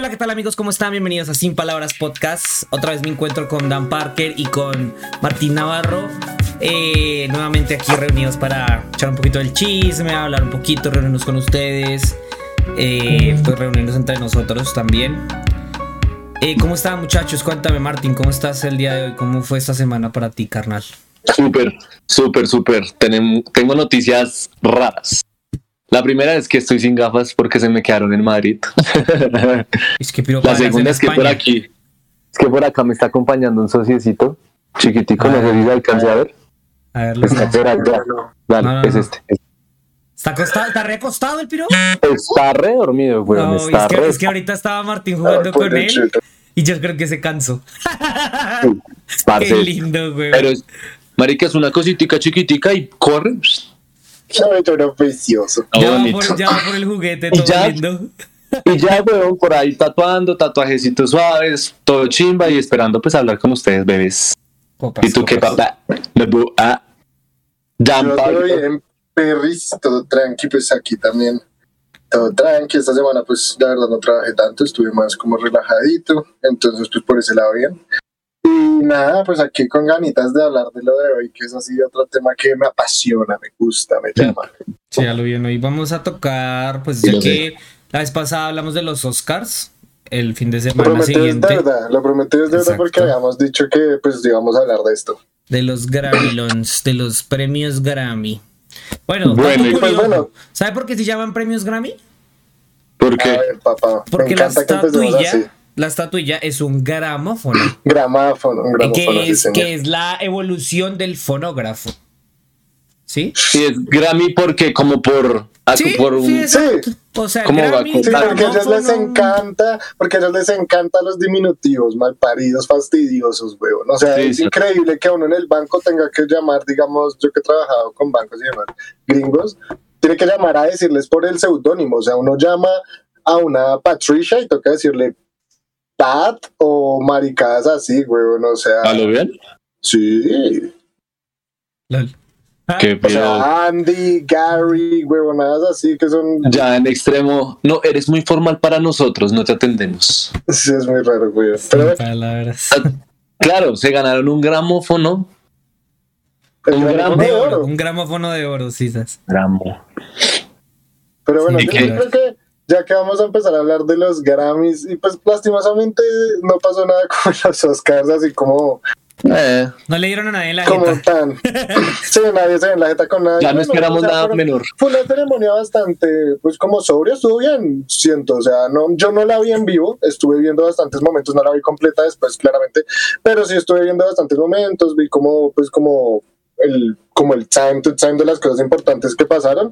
Hola, ¿qué tal amigos? ¿Cómo están? Bienvenidos a Sin Palabras Podcast. Otra vez me encuentro con Dan Parker y con Martín Navarro. Eh, nuevamente aquí reunidos para echar un poquito del chisme, hablar un poquito, reunirnos con ustedes. Eh, pues reunirnos entre nosotros también. Eh, ¿Cómo están muchachos? Cuéntame Martín, ¿cómo estás el día de hoy? ¿Cómo fue esta semana para ti, carnal? Súper, súper, súper. Tengo noticias raras. La primera es que estoy sin gafas porque se me quedaron en Madrid. Es que piro La segunda es que por aquí, es que por acá me está acompañando un sociecito chiquitico, no sé si se alcance a ver. A ver, Está por allá. Dale, No, no, es no. este. ¿Está acostado? ¿Está recostado el piro? Está re dormido, weón. No, está es que, re. es que ahorita estaba Martín jugando con él y yo creo que se cansó. Qué parce. lindo, güey. Pero es, marica, es una cositica chiquitica y corre. Precioso. Ah, ya, va bonito. por, ya va por el juguete todo ya- lindo. Y ya, weón, por ahí tatuando, tatuajecitos suaves, todo chimba y esperando pues hablar con ustedes, bebés. Copas, ¿Y tú qué, papá? Me bu- ah. Dan Yo bien, perris, todo tranqui, pues aquí también. Todo tranqui, esta semana pues la verdad no trabajé tanto, estuve más como relajadito, entonces pues por ese lado bien. Y nada, pues aquí con ganitas de hablar de lo de hoy, que es así otro tema que me apasiona, me gusta, me llama. Sí, a lo bien. Hoy vamos a tocar, pues Sí, ya lo que la vez pasada hablamos de los Oscars, el fin de Lo semana prometí es de siguiente, verdad, lo prometí es de verdad porque habíamos dicho que pues íbamos a hablar de esto. de los Grammylons, de los premios Grammy. Bueno, Bueno, y pues bueno. ¿sabe por qué se llaman premios Grammy? ¿Por A qué? ver, papá, Porque me la encanta que así. La estatuilla es un gramófono. Gramáfono, un gramófono, que sí, es, señor. que es la evolución del fonógrafo. ¿Sí? Sí, es Grammy porque como por... ah, Sí, por un- sí. O sea, el ¿Cómo va a Grammy? Sí, porque a ellos les encanta, porque a ellos les encanta los diminutivos, malparidos, fastidiosos, weón. O sea, Sí, es sí. increíble que a uno en el banco tenga que llamar, digamos, yo que he trabajado con bancos y demás, gringos, tiene que llamar a decirles por el seudónimo. O sea, uno llama a una Patricia y toca decirle Pat o maricadas así, weón. O sea, ¿A lo bien? sí. Lol. Ah, Qué O sea, Andy, Gary, huevonadas así que son. Ya en extremo, no, eres muy formal para nosotros, no te atendemos. Sí, es muy raro, weón. sin Pero palabras. Claro, se ganaron un gramófono. Un gramófono gramo De oro, un gramófono de oro, sí, ¿sabes? Gramo. Pero bueno, yo creo que ya que vamos a empezar a hablar de los Grammys, y pues lastimosamente no pasó nada con los Oscars, así como, Eh, No le dieron a nadie la como jeta. tan. sí, nadie se ve en la jeta con nadie. ya no esperamos o sea, nada fueron- menor. Fue una ceremonia bastante, pues como sobria, estuvo bien, siento, o sea, no, yo no la vi en vivo, estuve viendo bastantes momentos, no la vi completa después, claramente, pero sí estuve viendo bastantes momentos, vi como, pues como el, como el time to time de las cosas importantes que pasaron,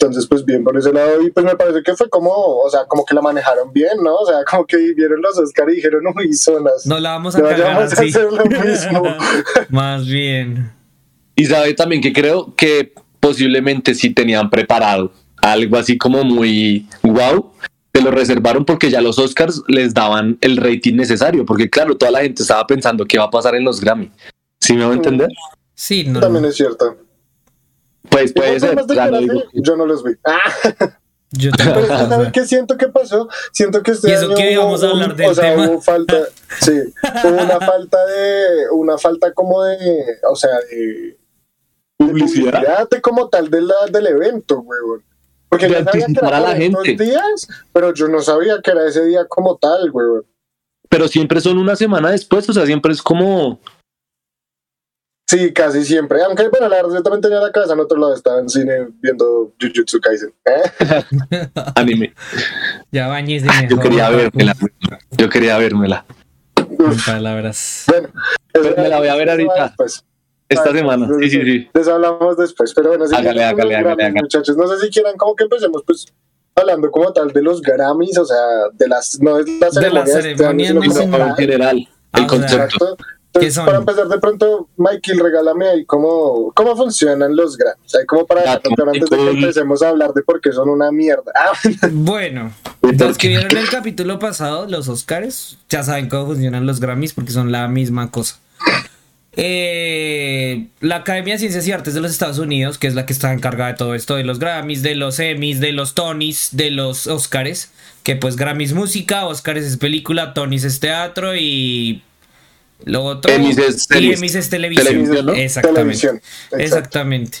entonces pues bien por ese lado, y pues me parece que fue como, o sea, como que la manejaron bien, ¿no? O sea, como que vieron los Oscar y dijeron, uy, zonas, No la vamos a no cagar vayamos a hacer lo mismo. Más bien. Y sabe también que creo que posiblemente sí tenían preparado algo así como muy wow. Se lo reservaron porque ya los Oscars les daban el rating necesario. Porque claro, toda la gente estaba pensando qué va a pasar en los Grammy. ¿Sí me va a entender? Sí, no. También es cierto. Pues puede ser. no digo yo no los vi. Ah. Yo Pero ¿sabes qué siento que pasó? Siento que este Y eso año que hubo íbamos a hablar del o sea, tema. hubo falta, sí, hubo una falta de, una falta como de, o sea, de Publicidad. de como tal de la, del evento, huevón. Porque De yo sabía que anticipar era a la gente. días, pero yo no sabía que era ese día como tal, huevón. Pero siempre son una semana después, o sea, siempre es como. Sí, casi siempre. Aunque, bueno, la verdad, yo también tenía la cabeza en otro lado, estaba en cine viendo Jujutsu Kaisen. ¿eh? anime. Ya bañes de Yo quería vérmela. Yo quería vérmela. Sin palabras. Bueno, Pero me la voy a ver ahorita. después. Esta Ah, semana. Sí, sí, sí. Les hablamos después, pero bueno, sí, Hágale, hágale, hágale, muchachos. No sé si quieran como que empecemos pues hablando como tal de los Grammys, o sea, de las no es la ceremonia de este año, ceremonia, sino no, como señor. En general, Ah, el sea, concepto. Exacto. ¿Qué Entonces, son? para empezar de pronto, Michael, regálame ahí cómo, cómo funcionan los Grammys. Ahí como para antes de que empecemos a hablar de por qué son una mierda. Ah, Bueno, ¿Y por los que vieron el capítulo pasado, los Oscars, ya saben cómo funcionan los Grammys porque son la misma cosa. Eh, la Academia de Ciencias y Artes de los Estados Unidos, que es la que está encargada de todo esto, de los Grammys, de los Emmys, de los Tonys, de los Oscars, que pues Grammys música, Oscars es película, Tonys es teatro y y telis- Emmys es televisión. televisión, ¿no? Exactamente. Televisión. Exactamente.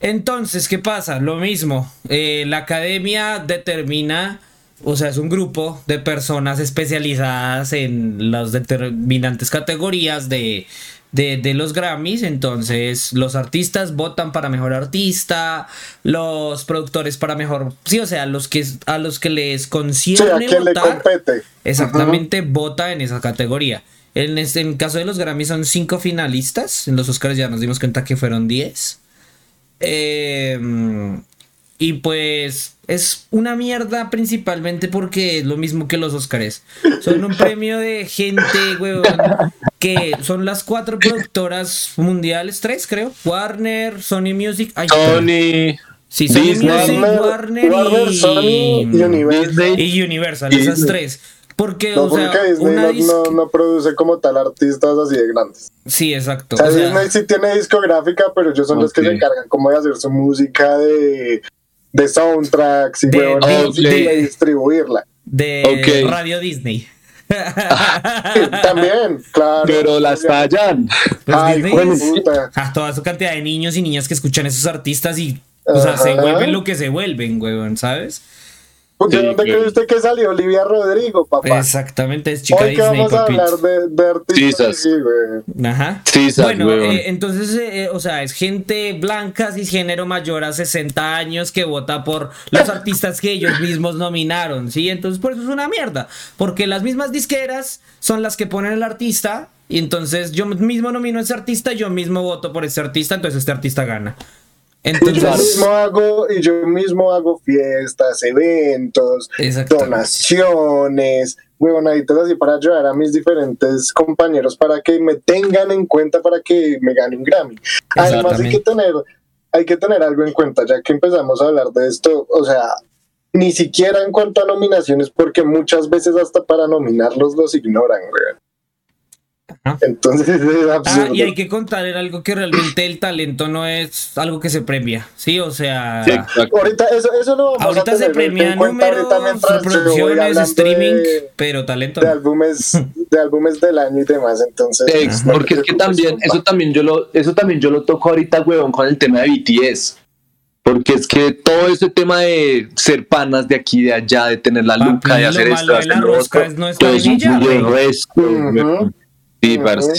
Entonces, ¿qué pasa? Lo mismo. eh, la academia determina, o sea, es un grupo de personas especializadas en las determinantes categorías de, de, de los Grammys. Entonces, los artistas votan para mejor artista, los productores para mejor. Sí, o sea, los que, a los que les Sí, a concierne quien le votar. compete. Exactamente, vota en esa categoría. En este en caso de los Grammys son cinco finalistas. En los Oscars ya nos dimos cuenta que fueron 10. Eh, y pues es una mierda principalmente porque es lo mismo que los Oscars. Son un premio de gente, huevón, que son las cuatro productoras mundiales, tres creo. Warner, Sony Music. ay, Sony, Sí, Sony Disney, Music, Warner, Warner, y, Sony y Universal. Y Universal, esas tres. Porque, No, o sea, porque Disney una no, disc- no- no produce como tal artistas así de grandes. Sí, exacto. O sea, o sea, Disney sí tiene discográfica, pero ellos son los que se encargan como de hacer su música de, de soundtracks y De- huevón, de- y de, de- distribuirla. de. Radio Disney. Sí, También, claro. pero las tallan. Pues Ay, puta. a toda su cantidad de niños y niñas que escuchan esos artistas y, o sea, se vuelven lo que se vuelven, huevón, ¿sabes? ¿De Sí, dónde claro. cree usted que salió Olivia Rodrigo, papá? Exactamente, es chica Hoy que Disney, vamos a hablar de, de artistas. Güey. Ajá. Sí, sas, bueno, eh, entonces, eh, o sea, es gente blanca, cisgénero mayor a 60 años que vota por los artistas que ellos mismos nominaron, ¿sí? Entonces, por eso es una mierda. Porque las mismas disqueras son las que ponen el artista. Y entonces yo mismo nomino a ese artista, yo mismo voto por ese artista, entonces este artista gana. Entonces, yo mismo hago, y yo mismo hago fiestas, eventos, donaciones, huevonaditas así para ayudar a mis diferentes compañeros para que me tengan en cuenta para que me gane un Grammy. Además hay que tener, hay que tener algo en cuenta, ya que empezamos a hablar de esto, o sea, ni siquiera en cuanto a nominaciones, porque muchas veces hasta para nominarlos los ignoran, güey. Ajá. Entonces es Ah, absurdo. y hay que contar en algo que realmente el talento no es algo que se premia, ¿sí? O sea, Sí. Ahorita eso, eso lo vamos ahorita a se tener premia en cuenta números, hablando streaming, de- pero talento de no. álbumes de álbumes del año y demás entonces Ex, no te porque es que también, eso también yo lo, eso también yo lo toco ahorita, huevón, con el tema de BTS. Porque es que todo ese tema de ser panas de aquí y de allá, de tener la Papi, luca, de hacer esto, de hacer lo otro, no todo en eso influye güey. resto, Ujú. huevón. Sí, parce.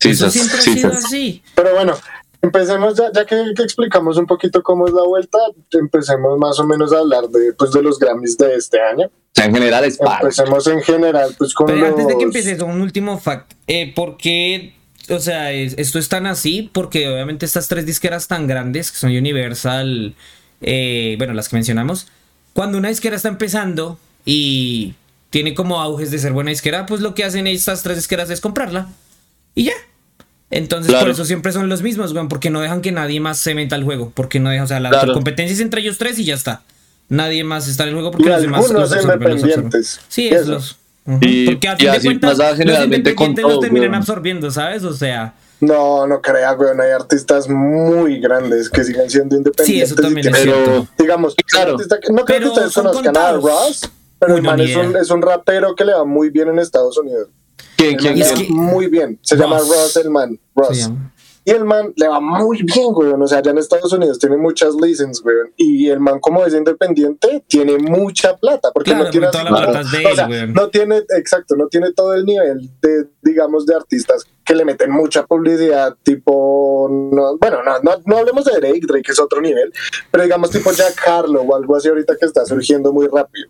Sí, Eso siempre ha sí, sido sas. así. pero bueno empecemos ya, ya que, que explicamos un poquito cómo es la vuelta empecemos más o menos a hablar de pues de los Grammys de este año O sea, en general es parce. empecemos en general pues con Pero los antes de que empieces, un último fact. Eh, ¿Por qué? O sea, es- esto es tan así porque obviamente estas tres disqueras tan grandes, que son Universal, eh, bueno, las que mencionamos, cuando una disquera está empezando y tiene como auges de ser buena disquera, pues lo que hacen estas tres disqueras es comprarla. Y ya. Entonces, Claro. por eso siempre son los mismos, weón, porque no dejan que nadie más se meta al juego. Porque no dejan, o sea, la Claro. competencia es entre ellos tres y ya está. Nadie más está en el juego porque y los demás los absorben, los absorben. independientes Sí, es los. Ujú. Y- Porque a y fin de cuentas, pasa los con los todo, terminan weón. absorbiendo, ¿sabes? O sea, no no crea weón hay artistas muy grandes que siguen siendo independientes Sí, eso también es tienen- Pero, digamos Claro. artista que- no creo Pero que ustedes son conozcan a. Ross pero Uy, el man es un, es un rapero que le va muy bien en Estados Unidos ¿quién, quién, es que- muy bien. Se llama Ross. El man. Ross. Y el man le va muy bien, güey. O sea, allá en Estados Unidos tiene muchas licenses, güey. Y el man, como es independiente, tiene mucha plata. Porque Claro, no tiene toda la plata es de o él, sea, güey. no tiene, exacto, no tiene todo el nivel de, digamos, de artistas que le meten mucha publicidad, tipo, no, bueno, no, no, no hablemos de Drake, Drake es otro nivel, pero digamos tipo Jack Harlow o algo así ahorita que está surgiendo muy rápido.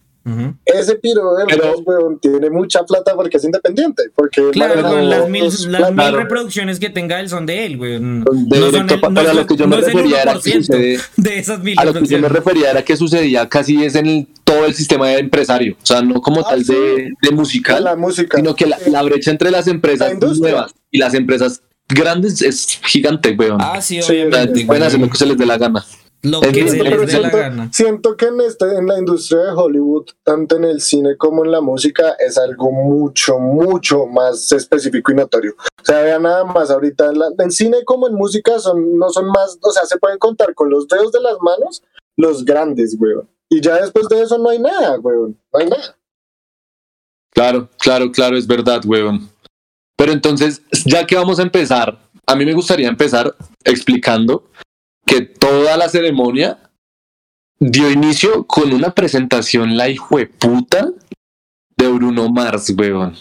Ese piro de Pero- Ross, weón, tiene mucha plata porque es independiente. Porque Claro, maneja con las mil, las reproducciones que tenga él son de él, güey. No De directo el- no para lo que yo me no refería era que 1% sucede- de esas mil A lo que yo me refería era que sucedía casi es en el- todo el sistema de empresario, o sea, no como Ah, tal sí. de, de musical, la música. sino que la, la brecha entre las La empresas nuevas y las empresas grandes es gigante, weón. Ah, sí, Sí, obviamente. pueden hacer lo que se les dé la gana. Lo Es que bien, se pero les dé la siento, gana. siento que en, este, en la industria de Hollywood, tanto en el cine como en la música, es algo mucho, mucho más específico y notorio. O sea, vean nada más ahorita, en, la- en cine como en música, son, no son más, o sea, se pueden contar con los dedos de las manos los grandes, weón. Y ya después de eso no hay nada, weón. No hay nada. Claro, claro, claro, es verdad, weón. Pero entonces, ya que vamos a empezar, a mí me gustaría empezar explicando que toda la ceremonia dio inicio con una presentación la hijueputa de Bruno Mars, weón.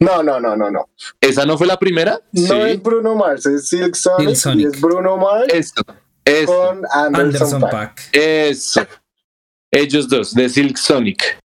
No, no, no, no, no. ¿Esa no fue la primera? No es Bruno Mars, es Silk Sonic, Silk Sonic. y es Bruno Mars Eso, eso, con Anderson, Anderson Paak. Pack. eso. Ellos dos, de Silk Sonic.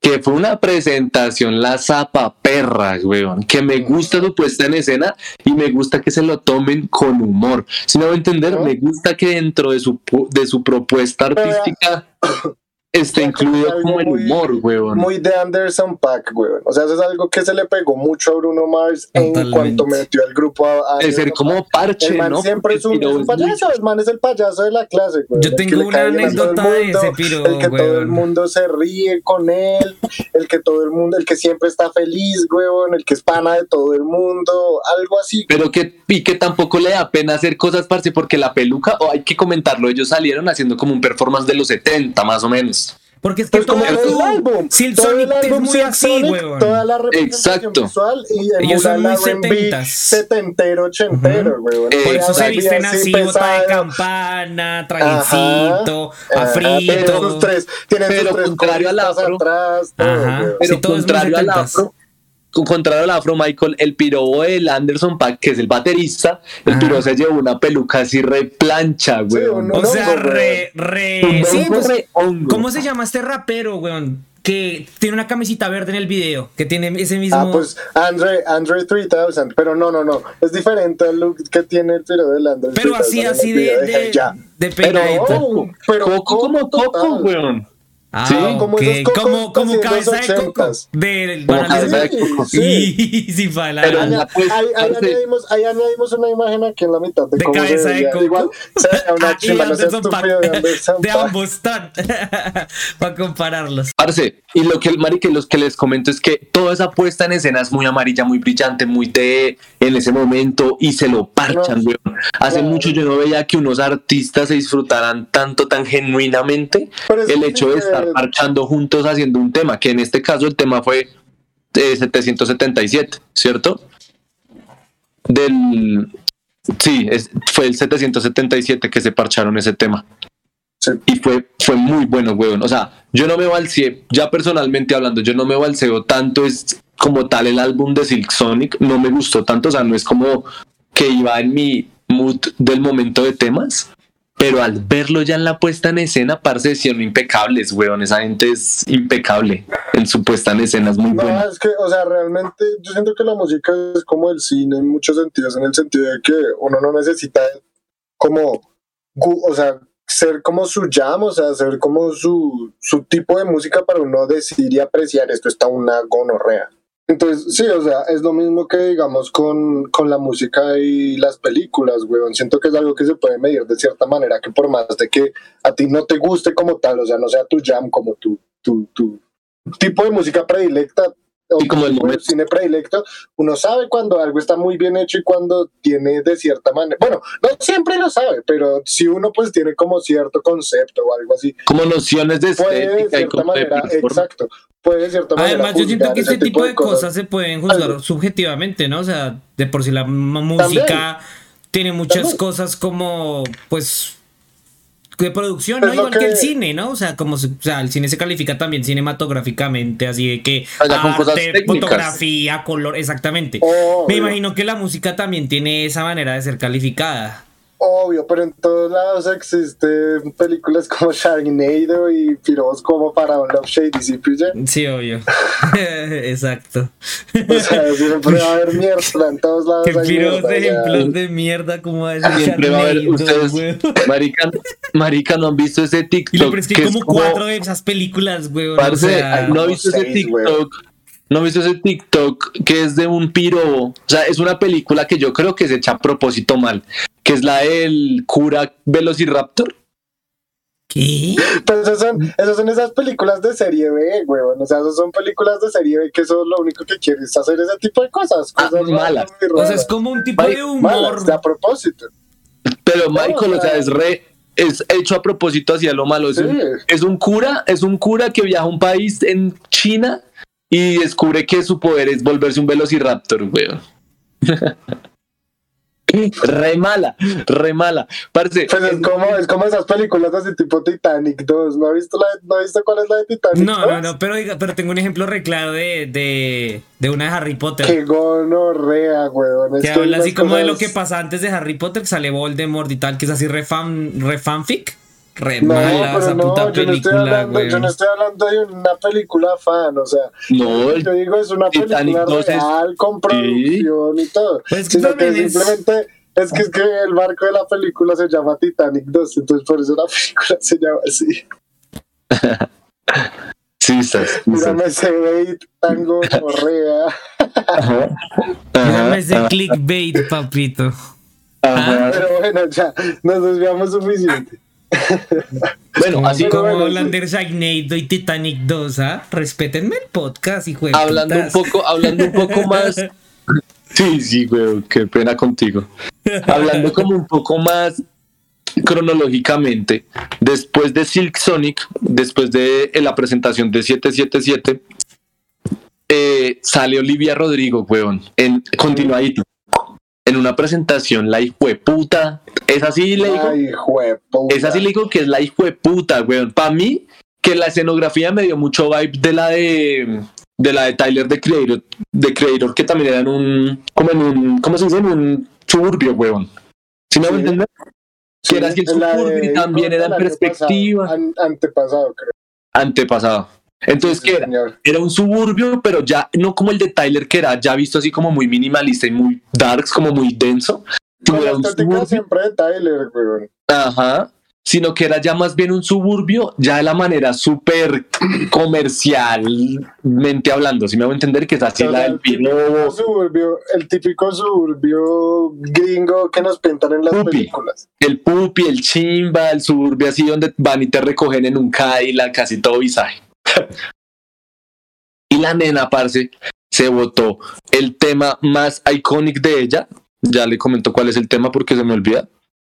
Que fue una presentación la zapa perra, weón. Que me gusta su puesta en escena y me gusta que se lo tomen con humor. Si me voy a entender, me gusta que dentro de su, de su propuesta artística que incluido como el muy- humor, weón. Muy de Anderson Pack, weón. O sea, eso es algo que se le pegó mucho a Bruno Mars en cuanto metió al grupo a, a de ser como parche, El man ¿no? siempre es un, es un payaso, el man es el payaso de la clase, weón. Yo tengo una anécdota de ese piro, El que todo el mundo se ríe con él, el que todo el mundo, el que siempre está feliz, weón, el que es pana de todo el mundo, algo así. Pero que, y que tampoco le da pena hacer cosas, parce, porque la peluca, o hay que comentarlo, ellos salieron haciendo como un performance de los 70, más o menos. Porque es que Pues todo como todo el su álbum, Silk todo Sonic el es álbum muy Silk así, Sonic, weón. Toda la representación Exacto. visual y Ellos son muy setentas. setentero, ochentero, weón. Eh, Por eso se R&B visten así, bota de campana, trajecito, Ajá, Tienen sus afrito. tres, tienen Pero sus tres contrario al afro. atrás, todo, Ajá. weón. Pero Sí, todo es muy contrario al afro, contrario al afro, Michael, el piro del Anderson Pack, que es el baterista, el Ajá. piro se llevó una peluca así re plancha, güey. O sea, re, re. Sí, pues, re hongo. ¿Cómo se llama este rapero, weón? Que tiene una camisita verde en el video, que tiene ese mismo. Ah, pues Andre, Andre 3000, pero no, no, no, es diferente al look que tiene el piro del Andre pero 3000 así, así de, de, Pero pero Coco como Coco weón. Ah, Sí, como esos de cabeza de coco. Del Como bananero. cabeza de coco. Sí. Y Pero puesta, ahí, añadimos, ahí añadimos una imagen aquí en la mitad de, De cómo se cabeza de veía. coco. Igual se una Ah, y no estúpido de De ambos están. Para compararlos. Parce, y lo que el marica, los que les comento es que toda esa puesta en escena es muy amarilla, muy brillante, muy de en ese momento y se lo parchan, No. weón. Hace Claro. mucho yo no veía que unos artistas se disfrutaran tanto, tan genuinamente el sí hecho de que- estar parchando juntos haciendo un tema, que en este caso el tema fue de 777, ¿cierto? Del sí, es- fue el 777 que se parcharon ese tema. Sí. Y fue, fue muy bueno, weón. O sea, yo no me balseé, ya personalmente hablando, yo no me balseo tanto, es como tal el álbum de Silk Sonic, no me gustó tanto, o sea, no es como que iba en mi mood del momento de temas, pero al verlo ya en la puesta en escena, parce, son impecables, weón. Esa gente es impecable en su puesta en escena, es muy No, buena. es que, o sea, realmente yo siento que la música es como el cine en muchos sentidos, en el sentido de que uno no necesita como, o sea, ser como su jam, o sea, ser como su, su tipo de música para uno decir y apreciar esto está una gonorrea. Entonces, sí, o sea, es lo mismo que digamos con, con la música y las películas, weón. Siento que es algo que se puede medir de cierta manera, que por más de que a ti no te guste como tal, o sea, no sea tu jam como tu, tu, tu tipo de música predilecta o como el momento. cine predilecto, uno sabe cuando algo está muy bien hecho y cuando tiene de cierta manera, bueno, no siempre lo sabe, pero si uno pues tiene como cierto concepto o algo así, Como nociones de puede de estética cierta manera, exacto, puede de cierta manera. Además, yo siento que ese este tipo de cosas cosas. se pueden juzgar Algo. subjetivamente, ¿no? O sea, de por sí la música tiene muchas También. cosas como, pues, de producción, ¿no? Es lo Igual que... el cine, ¿no? O sea, como, se- o sea, el cine se califica también cinematográficamente, así de que Allá cosas arte, fotografía, color, exactamente. Obvio, Me imagino que la música también tiene esa manera de ser calificada. Obvio, pero en todos lados existen películas como Sharknado y piros como para un Love Shady, ¿sí pilla? Sí, obvio. Exacto. O sea, siempre va a haber mierda en todos lados. Hay piros o sea, ejemplos de mierda como a decir Siempre va a haber ustedes, marica, marica, no han visto ese TikTok. Y lo peor es que hay que como cuatro de esas películas, o Parce, sea, ¿no has visto ese seis, güey. ¿No has visto ese TikTok que es de un piro? O sea, es una película que yo creo que se echa a propósito mal, que es la del cura Velociraptor. ¿Qué? Pues esas son, esas son esas películas de serie B, weón. O sea, esas son películas de serie B que eso lo único que quieres hacer ese tipo de cosas. Ah, cosas malas. muy O sea, raras. es como un tipo Ay, de humor. Malas, de a propósito. Pero Michael, o o sea, sea- es re, es hecho a propósito hacia lo malo. Es, Sí. un, es un cura, es un cura que viaja a un país en China y descubre que su poder es volverse un velociraptor, weón. re mala, re mala. Parce, Pues es como, es como esas películas así tipo Titanic 2. ¿No has visto, la, ¿no has visto cuál es la de Titanic No, 2? no, no, pero, diga- pero tengo un ejemplo re claro de, de, de una de Harry Potter. Qué gonorrea, weón. Es que habla así como de lo que pasa antes de Harry Potter, que sale Voldemort y tal, que es así re, fan, re fanfic. Re No, mala pero esa no, puta yo no, estoy película, hablando, güey. yo no estoy hablando de una película fan, o sea, no, yo digo es una Titanic película 2 es- real con producción y todo. Pues es que es- simplemente es que es que el barco de la película se llama Titanic 2, entonces por eso la película se llama así. sí, estás. Mírame ese bait tan gonorrea. Ajá. Mírame Ajá, ese clickbait, papito. ajá. Pero bueno, ya nos desviamos suficiente. Bueno, Como, así como. Lander Sharknado y Titanic 2, ¿ah? Respétenme el podcast, hijo de hablando un poco, hablando un poco más. Sí, sí, güey, qué pena contigo. Hablando como un poco más cronológicamente, después de Silk Sonic, después de la presentación de 777, eh, sale Olivia Rodrigo, weón, en continuadito. En una presentación, la hijo de puta. Es así, le digo. Es así le digo que es la hijo de puta, weón. Para mí, que la escenografía me dio mucho vibe de la de de la de Tyler de Creator, de Creator que también era en un como en un ¿cómo se dice? En un suburbio, weón. ¿Sí me Sí. voy a entender? Sí, que era así el suburbio y también era en perspectiva. pasado, an- antepasado, creo. Antepasado. Entonces, Sí, ¿qué era? Era un suburbio, pero ya no como el de Tyler, que era ya visto así como muy minimalista y muy darks, como muy denso. era un suburbio siempre de Tyler, weón. Ajá. Sino que era ya más bien un suburbio, ya de la manera súper comercialmente hablando. Si me hago entender que es así O la del pino. suburbio, el típico suburbio gringo que nos pintan en las Pupi. películas. El pupi, el chimba, el suburbio así donde van y te recogen en un Cadillac, casi todo visaje. y la nena, parce, se votó el tema más icónico de ella. Ya le comento cuál es el tema porque se me olvida.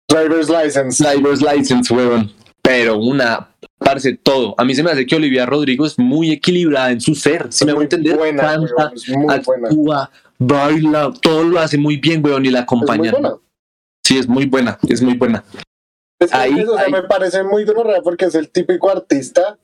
Driver's License. Driver's License, weón. Pero una, parce, todo. A mí se me hace que Olivia Rodrigo es muy equilibrada en su ser. Si me hago muy entender, buena, canta, muy buena. actúa, baila, todo lo hace muy bien, weón, y la acompaña. buena. Sí, es muy buena, es muy buena. Es que Ahí- eso, o sea, ahí. me parece muy gonorrea porque es el típico artista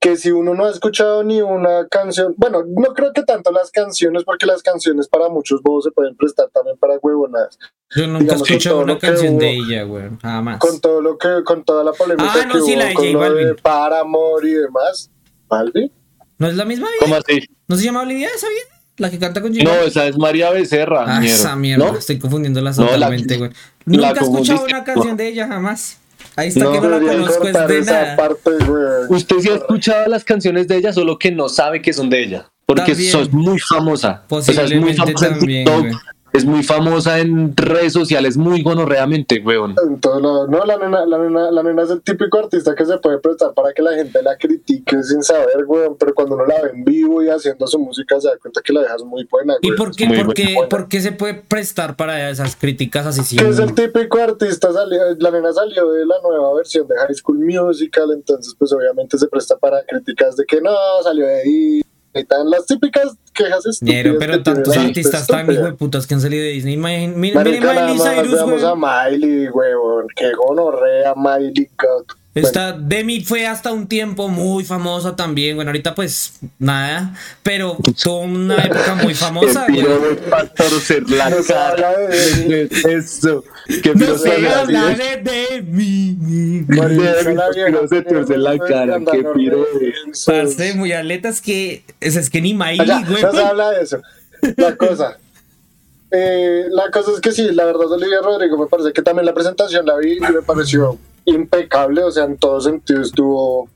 que si uno no ha escuchado ni una canción, bueno, no creo que tanto las canciones, porque las canciones para muchos bobos se pueden prestar también para huevonadas. Yo nunca he digamos, escuchado una canción hubo- de ella, güey. Jamás. Con todo lo que, con toda la polémica Ah, no, que sí, hubo la de con J lo de Balvin. Paramore y demás. ¿Balvin? ¿No es la misma vida? ¿Cómo así? ¿No se llama Olivia esa vieja? La que canta con J No, esa es María Becerra. Ah, ñero. esa mierda. ¿No? Estoy confundiéndolas No, la- totalmente, güey. Nunca he escuchado una canción de ella, jamás. Ahí está No, que no la conozco, es cortar de esa nada. parte. Usted sí ha escuchado las canciones de ella, solo que no sabe que son de ella. Porque También. sos muy famosa. O sea, es muy Posiblemente famosa en también, TikTok, güey. Es muy famosa en redes sociales, muy gonorreamente, weón. En todo lado. No, la nena, la, nena, la nena es el típico artista que se puede prestar para que la gente la critique sin saber, güey. Pero cuando uno la ve en vivo y haciendo su música, se da cuenta que la deja es muy buena, ¿Y por qué, por, buena. qué, por qué se puede prestar para esas críticas así sin... Que es el típico artista, salió, la nena salió de la nueva versión de High School Musical, entonces pues obviamente se presta para críticas de que no, salió de ahí, y tan las típicas quejas estúpidas. Pero que tiene tantos artistas tan hijo de putas que han salido de Disney. Miren, miren Miley Cyrus, veamos a Miley, huevón, que gonorrea Miley God. Esta Demi fue hasta un tiempo muy famosa también. Bueno, ahorita pues nada, pero tuvo una época muy famosa, güey. Eso. Que No se de habla la de Demi. Marica, la cara, que piro de-. Parce, muy atletas que... Es, es que ni güey. no se habla de eso. La cosa. Eh, la cosa es que sí, la verdad, Olivia Rodrigo me parece que también la presentación la vi y me pareció impecable, o sea, en todo sentido estuvo,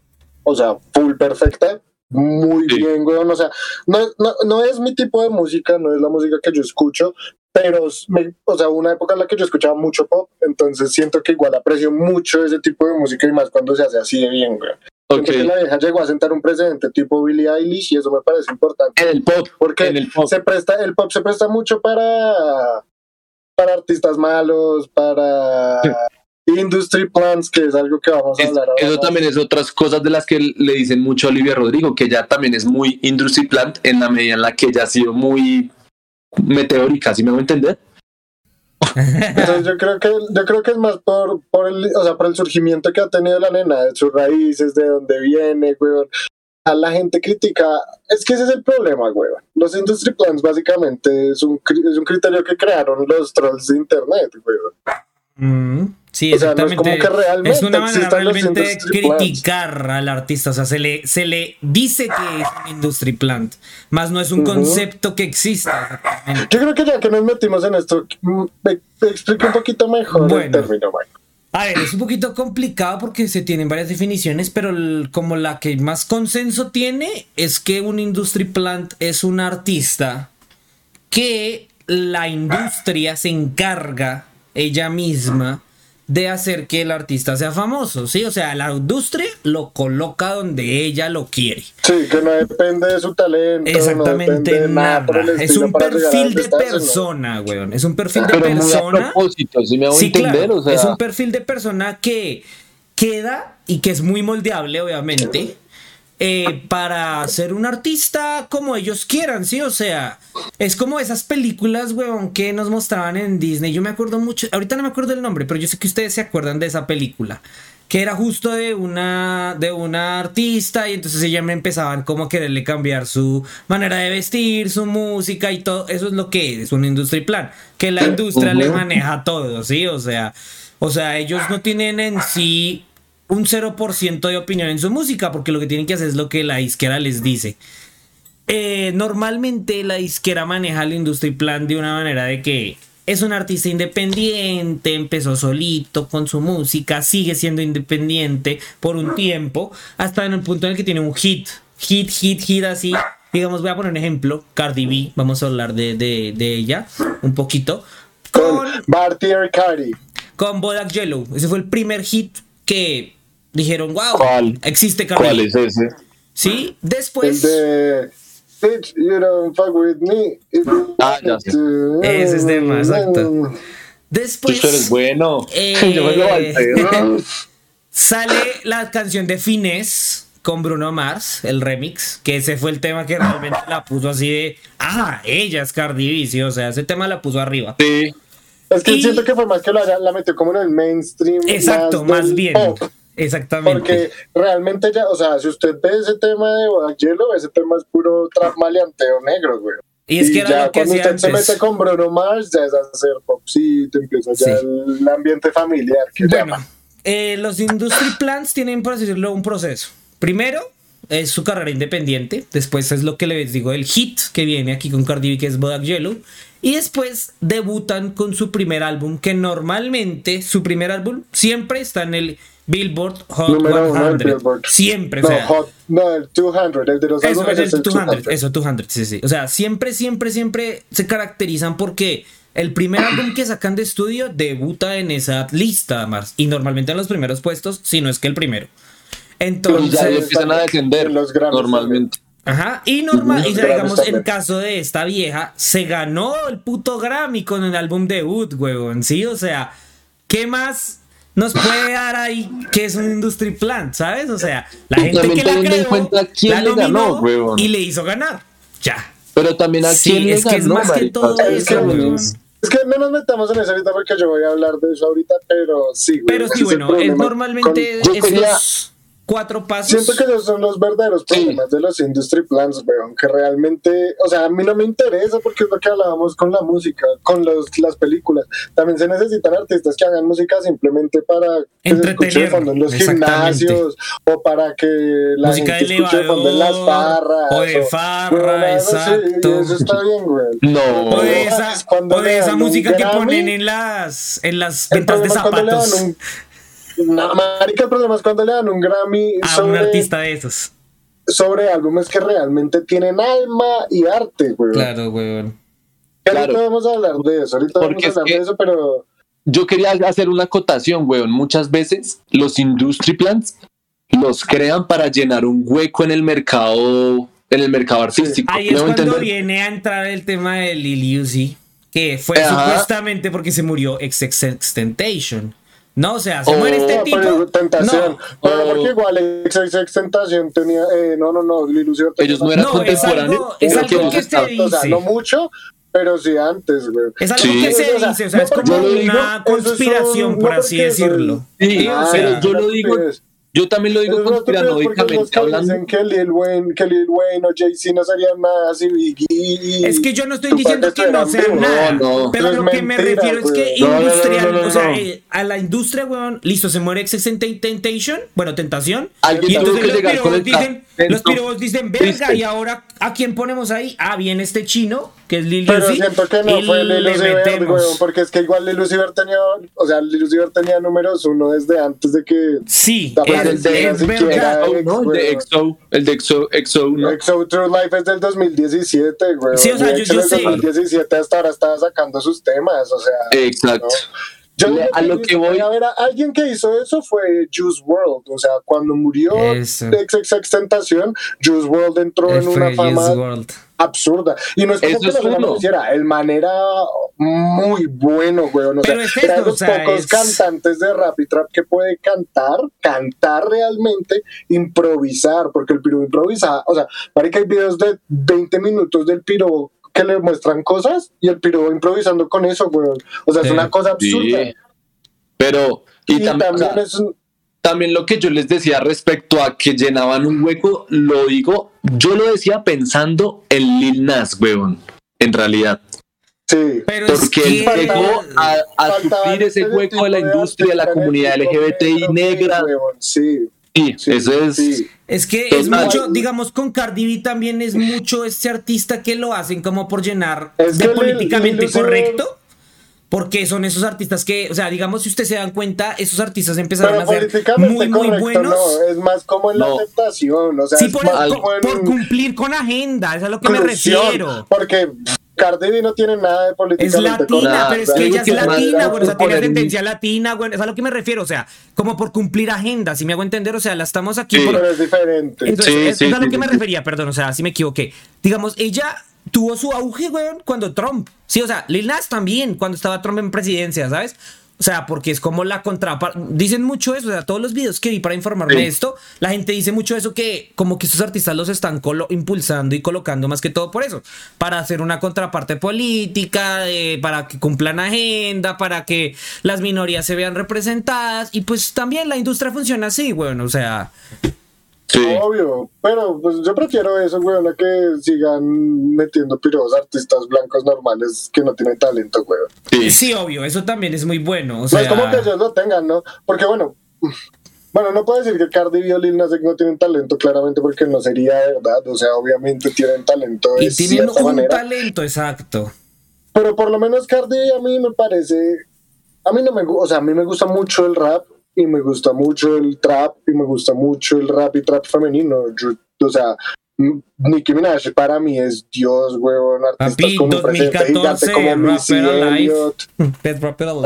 o sea, full perfecta, muy Sí. bien, weón, o sea, no, no, no es mi tipo de música, no es la música que yo escucho, pero, me, o sea, una época en la que yo escuchaba mucho pop, entonces siento que igual aprecio mucho ese tipo de música y más cuando se hace así de bien, güey. Siento Ok. que la vieja llegó a sentar un precedente tipo Billie Eilish y eso me parece importante. En el pop. Porque el pop. se presta, el pop se presta mucho para, para artistas malos, para industry plans, que es algo que vamos a Es- hablar ahora. eso también es otras cosas de las que le dicen mucho a Olivia Rodrigo, que ella también es muy industry plant en la medida en la que ella ha sido muy meteórica, ¿sí me voy a entender? Entonces yo creo que yo creo que es más por, por el, o sea, por el surgimiento que ha tenido la nena, de sus raíces, de dónde viene, weón. A la gente critica, es que ese es el problema, weón. Los industry plans básicamente es un, es un criterio que crearon los trolls de internet, weón. Mm, sí, O sea, no es exactamente. como que realmente es una manera realmente de criticar al artista. O sea, se le, se le dice que es un industry plant, más no es un concepto que exista. Yo creo que ya que nos metimos en esto, mm, me, me explique un poquito mejor el Bueno. término, weón. A ver, es un poquito complicado porque se tienen varias definiciones, pero el- como la que más consenso tiene es que un industry plant es un artista que la industria se encarga ella misma de hacer que el artista sea famoso, ¿sí? O sea, la industria lo coloca donde ella lo quiere. Sí, que no depende de su talento. Exactamente nada. Es un perfil de persona, weón. Es un perfil de Pero muy a persona. propósito, ¿sí me hago Sí, entender? claro, o sea, es un perfil de persona que queda y que es muy moldeable, obviamente, eh, para ser un artista como ellos quieran, ¿sí? O sea, es como esas películas, weón, que nos mostraban en Disney. Yo me acuerdo mucho, ahorita no me acuerdo el nombre, pero yo sé que ustedes se acuerdan de esa película. Que era justo de una, de una artista y entonces ella me empezaban como a quererle cambiar su manera de vestir, su música y todo. Eso es lo que es un industry plan. Que la industria le maneja todo, ¿sí? O sea, o sea, ellos no tienen en sí un 0% de opinión en su música, porque lo que tienen que hacer es lo que la disquera les dice. Eh, normalmente la disquera maneja el industry plan de una manera de que es un artista independiente, empezó solito con su música, sigue siendo independiente por un tiempo, hasta en el punto en el que tiene un hit, hit, hit, hit así. Digamos, voy a poner un ejemplo, Cardi B, vamos a hablar de, de- de ella un poquito. Con Con, Barty Arcadi. con Bodak Yellow, ese fue el primer hit que dijeron, wow, ¿Cuál? existe Cardi ¿cuál es ese? Sí, El después... de Bitch, you don't fuck with me. Ah, ya sé. to. Ese es tema, exacto. Después Tú eres bueno. eh, Yo me lo sale la canción de Finesse con Bruno Mars, el remix, que ese fue el tema que realmente la puso así de, ah, ella es Cardi B, sí, o sea, ese tema la puso arriba. Sí, Es que Y- siento que fue más que lo haya, la metió como en el mainstream. Exacto, más bien. pop. Exactamente. Porque realmente ya, o sea, si usted ve ese tema de Bodak Yellow, ese tema es puro trap maleanteo negro, güey. Y es que era ya lo que cuando usted se mete con Bruno Mars, ya es hacer popcito, empieza ya Sí. el ambiente familiar que Bueno, eh, los industry plans tienen, por así decirlo, un proceso. Primero es su carrera independiente, después es lo que les digo, el hit que viene aquí con Cardi B, que es Bodak Yellow, y después debutan con su primer álbum, que normalmente su primer álbum siempre está en el Billboard Hot Número uno del 100. Billboard. Siempre, No, o sea. Hot, no, el 200, el de los Eso, álbumes es es el el 200, 200. eso, 200, sí, sí. O sea, siempre, siempre, siempre se caracterizan porque el primer álbum que sacan de estudio debuta en esa lista, además. Y normalmente en los primeros puestos, si no es que el primero. y Entonces, ya empiezan a descender en los Grammys normalmente. ajá. Y normal, y digamos, en también. caso de esta vieja, se ganó el puto Grammy con el álbum debut, huevón. Sí, o sea, ¿qué más? Nos puede dar ahí que es un industry plan, ¿sabes? O sea, la gente también que la teniendo en creó, cuenta quién la le ganó, huevón. y le hizo ganar. Ya. Pero también a Sí, quién le es que es más que todo Es que, eso, weón. es que no nos metamos en eso ahorita porque yo voy a hablar de eso ahorita, pero sí, güey, Pero sí, bueno, es normalmente con- Yo quería- esos cuatro pasos. Siento que esos son los verdaderos Sí. problemas de los industry plans, weón, que realmente, o sea, a mí no me interesa porque es lo que hablábamos con la música, con los, las películas. También se necesitan artistas que hagan música simplemente para que se escuche fondo en los gimnasios o para que la música gente escuche de fondo en las farras. o de farra, exacto. eso está bien, güey. No. O de esa, o de le esa música que ponen en las, en las ventas de problema es cuando le dan zapatos un- No, marica, el problema es cuando le dan un Grammy a un sobre, artista de esos. sobre álbumes que realmente tienen alma y arte, güey. Claro, weón. Ahorita vamos a hablar de eso, ahorita vamos a hablar de eso, pero... Yo quería hacer una acotación, weón. Muchas veces los industry plants los crean para llenar un hueco en el mercado, en el mercado artístico. Ahí es cuando viene a entrar el tema de Lil Uzi, que fue supuestamente porque se murió ex Extentation. No, o sea, se muere este oh, tipo. Pero, tentación. No, porque igual ex Tentación tenía. Eh, no, no, no. Lil Uzi Ellos no eran contemporáneos. Es algo, es algo que se dice. O sea, no mucho, pero sí antes, güey. Es algo que se dice, o sea, es como una conspiración, por así decirlo. Sí, o sea, yo lo digo yo también lo digo conspiranoicamente hablando. Dicen que Lil Wayne, que Lil Wayne o Jay-Z no serían nada si Biggie. Es que yo no estoy diciendo que no sean nada. pero lo que me refiero es que industrial, o sea, eh, a la industria, weón, listo, se muere Excess Temptation, bueno, Tentación. Y entonces los pirobos dicen, los pirobos dicen, verga, y ahora, ¿a quién ponemos ahí? Ah, bien, este chino, que es Lil Pero siento que no fue Lil Uzi weón, porque es que igual Lil Uzi tenía, o sea, Lil Uzi tenía números uno desde antes de que... Sí, el de, el de EXO, el de EXO, EXO, ¿no? EXO True Life es del 2017, güey. Sí, o sea, yo, yo sé. 2017 hasta ahora estaba sacando sus temas, o sea. Exacto. Yo a lo que voy a ver, alguien que hizo eso fue Juice World, o sea, cuando murió Ex Extentación, Juice World entró en una fama absurda. Y no es como que no lo hiciera, el man era muy bueno, güey. O sea, es era de los pocos cantantes de rap y trap que puede cantar, cantar realmente, improvisar, porque el piro improvisa. O sea, para que hay videos de 20 minutos del piro que le muestran cosas y el piro improvisando con eso, güey. O sea, es una cosa absurda. Pero, y, también, también lo que yo les decía respecto a que llenaban un hueco, lo digo, yo lo decía pensando en Lil Nas, weón, en realidad. Sí, pero porque él llegó a, a suplir ese hueco de la industria, de la comunidad LGBTI negra. Sí. Sí, eso es. Es que es mucho, digamos, con Cardi B también es mucho este artista que lo hacen como por llenar de políticamente correcto. Porque son esos artistas que, o sea, digamos, si ustedes se dan cuenta, esos artistas empezaron a ser muy, muy buenos. No, es más como en la aceptación, o sea, sí, por, por, cumplir con agenda, es a lo que me refiero. Porque Cardi B no tiene nada de política. Es latina, pero es que ella es latina, güey. O sea, tiene tendencia latina, güey. Es a lo que me refiero. O sea, como por cumplir agenda, si me hago entender. O sea, la estamos aquí. Sí, pero es diferente. Entonces, es, a lo que me refería, perdón. O sea, si me equivoqué. Digamos, ella tuvo su auge, güey, cuando Trump. Sí, o sea, Lil Nas también, cuando estaba Trump en presidencia, ¿sabes? O sea, porque es como la contraparte. Dicen mucho eso, o sea, todos los videos que vi para informarme de esto, la gente dice mucho eso que como que estos artistas los están impulsando y colocando más que todo por eso, para hacer una contraparte política, para que cumplan agenda, para que las minorías se vean representadas y pues también la industria funciona así, bueno, o sea, Obvio, pero pues yo prefiero eso, weón, a que sigan metiendo piros artistas blancos normales que no tienen talento, weón. Sí. obvio, eso también es muy bueno. O sea... No es como que ellos lo tengan, ¿no? Porque bueno, bueno, no puedo decir que Cardi B o Lil Nas no tienen talento, claramente, porque no sería verdad. O sea, obviamente tienen talento. Y tienen un talento, exacto. Pero por lo menos Cardi a mí me parece. A mí no me gusta, o sea, a mí me gusta mucho el rap, y me gusta mucho el trap y me gusta mucho el rap y trap femenino. o sea, Nicki Minaj para mí es Dios, weón. Artistas como Presente Gigante, como Missy Elliott.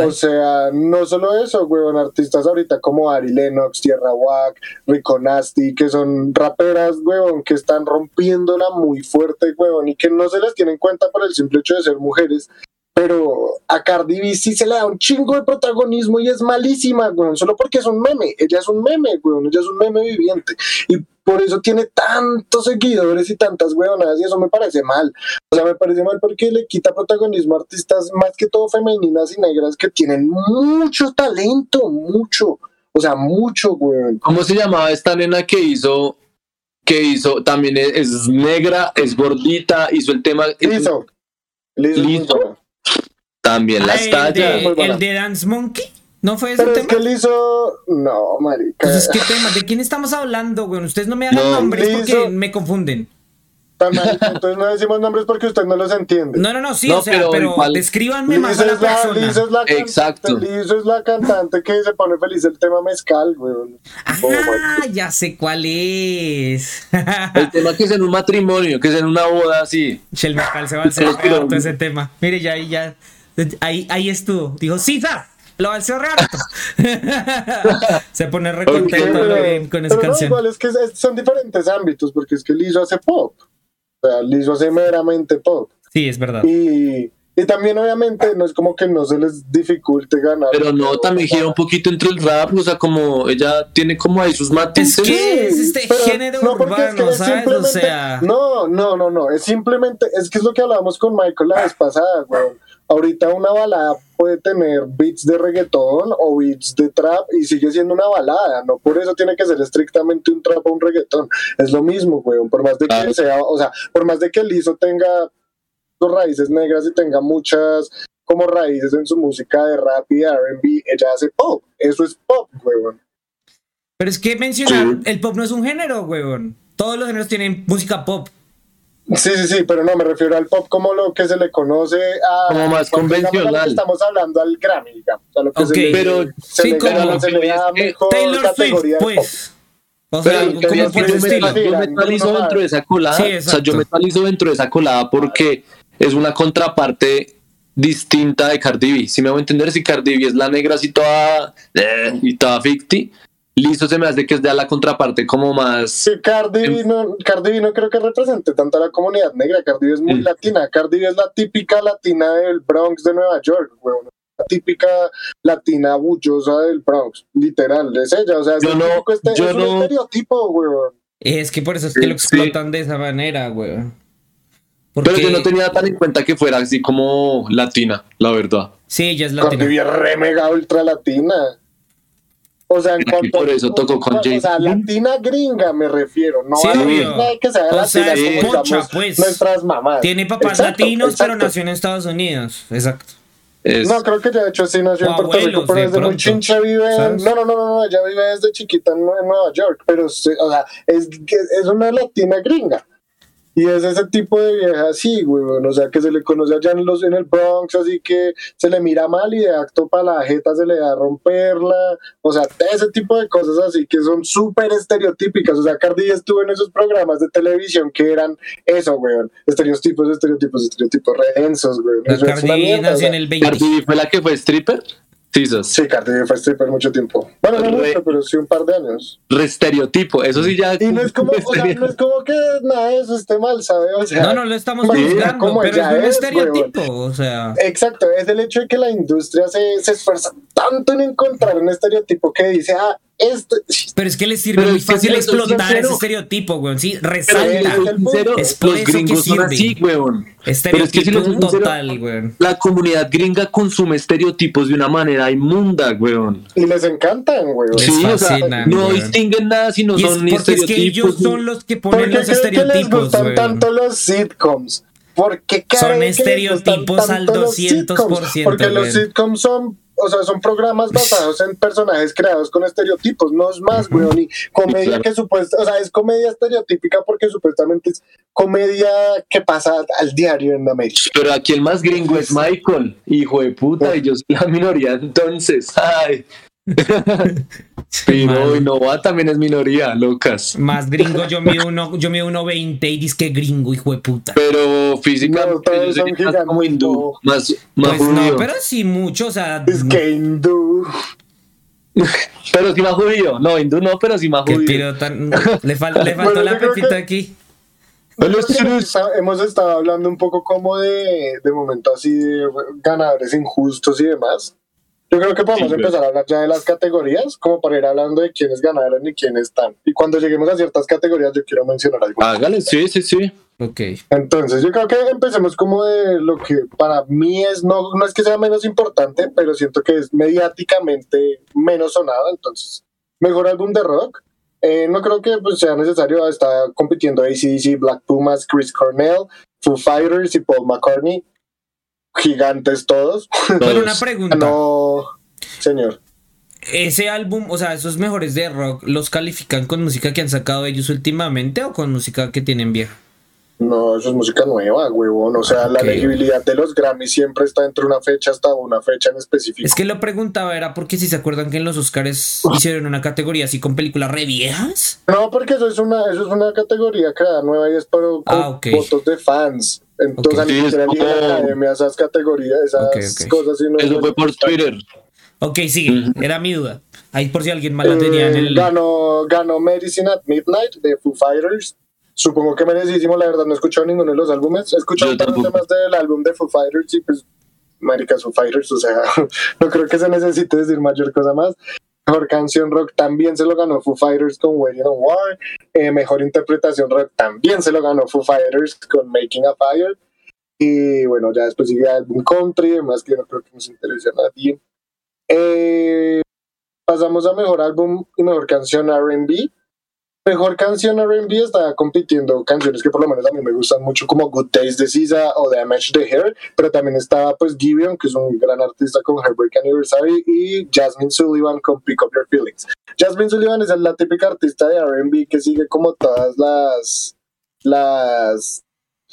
O sea, no solo eso, weón. Artistas ahorita como Ari Lennox, Tierra Wack, Rico Nasty, que son raperas, weón, que están rompiéndola muy fuerte, weón, y que no se les tiene en cuenta por el simple hecho de ser mujeres pero a Cardi B sí se le da un chingo de protagonismo y es malísima, güey, solo porque es un meme. Ella es un meme, güey, ella es un meme viviente. Y por eso tiene tantos seguidores y tantas huevonadas y eso me parece mal. O sea, me parece mal porque le quita protagonismo a artistas más que todo femeninas y negras que tienen mucho talento, mucho. O sea, mucho, güey. ¿Cómo se llamaba esta nena que hizo, que hizo, también es, negra, es gordita, hizo el tema... Listo. También ah, las tallas. el de Dance Monkey. ¿No fue ese Pero tema? Es que él hizo. No, marica. Pues ¿qué tema? ¿De quién estamos hablando, güey? Ustedes no me hagan nombres porque me confunden. Tan entonces no decimos nombres porque usted no los entiende. No, no, no, sí, No, o sea, pero pero, igual- descríbanme más a la es la, persona. Liz es la Exacto. Liz es la cantante que se pone feliz el tema mezcal, weón. Oh, Ah, ya sé cuál es. El tema que es en un matrimonio, que es en una boda así. El mezcal se va a hacer harto ese tema. Mire, ya ahí ya. Ahí, ahí estuvo. Dijo, sí, sa, lo va a hacer harto. se pone re Ok, contento pero- bien con esa pero no, canción. igual es que es- son diferentes ámbitos, porque es que Lizo hace pop. O sea, Lizo hace meramente pop. Sí, es verdad. Y, y también, obviamente, no es como que no se les dificulte ganar. Pero no, también gira un poquito entre el rap, o sea, como ella tiene como ahí sus Es matices. que es este pero género no, porque es que urbano, es ¿sabes? O simplemente- sea. No, no, no, no. Es simplemente, es que es lo que hablábamos con Michael la vez pasada, weón. Ahorita una balada puede tener beats de reggaetón o beats de trap y sigue siendo una balada. No por eso tiene que ser estrictamente un trap o un reggaetón. Es lo mismo, weón. Por más de que sea, o sea, por más de que Lizo tenga sus raíces negras y tenga muchas como raíces en su música de rap y de R&B, ella hace pop. Eso es pop, weón. Pero es que mencionar, el pop no es un género, weón. Todos los géneros tienen música pop. Sí, sí, sí, pero no, me refiero al pop como lo que se le conoce a... Como más digamos, convencional. estamos hablando al Grammy, digamos. A lo que Ok. se le, Pero- se sí, le, como- gana- se le da mejor Taylor Swift, pues. O sea, Pero como yo, me, estilo. estilo. yo metalizo Bruno dentro de esa colada. Sí, o sea, yo metalizo dentro de esa colada porque es una contraparte distinta de Cardi B. Si me voy a entender, si Cardi B es la negra así toda eh, y toda ficti, listo se me hace que es de la contraparte como más. Sí, Cardi B, no, Cardi B no creo que represente tanto a la comunidad negra. Cardi B es muy Mm. latina. Cardi B es la típica latina del Bronx de Nueva York, weón. La típica latina bullosa del Bronx, literal, es ella. O sea, es, Yo el no- este- yo es un no- estereotipo, weón. Es que por eso es que Sí, lo explotan de esa manera, weón. Porque, Pero yo no tenía tan en cuenta que fuera así como latina, la verdad. Sí, ella es Cardi latina. B es re mega ultra latina. O sea, en cuanto por eso tocó con O sea, Jay-Z. latina gringa me refiero, no Sí, a latina que sea O latina sea, es como pocha, pues. nuestras mamás. Tiene papás Exacto, latinos, pero nació en Estados Unidos. Exacto. Es, No, creo que ya de hecho sí nació O en Puerto Rico, pero de desde muy chincha vive en... No, no, no, no, ella vive desde chiquita en, Nue- en Nueva York, pero sí, o sea, es, es una latina gringa. Y es ese tipo de vieja así, güey, o sea, que se le conoce allá en, los, en el Bronx, así que se le mira mal y de acto para la jeta se le da a romperla, o sea, ese tipo de cosas así que son súper estereotípicas, o sea, Cardi estuvo en esos programas de televisión que eran eso, güey, estereotipos, estereotipos, estereotipos re densos, güey. Cardi B mierda, o nació sea. en el 20. Cardi fue la que fue stripper. Sí, sos. Sí, Cardi B fue stripper mucho tiempo. Bueno, no Re- mucho, pero sí un par de años. Re estereotipo. Eso sí ya. Y no es como, o sea, no es como que nada de eso esté mal, ¿sabes? O sea, No, no lo estamos como pero es un es, estereotipo. O sea, Exacto, es el hecho de que la industria se, se esfuerza tanto en encontrar un estereotipo que dice, ah, este. pero es que les sirve Pero muy fácil explotar sincero- ese estereotipo, weón. Sí, Pero resalta. es sincero, por los eso que gringos son sirve. así, weón. Pero es que si les soy sincero, total, weón. La comunidad gringa consume estereotipos de una manera inmunda, weón. Y les encantan. Les Sí, o sea, fascinan, no weón. distinguen nada si no Y es son ni porque es que estereotipos. ellos son los que ponen ¿Por qué los creen que les estereotipos, gustan weón. tanto los sitcoms? ¿Por qué Son estereotipos al tanto los 200%, sitcoms? Porque los weón. sitcoms son, o sea, son programas basados en personajes creados con estereotipos, no es más, weón. Y comedia Sí, claro. que supuesta, o sea, es comedia estereotípica porque supuestamente es comedia que pasa al diario en América. Pero aquí el más gringo es Michael, hijo de puta, y yo soy la minoría, entonces, ay. Pero. Innova también es minoría, locas. Más gringo, yo mido uno, yo mido uno 20 y dice que gringo, hijo de puta. Pero físicamente No, yo son sería más como hindú, más, más Pues judío. no, pero sí mucho, o sea, Es que hindú. Pero sí más judío. No, hindú no, pero sí más judío. tan, le, fal- le faltó Bueno, la pepita que- aquí. Hemos estado- hemos estado hablando un poco como de, de momento así de ganadores injustos y demás. Yo creo que podemos Sí, güey. empezar a hablar ya de las categorías, como para ir hablando de quiénes ganaron y quiénes están. Y cuando lleguemos a ciertas categorías, yo quiero mencionar algo. Hágale, sí, sí, sí. Ok. Entonces, yo creo que empecemos como de lo que para mí es, no, no es que sea menos importante, pero siento que es mediáticamente menos sonado. Entonces, mejor álbum de rock. Eh, no creo que pues, sea necesario. Está compitiendo ACDC, Black Pumas, Chris Cornell, Foo Fighters y Paul McCartney. Gigantes todos. Pero una pregunta. no, señor. Ese álbum, o sea, esos mejores de rock, ¿los califican con música que han sacado ellos últimamente o con música que tienen vieja? No, eso es música nueva, huevón. O sea, la Ok. elegibilidad de los Grammy siempre está entre una fecha hasta una fecha en específico. Es que lo preguntaba era porque si se acuerdan que en los Oscars hicieron una categoría así con películas re viejas. No, porque eso es una, eso es una categoría creada nueva y es por Ah, ok. votos de fans. Entonces, Ok. ni Sí, siquiera es elige la como- academia esas categorías, esas Ok, ok. cosas. sino Eso fue por Twitter. Ok, sigue, era mi duda. Ahí por si alguien más la tenía en Eh, el. ganó, ganó Medicine at Midnight de Foo Fighters. Supongo que merecidísimo, la verdad no he escuchado ninguno de los álbumes. He escuchado tampoco. temas del álbum de Foo Fighters y pues, maricas Foo Fighters, o sea, no creo que se necesite decir mayor cosa más. Mejor canción rock también se lo ganó Foo Fighters con Waiting on War. Eh, mejor interpretación rock también se lo ganó Foo Fighters con Making a Fire. Y bueno, ya después sigue álbum country, además que no creo que nos interese a nadie. Eh, pasamos a mejor álbum y mejor canción RB. Mejor canción RB estaba compitiendo canciones que por lo menos a mí me gustan mucho, como Good Days de SZA o Damage the Hair, pero también estaba pues Gibeon, que es un gran artista con Heartbreak Anniversary, y Jasmine Sullivan con Pick Up Your Feelings. Jasmine Sullivan es la típica artista de RB que sigue como todas las, las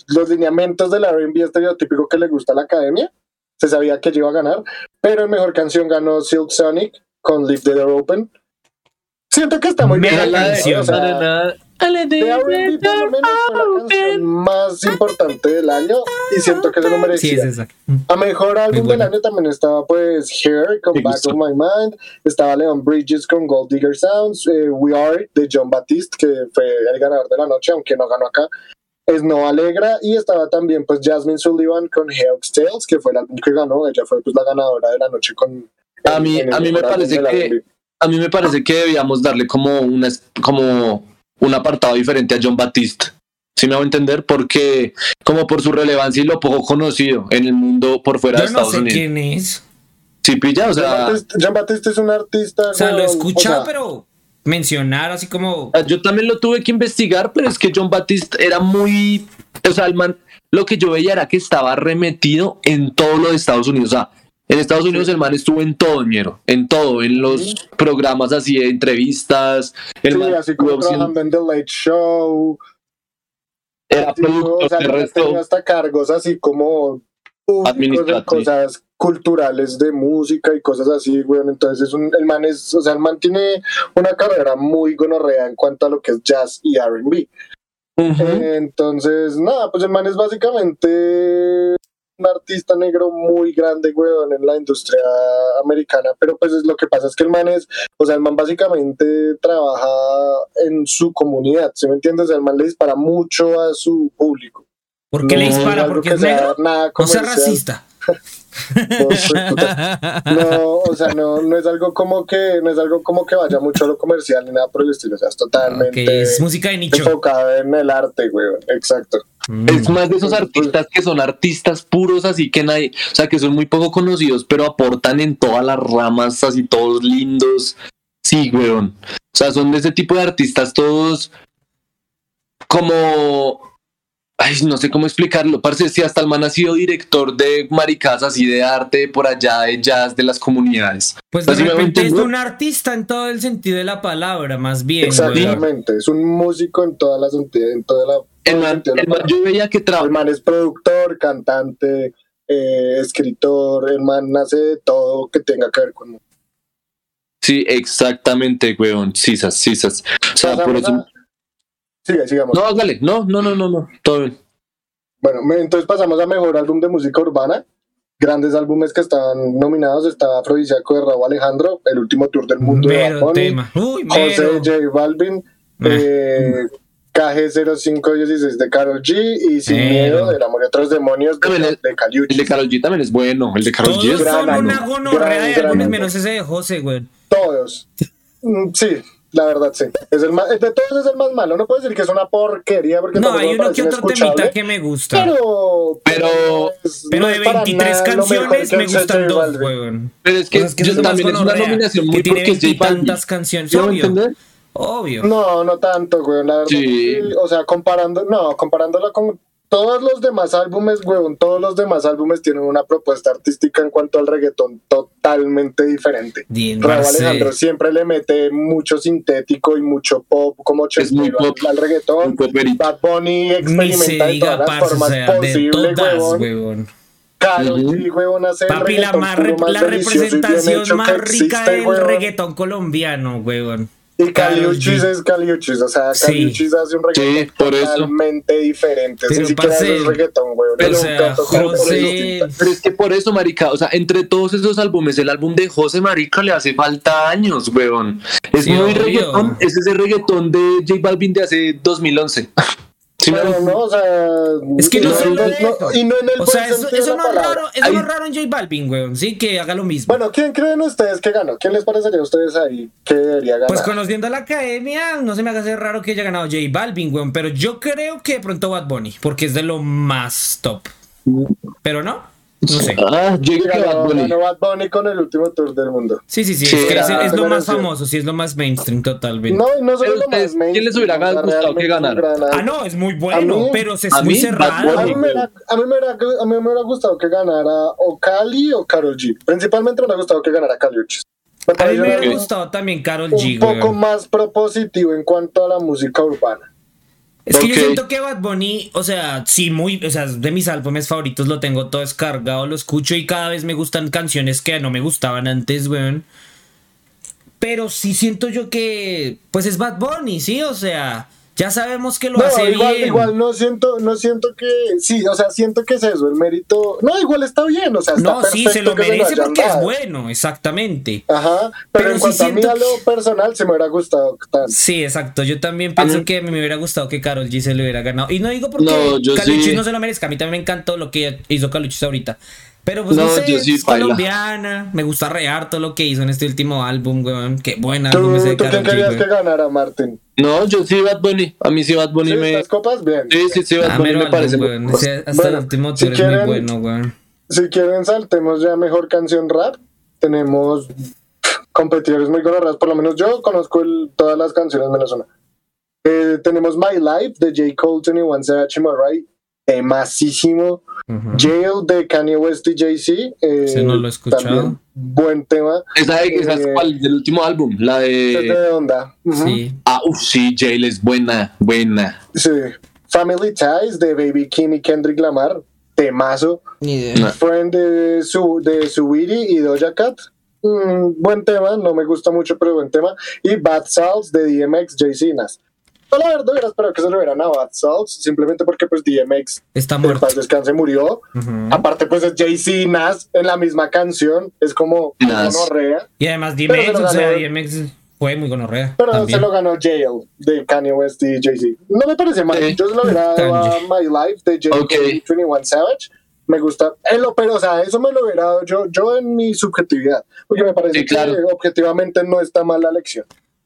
los lineamientos del R&B estereotípico que le gusta a la academia. Se sabía que iba a ganar, pero en mejor canción ganó Silk Sonic con Leave the Door Open. Siento que está muy bien. La canción. O sea, de la más importante del año y siento que se lo Sí, merecía. es esa. A mejor álbum del año también estaba pues Hair con Back gustó. of My Mind, estaba Leon Bridges con Gold Digger Sounds, eh, We Are de John Baptiste que fue el ganador de la noche aunque no ganó acá, es No Alegra y estaba también pues Jasmine Sullivan con Hawk's Tales que fue el álbum que ganó, ella fue pues la ganadora de la noche con... A mí- a mí me parece que-. A mí me parece que debíamos darle como, una, como un apartado diferente a John Baptiste. ¿Sí me hago entender? Porque como por su relevancia y lo poco conocido en el mundo por fuera de no Estados sé Unidos. quién es. Sí, pilla, o sea, John Baptiste es un artista... O sea, lo he weón, escuchado, o sea, pero mencionar así como. yo también lo tuve que investigar, pero es que John Baptiste era muy, o sea, el man, lo que yo veía era que estaba remetido en todo lo de Estados Unidos, o sea, en Estados Unidos el man estuvo en todo, ñero, en todo, en los programas así de entrevistas, el sí, man así como trabajando en The Late Show, era o sea, no resto. tenía hasta cargos así como Administrativos. cosas culturales de música y cosas así, weón. Entonces es un, el man es, o sea, el man tiene una carrera muy gonorrea en cuanto a lo que es jazz y R&B. Entonces, nada, pues el man es básicamente un artista negro muy grande, weón, en la industria americana, pero pues es lo que pasa es que el man es, o sea, el man básicamente trabaja en su comunidad, ¿sí me entiendes? El man le dispara mucho a su público. ¿Por qué le dispara? ¿Porque que es sea negro? nada No sea racista. No, o sea, no, no es algo como que, no es algo como que vaya mucho a lo comercial ni nada por el estilo, o sea, es Ok, totalmente es música de nicho. enfocado en el arte, weón, exacto. Mm. Es más de esos artistas que son artistas puros, así que nadie, o sea, que son muy poco conocidos, pero aportan en todas las ramas, así todos lindos. Sí, weón. O sea, son de ese tipo de artistas todos como... Ay, no sé cómo explicarlo. Parece si hasta el man ha sido director de maricas así de arte por allá, de jazz, de las comunidades. Pues de me hago repente es un artista en todo el sentido de la palabra, más bien. Exactamente, es un músico en toda la sentido, en toda la, todo El el man, sentido de la el man, palabra. yo veía que El trabajaba. man es productor, cantante, eh, escritor, el man hace de todo que tenga que ver con Sí, exactamente, weón. Sisas, sisas. O sea, por eso. A- Sigue, sigamos. No, dale, no, no, no, no, no, todo bien. Bueno, entonces pasamos a mejor álbum de música urbana. Grandes álbumes que están nominados está Afrodisíaco de Raúl Alejandro, El último tour del mundo de Bad Mero Bunny, tema. Uy, José. J Balvin, Ah. eh, KG0516 de Karol G y Sin Mero. Miedo del Amor y otros demonios de, También el- de Caliucci. El de Karol G también es bueno. El de Karol G Todos es son gran una álbum. gonorrea de álbumes álbum. menos ese de José, güey. Todos. Mm, Sí, la verdad sí. Es el más, de todos es el más malo. No puedo decir que es una porquería porque No, hay uno que otro temita que me gusta. Pero, Pero- no es- Pero no de es para 23 nada lo mejor canciones me gustan dos, weón. Pero es que, O sea, es que yo también es una nominación que muy tiene porque tantas canciones. ¿Sí me Obvio, entender? obvio. No, no tanto, güey. La verdad, sí, o sea, comparando, no, comparándola con todos los demás álbumes, huevón, todos los demás álbumes tienen una propuesta artística en cuanto al reggaetón totalmente diferente. Raúl. Alejandro siempre le mete mucho sintético y mucho pop como Es muy ochentero pop. al, reggaetón. Bad Bunny experimenta de diga, todas las parce, o formas posibles, hace el Papi, la, reggaetón más la representación más rica existe, del reggaetón colombiano, huevón. Y Caliuchis es Caliuchis, o sea, Sí. Caliuchis hace un reggaetón Sí, por eso. totalmente diferente. Pero, Ni siquiera parce, eso es reggaetón, huevón. pero, es o un sea, canto totalmente José- distinto. Pero es que por eso, marica, o sea, entre todos esos álbumes, el álbum de José Marica le hace falta años, weón. Es Sí, muy obvio. reggaetón, es ese reggaetón de J Balvin de hace 2011. ¿Sí Pero no, o sea. Es que no solo no- no- Y no en el O sea, eso, no es raro, eso Ahí- no es raro en J Balvin, weón. Sí, que haga lo mismo. Bueno, ¿quién creen ustedes que ganó? ¿Quién les parecería a ustedes ahí que debería ganar? Pues conociendo a la academia, no se me hace raro que haya ganado J Balvin, weón. Pero yo creo que de pronto Bad Bunny, porque es de lo más top. Pero no, no sé. Ah, yo digo que Bad Bunny. Bad Bunny con el último tour del mundo. Sí, sí, sí. Sí, es, que es, es lo más famoso, sí, es lo más mainstream totalmente. No, y no solo lo más ¿quién les hubiera mainstream, gustado que ganara? un Ah, no, es muy bueno, mí- pero es a muy cerrado. A mí, me hubiera, a, mí me hubiera, a mí me hubiera gustado que ganara o Cali o Karol G. Principalmente me hubiera gustado que ganara. Me A mí me hubiera un- gustado también Carol un G, poco weón. más propositivo en cuanto a la música urbana. Es que yo siento que Bad Bunny, o sea, sí, muy, o sea, de mis álbumes favoritos lo tengo todo descargado, lo escucho y cada vez me gustan canciones que no me gustaban antes, weón. Pero sí siento yo que, pues es Bad Bunny, sí, o sea, ya sabemos que lo No, hace igual, bien. igual no siento, no siento que, sí, o sea, siento que es eso, el mérito, no, igual está bien, o sea, está no, sí, se lo merece porque es bueno, exactamente. Ajá, pero, Pero en sí cuanto a mí a lo personal se me hubiera gustado. Sí, exacto. Yo también pienso mí- que me hubiera gustado que Carol G se lo hubiera ganado. Y no digo porque No, sí. no se lo merezca. A mí también me encantó lo que hizo Caluchis ahorita. Pero pues no, No, sé, yo sí, es colombiana. Me gusta re harto lo que hizo en este último álbum, weón. Qué buen ¿Tú, álbum ese de tú quién G, querías que ganara, Martín? No, yo sí Bad Bunny. A mí sí Bad Bunny ¿Sí, me... estas copas? Bien. Sí, sí, sí, Bad Ah, Bunny me parece muy-. Ese hasta Bueno, el último si es muy quieren- bueno, weón. Si quieren, saltemos ya mejor canción rap. Tenemos competidores muy gonorras, por lo menos yo conozco el- todas las canciones menos una. Eh, tenemos My Life de J. Cole, 21 Savage y Mariah, temasísimo. Ujú. Jail de Kanye West y Jay-Z. eh, Ese no lo he escuchado. también buen tema. Esa, de- esa es Eh, cuál, del último álbum, la Es de... de onda. Sí. Ah, uff, sí, Jail es buena, buena. Sí. Family Ties de Baby Kim y Kendrick Lamar. Temazo. Ni idea. No. Friend de, su, de y Doja Cat. Mm, buen tema, no me gusta mucho, pero buen tema. Y Bad Salts de DMX, Jay-Z y Nas. Yo la verdad hubiera esperado que se lo hubieran a Bad Salts, simplemente porque pues DMX, Está muerto. paz descanse, murió. Aparte pues es Jay-Z y Nas en la misma canción, es como Nas. gonorrea. Y además DMX, o sea. DMX fue muy gonorrea. Pero también. se lo ganó Jail de Kanye West y Jay-Z. No me parece mal. Yo se lo hubiera dado a. My Life de J. Ok. Cole y 21 Savage. Me gusta. Eh, lo- pero, o sea, eso me lo hubiera dado yo, yo en mi subjetividad. Porque me parece Sí, claro. que objetivamente no está mal la lección.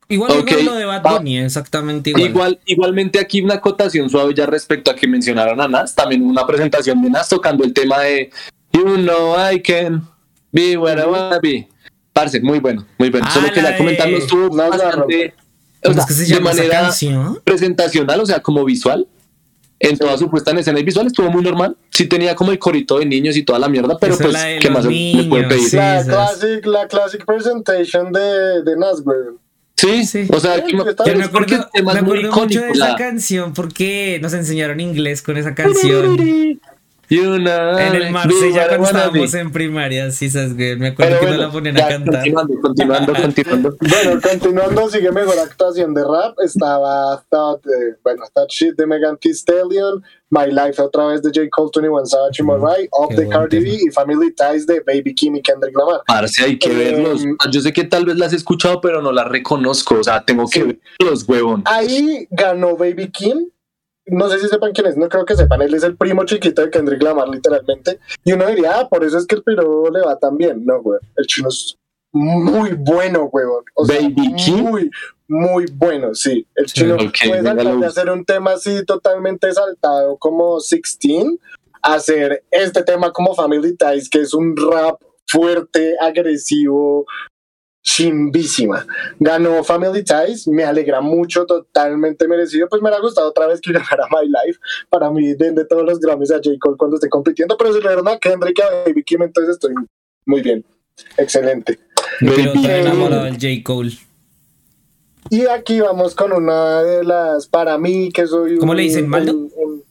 Igual Ok. igual lo de Bad Ah. Bunny, exactamente igual. Igual, igualmente aquí una acotación suave ya respecto a que mencionaron a Nas, también una presentación de Nas tocando el tema de You know I can be where I wanna be. Parce, muy bueno, muy bueno. Ah, Solo la quería de- comentarlo, estuvo Nas la bastante o ¿Cómo sea, es que se de llama manera presentacional, o sea, como visual. En toda su puesta en escena y visual estuvo muy normal. Sí tenía como el corito de niños y toda la mierda, pero Esa es pues, ¿qué más se le puede niños, pedir? Sí, la, classic, la classic presentation de, de Nas, güey. Sí, Sí. o sea, Sí, que me- me acuerdo, me acuerdo mucho de esa la- canción porque nos enseñaron inglés con esa canción. You know En el Marsella cuando estábamos en primaria, sí, sabes, güey. Me acuerdo Pero que bueno, nos la ponían ya, a cantar. Continuando, continuando, continuando. Bueno, continuando, sigue mejor actuación de rap. Estaba Thought, eh, bueno, Thought Shit de Megan Thee Stallion, My Life otra vez de J. Cole, 21 Savage y Off qué de Cardi B y Family Ties de Baby Kim y Kendrick Lamar. Parce, hay que Eh, verlos. Yo sé que tal vez las he escuchado, pero no las reconozco. O sea, tengo que Sí. verlos, huevón. Ahí ganó Baby Kim. No sé si sepan quién es, no creo que sepan. Él es el primo chiquito de Kendrick Lamar, literalmente. Y uno diría, ah, por eso es que el piro le va tan bien. No, güey. El chino es muy bueno, huevón. O sea, Baby. Muy, muy bueno, sí. El chino puede saltar de hacer un tema así totalmente saltado como 16, hacer este tema como Family Ties, que es un rap fuerte, agresivo, chimbísima. Ganó Family Ties, me alegra mucho, totalmente merecido. Pues me ha gustado otra vez que ganara My Life. Para mí, de todos los Grammys a J. Cole cuando esté compitiendo, pero si le dieron a Kendrick y a Baby Kim, entonces estoy muy bien. Excelente. Pero enamorado del J. Cole. Y aquí vamos con una de las, para mí, que soy ¿Cómo le dicen, Maldo? Un,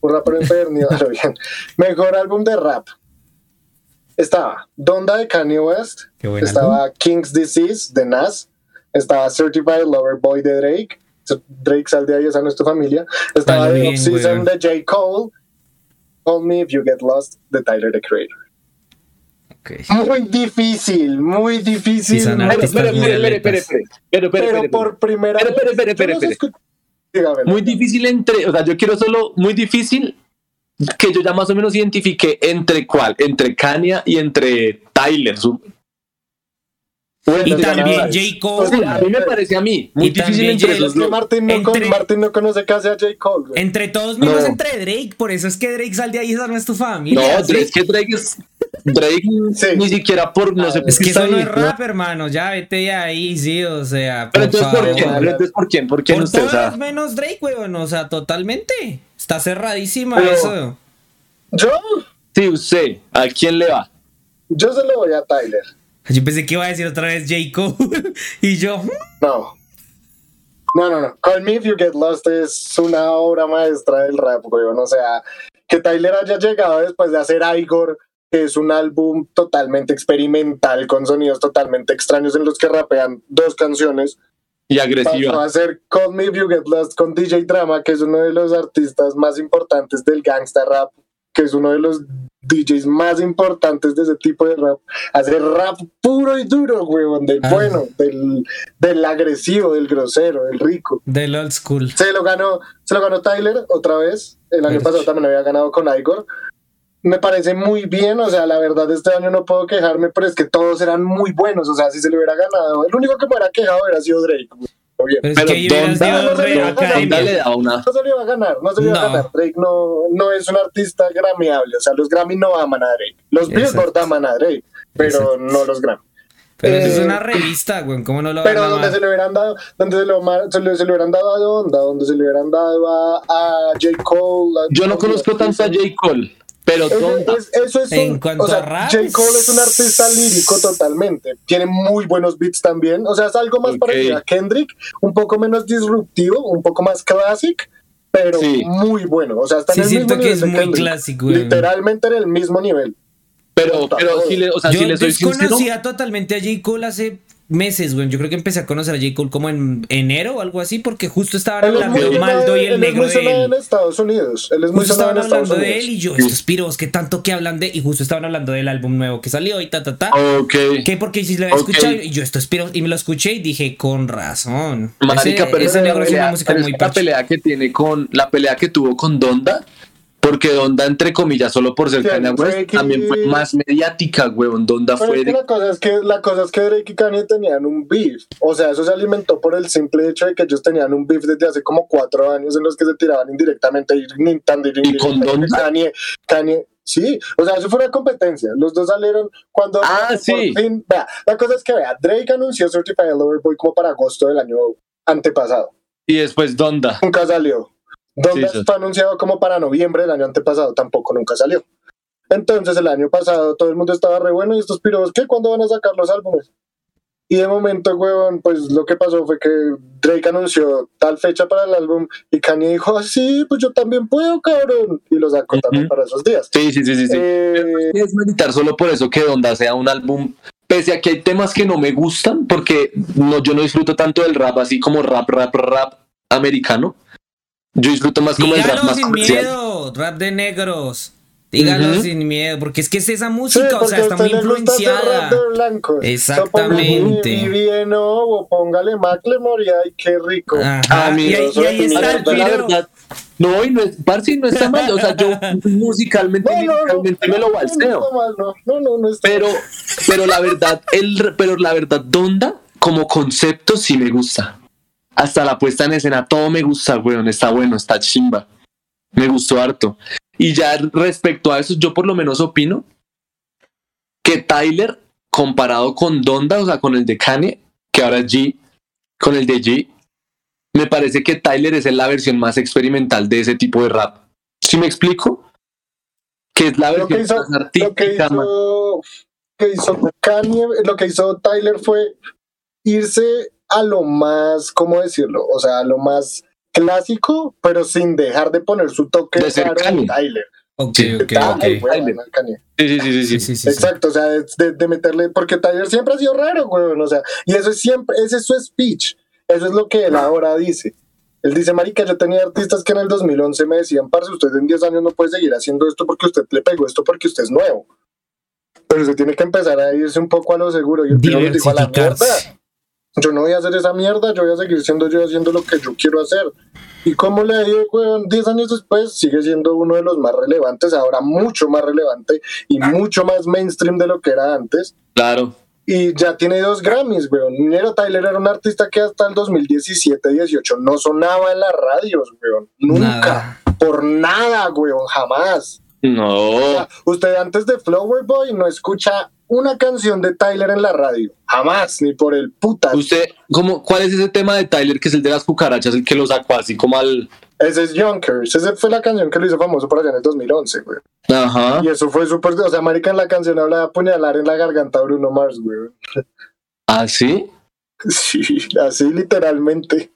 un, rapero enfermo, bien. Mejor álbum de rap. Estaba Donda de Kanye West, estaba King's Disease de Nas, estaba Certified Lover Boy de Drake, Drake sal de ahí, esa no es tu familia, estaba The Season de J. Cole, Call Me If You Get Lost de Tyler the Creator. Muy difícil, muy difícil. Pero por primera vez. Muy difícil entre, o sea, yo quiero solo, muy difícil que yo ya más o menos identifique entre cuál, entre Kanye y entre Tyler. Y también J. Cole. a mí me parece a mí muy difícil entre esos que Martin no, entre, Martin no conoce casi a J. Cole. Entre todos menos entre Drake, por eso es que Drake sal de ahí, esa no es tu familia. No, Drake, es que Drake es Drake ni siquiera por no sé Es que eso no es rap, hermano. Ya vete de ahí, sí, o sea. Pero entonces, ¿por quién? entonces, ¿por quién? ¿Por quién por usted? Todos menos Drake, weón. O sea, totalmente. Está cerradísima eso. ¿Yo? Sí, usted. ¿A quién le va? Yo se lo voy a Tyler. Yo pensé que iba a decir otra vez J. Cole. y yo. No. No, no, no. Call Me If You Get Lost es una obra maestra del rap, weón. O sea, que Tyler haya llegado después de hacer Igor que es un álbum totalmente experimental con sonidos totalmente extraños en los que rapean dos canciones. Y agresiva. Va a ser Call Me If You Get Lost con DJ Drama, que es uno de los artistas más importantes del gangsta rap, que es uno de los DJs más importantes de ese tipo de rap. Hacer rap puro y duro, weón, del ah. bueno, del, del agresivo, del grosero, del rico. Del old school. Se lo ganó, se lo ganó Tyler otra vez. El año pasado también había ganado con Igor me parece muy bien, o sea, la verdad este año no puedo quejarme, pero es que todos eran muy buenos, o sea, si se le hubiera ganado, el único que me hubiera quejado hubiera sido Drake. Pero, es que Donda, no, se le iba a ganar, no se le iba a ganar. Drake no, no es un artista gramiable, o sea, los Grammy no aman a Drake. Los Billboard aman a Drake, pero no los Grammy. Pero es una eh, revista, güey, ¿cómo no lo Pero donde se le hubieran dado, donde se, lo, se, le, se le hubieran dado a Donda, donde se le hubieran dado a, a J. Cole. Yo no conozco tanto a J. Cole. Pero eso es en cuanto a rap, J. Cole es un artista lírico totalmente. Tiene muy buenos beats también. O sea, es algo más parecido a Kendrick, un poco menos disruptivo, un poco más classic, pero muy bueno. O sea, está en el mismo que es muy clásico. Literalmente en el mismo nivel. Pero, pero si le, o sea, Yo si le soy desconocía totalmente a J. Cole hace meses, güey. Yo creo que empecé a conocer a J. Cole como en enero o algo así, porque justo estaban hablando de Maldo y el negro de él. en Estados Unidos. Él es muy justo estaban en hablando de él y yo, estos piros que tanto que hablan de. Y justo estaban hablando del álbum nuevo que salió y ta, ta, ta. Ok. Que porque si lo había escuchado y yo, estos piros, y me lo escuché y dije, con razón. Marica, ese, pero ese negro es una música muy La pelea que tiene con. La pelea que tuvo con Donda porque Donda, entre comillas, solo por ser Kanye West, también fue más mediática, weón. Donda fue. la, cosa es que, la cosa es que Drake y Kanye tenían un beef. O sea, eso se alimentó por el simple hecho de que ellos tenían un beef desde hace como cuatro años en los que se tiraban indirectamente. Y, ¿Y con Donda? Kanye, Kanye, sí, o sea, eso fue una competencia. Los dos salieron cuando. Ah, sí. Fin, vea, la cosa es que, vea, Drake anunció Certified Lover Boy como para agosto del año antepasado. Y después Donda. Nunca salió. Donde fue anunciado como para noviembre del año antepasado, tampoco nunca salió. Entonces el año pasado todo el mundo estaba re bueno y estos piros, ¿qué? ¿Cuándo van a sacar los álbumes? Y de momento, huevón, pues lo que pasó fue que Drake anunció tal fecha para el álbum y Kanye dijo, ah, sí, pues yo también puedo, cabrón. Y lo sacó también para esos días. Sí, sí, sí, sí. sí. Eh, es meditar solo por eso que Donda sea un álbum, pese a que hay temas que no me gustan, porque no, yo no disfruto tanto del rap así como rap, rap, rap americano. Yo disfruto más como el rap más sin miedo, rap de negros. Dígalo sin miedo, porque es que es esa música, o sea, está muy influenciada. Exactamente. Y bien, o póngale Macklemore y ay, qué rico. Ah, y, ahí, y ahí está el la verdad. No, y no es, Parsi no está mal, o sea, yo musicalmente, no, no, musicalmente no, me lo balseo. No, no, no, está pero, pero la verdad, el, pero la verdad, Donda, como concepto sí me gusta hasta la puesta en escena, todo me gusta, weón, está bueno, está chimba. Me gustó harto. Y ya respecto a eso, yo por lo menos opino que Tyler comparado con Donda, o sea, con el de Kanye, que ahora es G, con el de G, me parece que Tyler es la versión más experimental de ese tipo de rap. ¿Sí me explico? Que es la versión hizo, más lo que artística, hizo, que hizo Kanye, lo que hizo Tyler fue irse a lo más, ¿cómo decirlo? O sea, a lo más clásico, pero sin dejar de poner su toque De ser Tyler. Ok, Sí. ok, ok. Sí, sí, sí, sí, Sí, sí. sí, sí, sí. Exacto, o sea, de, meterle, porque Tyler siempre ha sido raro, weón, o sea, y eso es siempre, ese es su speech, eso es lo que él ahora dice. Él dice, marica, yo tenía artistas que en el 2011 me decían, parce, usted en 10 años no puede seguir haciendo esto porque usted le pegó esto porque usted es nuevo. Pero usted tiene que empezar a irse un poco a lo seguro. Y el dijo a la mierda. Yo no voy a hacer esa mierda, yo voy a seguir siendo yo haciendo lo que yo quiero hacer. Y como le dije, weón, 10 años después sigue siendo uno de los más relevantes, ahora mucho más relevante y mucho más mainstream de lo que era antes. Claro. Y ya tiene dos Grammys, weón. Nero Tyler era un artista que hasta el 2017-18 no sonaba en las radios, weón. Nunca. Nada. Por nada, weón, jamás. O No. sea, usted antes de Flower Boy no escucha una canción de Tyler en la radio. Jamás, ni por el puta. Usted, ¿cómo, ¿cuál es ese tema de Tyler que es el de las cucarachas, el que lo sacó así como al. Ese es Yonkers. Esa fue la canción que lo hizo famoso por allá en el 2011, güey. Ajá. Y eso fue súper. O sea, Marica en la canción habla de apuñalar en la garganta a Bruno Mars, güey. ¿Ah, sí? Sí, así literalmente.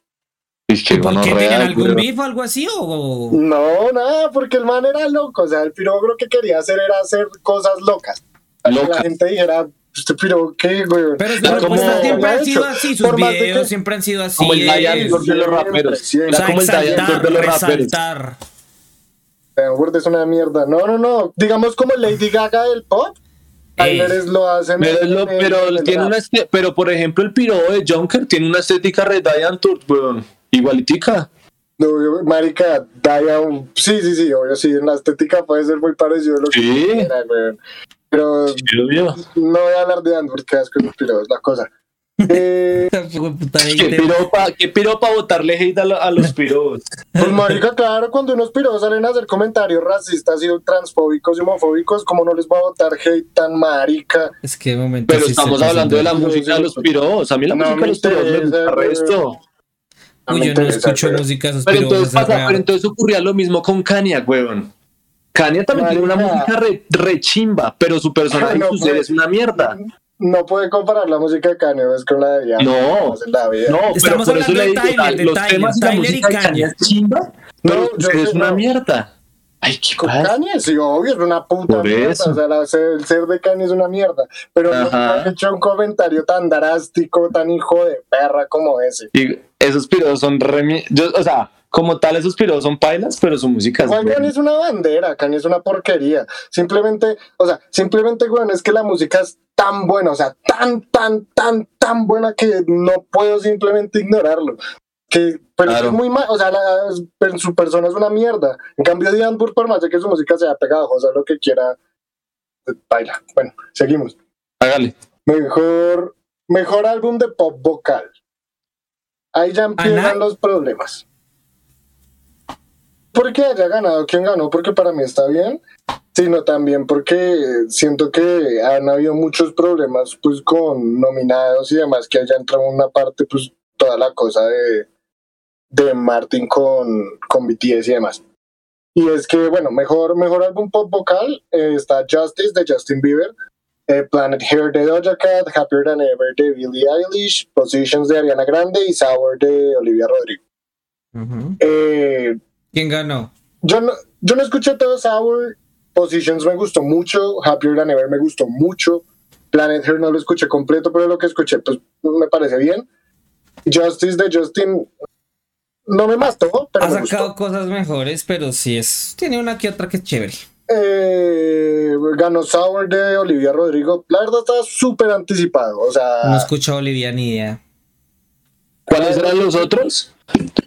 Es que ¿Y ¿Por qué tienen algún beef o algo así? O... No, nada, porque el man era loco. O sea, el piro que quería hacer era hacer cosas locas. Que La Loca. gente dijera, este piro, ¿qué, güey? Pero las propuestas como- siempre han sido así, sus Por más de videos que- siempre han sido así. Como el Lord de los raperos. Era sea, como el Lord de los raperos. resaltar. Word es una mierda. No, no, no. Digamos como Lady Gaga del pop. Tyler es lo hacen. Pero, lo- en el- pero en tiene una pero por ejemplo el piro de Junker tiene una estética re Diane Tour, weón. Igualitica. No, yo- marica, Diane, sí, sí, sí, obvio, sí, en la estética puede ser muy parecido a lo que Sí. weón. Pero no voy a hablar de Andrew, porque asco los piros, es la cosa. Eh, ¿Qué piropa, qué piropa botarle hate a, lo- a los piros? pues marica, claro, cuando unos piros salen a hacer comentarios racistas y transfóbicos y homofóbicos, como no les va a votar hate tan marica? Es que de momento Pero sí estamos hablando de la música de los piros. A mí la No música de los piros me gusta resto. Uy, yo no escucho música de Pero piros, entonces, esa pasa, pero entonces ocurría lo mismo con Kanye, weón. Kanye también tiene una música re, re chimba, pero su personaje No, y su ser pues. es una mierda. No puede comparar la música de Kanye West con la de Diane. No. la vida. No, pero Estamos por eso hablando le de digo, Tyler, de los Tyler, temas y la Tyler y música de Kanye. Kanye es chimba, pero No, yo es una no. mierda. Ay, qué Con. Kanye, sí, obvio, es una puta Por mierda. eso. O sea, la- el ser de Kanye es una mierda. Pero Ajá. nunca he hecho un comentario tan drástico, tan hijo de perra como ese. Y esos piros son re... mi- Yo, o sea, como tal, esos piros son pailas, pero su música es buena. Kanye es una bandera, Kanye es una porquería. Simplemente, o sea, simplemente, weón, es que la música es tan buena, o sea, tan, tan, tan, tan buena que no puedo simplemente ignorarlo. Que, pero Claro. es muy mal, o sea, la- su persona es una mierda. En cambio, Diane Burr, por más de que su música sea pegajosa, lo que quiera, baila. Bueno, seguimos. Hágale. Mejor, mejor álbum de pop vocal. Ahí ya empiezan ¿Ana? los problemas. Porque haya ganado quien ganó, porque para mí está bien, sino también porque siento que han habido muchos problemas pues con nominados y demás, que haya entrado una parte pues toda la cosa de, de Martin con, con BTS y demás. Y es que, bueno, mejor, mejor álbum pop vocal eh, está Justice de Justin Bieber, eh, Planet Hair de Doja Cat, Happier Than Ever de Billie Eilish, Positions de Ariana Grande y Sour de Olivia Rodrigo. Ujú. Eh, ¿Quién ganó? yo, no, yo no escuché todo Sour, Positions me gustó mucho, Happier Than Ever me gustó mucho, Planet Hair no lo escuché completo, pero lo que escuché pues me parece bien. Justice de Justin no me mató, pero Ha me gustó. sacado cosas mejores, pero sí es. Tiene una que otra que es chévere. Eh, ganó Sour de Olivia Rodrigo. La verdad estaba súper anticipado. O sea, No escucho a Olivia ni idea. ¿Cuáles eran los otros?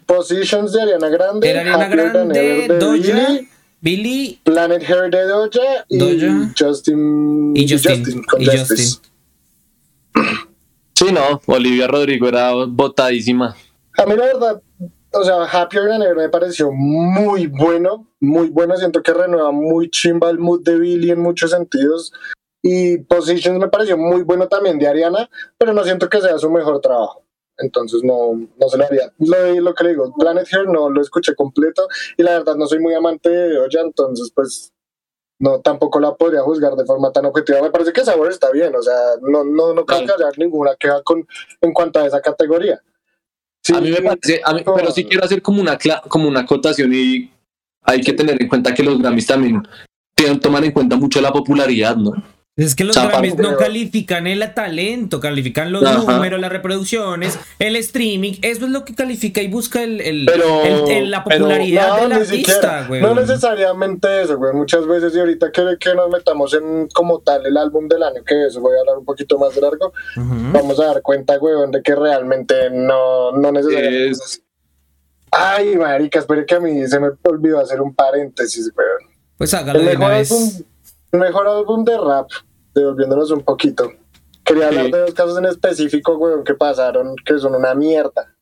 Positions de Ariana Grande, Era Ariana Grande, de Doja, Billy Planet Hair de Doja y Doja. Justin, y Justin. con y. Justin. Sí, no. Olivia Rodrigo era botadísima. A mí la verdad, o sea, Happier Than Ever me pareció muy bueno, muy bueno. Siento que renueva muy chimba el mood de Billy en muchos sentidos. Y Positions me pareció muy bueno también de Ariana, pero no siento que sea su mejor trabajo. Entonces no, no se lo haría. Lo, lo que le digo, Planet Here no lo escuché completo y la verdad no soy muy amante de Oya, entonces pues no tampoco la podría juzgar de forma tan objetiva. Me parece que Sabor está bien, o sea, no, no, no creo que haya ninguna queja con, en cuanto a esa categoría. Sí, a mí me parece, a mí, pero sí quiero hacer como una, como una acotación y hay que tener en cuenta que los Grammys también tienen, toman en cuenta mucho la popularidad, ¿no? Es que los Grammys no califican el talento, califican los números, las reproducciones, el streaming. Eso es lo que califica y busca el, el, la popularidad del artista, güey. No necesariamente eso, güey. Muchas veces, y ahorita que, que nos metamos en como tal el álbum del año, que eso voy a hablar un poquito más largo, vamos a dar cuenta, güey, de que realmente no, no necesariamente. Es... Ay, marica, espere que a mí se me olvidó hacer un paréntesis, güey. Pues hágalo de una vez. el mejor álbum de rap devolviéndonos un poquito. Quería hablar de dos casos en específico, weón, que pasaron, que son una mierda.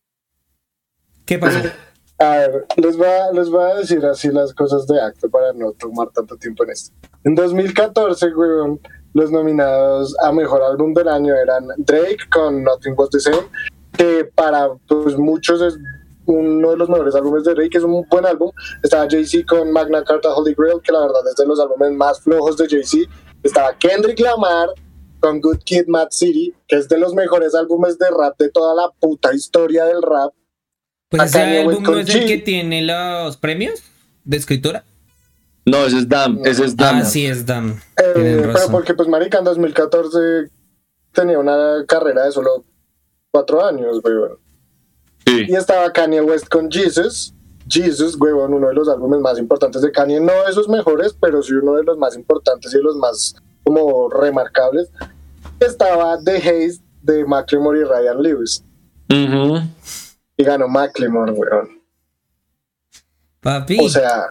¿Qué pasó? A ver, les voy a, les voy a decir así las cosas de acto para no tomar tanto tiempo en esto. En 2014, weón, los nominados a Mejor Álbum del Año eran Drake con Nothing Was The Same, que para pues, muchos es uno de los mejores álbumes de Drake, es un buen álbum. Estaba Jay-Z con Magna Carta Holy Grail, que la verdad es de los álbumes más flojos de Jay-Z. Estaba Kendrick Lamar con Good Kid, Mad City, que es de los mejores álbumes de rap de toda la puta historia del rap. Pues ese álbum no es el que tiene los premios de escritura. No, ese es Dam, ese es Dam. Ah, sí, es Dam. Eh, pero porque pues marica en 2014 tenía una carrera de solo cuatro años, weón. Sí. Y estaba Kanye West con Jesus. Jesus, weón, uno de los álbumes más importantes de Kanye, no de esos mejores, pero sí uno de los más importantes y de los más como remarcables. Estaba The Haze de Macklemore y Ryan Lewis. Y ganó Macklemore, weón. Papi. O sea.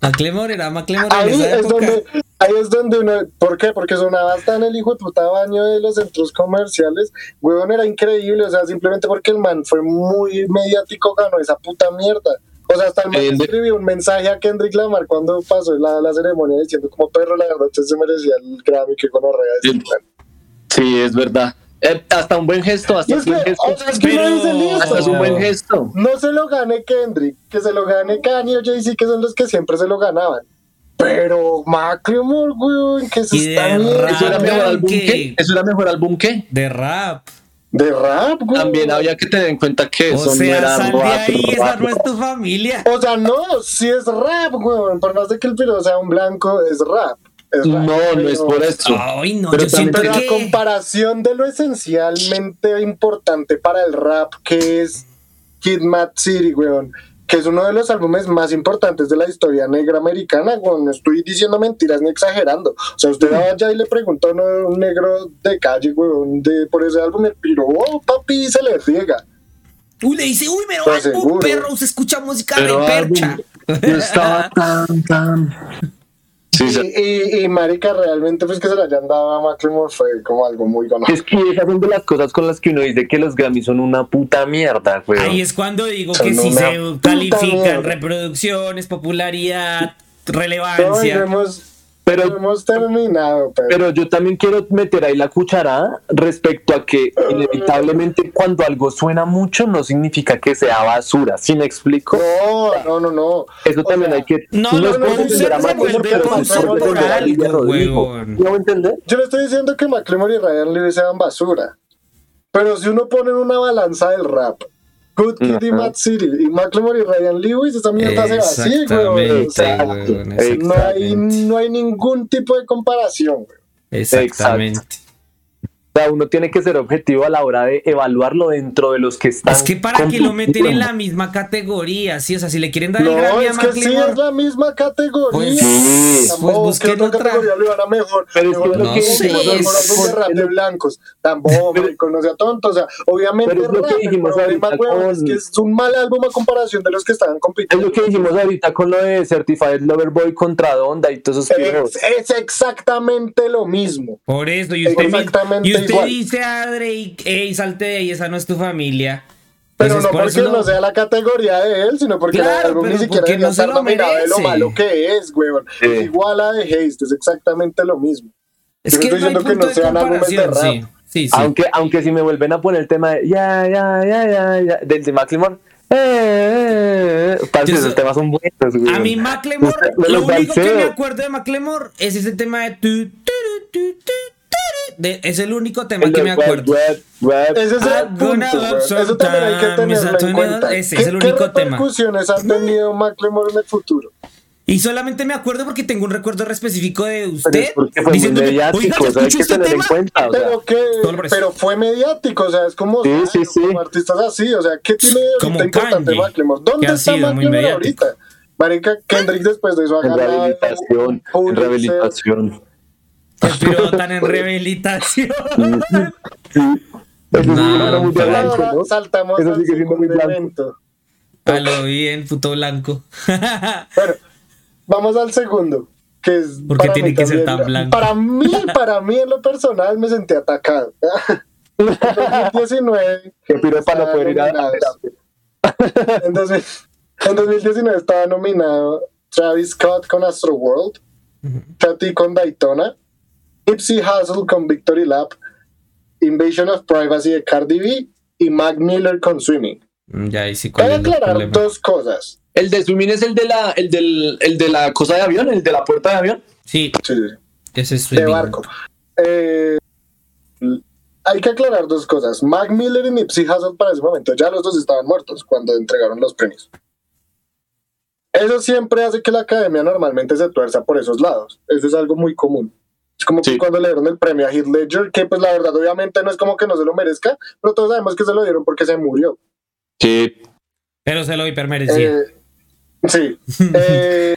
Macklemore era Macklemore ahí en esa es Donde, ahí es donde uno. ¿Por qué? Porque sonaba hasta en el hijo de puta baño de los centros comerciales. Weón, era increíble. O sea, simplemente porque el man fue muy mediático, ganó esa puta mierda. O sea, hasta el man escribió un mensaje a Kendrick Lamar cuando pasó la, la ceremonia diciendo como perro, la verdad, usted se merecía el Grammy que con sí. sí, es verdad. Eh, hasta un buen gesto, hasta un buen gesto. es que no dice listo. Hasta es un buen gesto. No se lo gane Kendrick, que se lo gane Kanye o Jay-Z, que son los que siempre se lo ganaban. Pero Macklemore, güey, que se está ¿Eso era mejor álbum que? ¿Eso era mejor álbum que? De rap. De rap, güey. También había que tener en cuenta que eso no era sal rap. De ahí, esa no es tu familia. O sea, no, si es rap, güey. Por más de que el piro sea un blanco, es rap. no, no es por eso. Ay, no, pero yo siento que... la comparación de lo esencialmente importante para el rap que es Kid Mad City, weón que es uno de los álbumes más importantes de la historia negra americana, no estoy diciendo mentiras ni exagerando. O sea, usted vaya y le preguntó a un negro de calle, weón, de, por ese álbum, el piro, oh, papi, se le riega. Uy, le dice, uy, pero pues un perro, se escucha música de percha. Yo estaba tan, tan y, y, marica, realmente pues que se la hayan dado a Macklemore fue como algo muy ganado. Es que esas son de las cosas con las que uno dice que los Grammy son una puta mierda, güey. Ahí es cuando digo que si se califican reproducciones, popularidad, relevancia. Pero hemos terminado. Pero. yo también quiero meter ahí la cucharada respecto a que inevitablemente cuando algo suena mucho no significa que sea basura. ¿Sí me explico? No, no, no, no. Eso también hay que. No, no, no, no se ¿No entender? Yo le estoy diciendo que McLemore y Ryan Lewis sean basura. Pero si uno pone en una balanza del rap Good Kid y Mad City. Y McLemore y Ryan Lewis, esa mierda se va así, güey. no, hay, no hay ningún tipo de comparación, güey. Exactamente sea, uno tiene que ser objetivo a la hora de evaluarlo dentro de los que están. Es que para que lo meten en la misma categoría, sí, o sea, si le quieren dar no, el Grammy es que sí es la misma categoría. Pues, sí, pues busquen otra categoría le van a mejor. Pero es que lo que sé, es, de blancos. Tampoco, no sea tonto, o sea, obviamente pero es lo que dijimos ahorita con... es que es un mal álbum a comparación de los que estaban compitiendo. Es lo que dijimos ahorita con lo de Certified Lover Boy contra Donda y todos esos es, es exactamente lo mismo. Por eso, y usted, exactamente usted dice a Drake, hey, salte de ahí, esa no es tu familia. Pero no porque no... sea la categoría de él, sino porque claro, álbum ni siquiera debería no estar nominado de lo malo que es, weón. Igual a de Haste, es exactamente lo mismo. Es Yo que estoy no diciendo que no sean álbumes de rap. sí. Sí, sí. Aunque, aunque si me vuelven a poner el tema de ya, ya, ya, ya, ya, del de Macklemore, eh, eh, eh, parce, Yo esos sé- temas son buenos, güey. A mí Macklemore, lo único que me acuerdo de Macklemore es ese tema de tu, tu, tu, tu, tu, de- es el único tema El que me acuerdo. web, web, web. Ese es el gonna punto. Eso también hay que tenerlo en cuenta. ese ¿Qué, es el qué único tema. repercusiones ha tenido Macklemore en el futuro? Y solamente me acuerdo porque tengo un recuerdo re específico de Pero usted es mediático, oiga, o ¿ya sea, hay escuchó que este tener en tema? cuenta, o sea, Pero que, pero fue mediático, o sea, es como, Sí, sí, sí. como artistas así, o sea, ¿qué tiene Como ahorita importante Kanye, Macklemore? ¿Dónde está Macklemore ahorita? Marica, Kendrick después de eso ha en ganado rehabilitación, en rehabilitación. Que pilotan en rehabilitación. Eso No, muy blanco, ¿no? saltamos Eso al sigue siendo muy blanco. evento. A lo bien, puto blanco. Bueno, vamos al segundo, que es ¿Por qué para tiene que ser tan blanco? Para mí, para mí en lo personal me sentí atacado. En 2019 Que piro para poder ir a nominados. en, 2000 en 2019 estaba nominado Travis Scott con Astro World, Tati con Daytona, Nipsey Hussle con Victory Lap, Invasion of Privacy de Cardi B y Mac Miller con Swimming. Mm, Ya, ahí sí, ¿cuál Voy a es el aclarar dos cosas. El de swimming es el de la, el del, el de la cosa de avión, el de la puerta de avión. Sí, Sí, ese es de barco. Eh, hay que aclarar dos cosas. Mac Miller y Nipsey Hussle para ese momento ya los dos estaban muertos cuando entregaron los premios. Eso siempre hace que la academia normalmente se tuerza por esos lados. Eso es algo muy común. Es como que cuando le dieron el premio a Heath Ledger, que pues la verdad obviamente no es como que no se lo merezca, pero todos sabemos que se lo dieron porque se murió. Sí. Pero se lo hipermerecía. Eh, sí. Eh,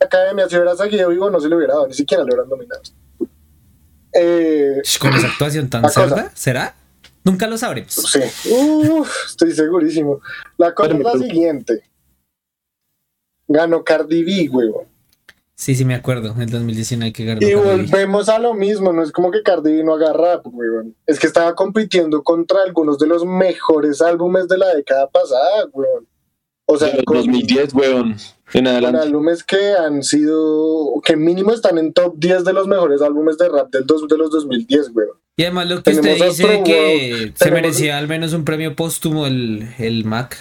la academia si hubiera seguido vivo no se le hubiera dado, ni siquiera le hubieran nominado. Eh, Con esa actuación tan cosa. cerda, ¿será? Nunca lo sabremos. Sí. Uf, estoy segurísimo. La cosa es la siguiente. Ganó Cardi B, huevo. Sí, sí, me acuerdo. En el 2019 que ganó. Y volvemos a lo mismo. No es como que Cardi B no haga rap, huevón. Es que estaba compitiendo contra algunos de los mejores álbumes de la década pasada, huevón. O sea, De los con, 2010, weón. En con adelante. álbumes que han sido, que mínimo están en top 10 de los mejores álbumes de rap del dos, de los 2010, huevón. Y además lo que usted Tenemos dice otro, que weón. se Tenemos- merecía al menos un premio póstumo el, el Mac,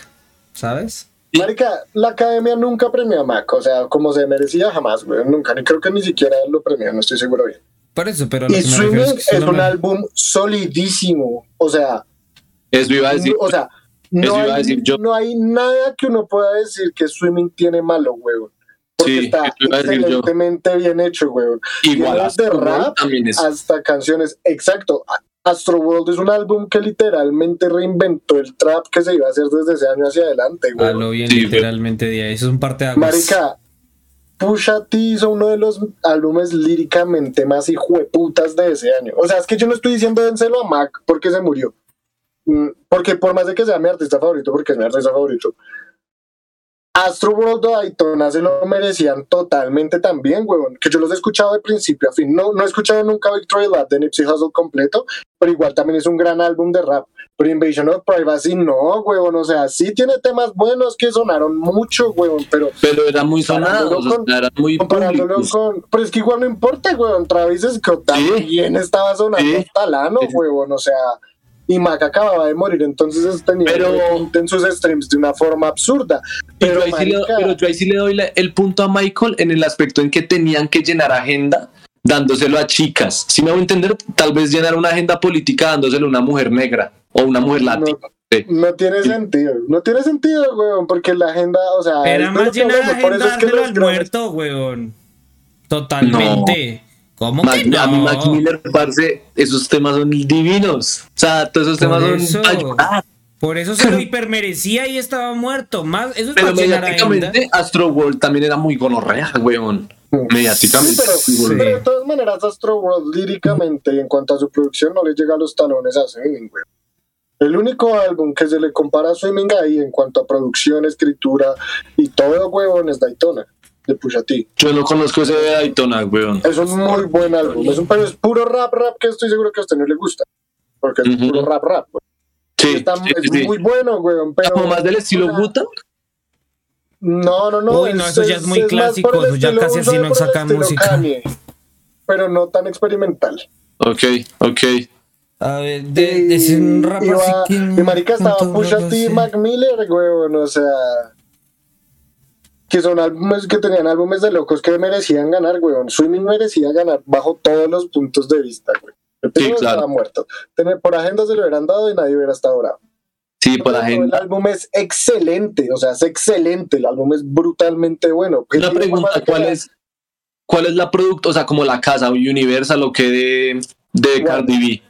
¿sabes? Marica, la academia nunca premió a Mac, o sea, como se merecía jamás, huevón. Nunca, ni creo que ni siquiera lo premió, no estoy seguro bien. Por eso, pero Y Swimming es que es un álbum solidísimo. O sea, Eso iba a decir. o sea no, Eso iba a hay, decir yo. no hay nada que uno pueda decir que Swimming tiene malo, huevón. Porque Sí, está eso iba a decir yo. excelentemente bien hecho, huevón. Igual de World rap también es. hasta canciones. Exacto. Astro World es un álbum que literalmente reinventó el trap que se iba a hacer desde ese año hacia adelante, A huevón. lo bien, Sí, literalmente, de ahí. Eso es un parte de aguas. Marica, Pusha T hizo uno de los álbumes líricamente más hijueputas de ese año. O sea, es que yo no estoy diciendo dénselo a Mac porque se murió. Mm, Porque por más de que sea mi artista favorito, porque es mi artista favorito, Astro World o Daytona se lo merecían totalmente también, huevón. Que yo los he escuchado de principio a fin. No, no he escuchado nunca Victory Lap de Nipsey Hussle completo, pero igual también es un gran álbum de rap. Pero Invasion of Privacy no, huevón. O sea, sí tiene temas buenos que sonaron mucho, huevón, pero Pero eran muy sonados, Comparándolo o sea, eran muy comparándolo públicos. con. Pero es que igual no importa, huevón. Travis Scott también estaba sonando Sí. hasta lano, Sí. huevón. O sea, y Mac acababa de morir, entonces Pero- en sus streams de una forma absurda. Pero, Pero, ahí sí le, marica, pero yo ahí sí le doy la- el punto a Michael en el aspecto en que tenían que llenar agenda dándoselo a chicas. Si me voy a entender, tal vez llenar una agenda política dándoselo a una mujer negra o una mujer latina. Sí. no tiene sentido. No tiene sentido, huevón, porque la agenda, o sea. Era más llenar hablamos, por eso es que los al muerto, weón. Totalmente. ¿Cómo Mac- que no? A mí Mac Miller, parce, esos temas son divinos. O sea, todos esos Por temas eso. son para llorar. Por eso se lo hipermerecía y estaba muerto. Más, eso es Pero mediáticamente, Astro World también era muy gonorrea, weón. Mediáticamente. Sí, pero, sí, pero de todas maneras, Astro World líricamente y en cuanto a su producción no le llega a los talones a Swimming, güey. El único álbum que se le compara a Swimming ahí en cuanto a producción, escritura y todo, huevón, es Daytona, de Pusha T. Yo no conozco ese de Daytona, weón. Es un muy buen álbum, es un, pero es puro rap, rap que estoy seguro que a usted no le gusta. Porque es puro rap, rap. güey. Sí, Está- sí, es sí. muy bueno, weón. Pero, Como más del estilo Guta. No, no, no. Uy, no, eso ya es muy clásico, eso ya casi así no por el saca estilo música. Kanye. pero no tan experimental. Ok, ok. A ver, de, un rap y, así va- que- y marica estaba ¿cuánto Pusha T y? Mac Miller, weón, o sea, que son álbumes que tenían álbumes de locos que merecían ganar, weón. Swimming merecía ganar bajo todos los puntos de vista, weón. El Sí, claro. estaba muerto. Por agenda se lo hubieran dado y nadie hubiera estado bravo. Sí, por Pero El agenda. álbum es excelente, o sea, es excelente. El álbum es brutalmente bueno. Una Objetivo, pregunta, ¿cuál es, ¿cuál es la producto? O sea, como la casa Universal o qué de, de. Cardi B.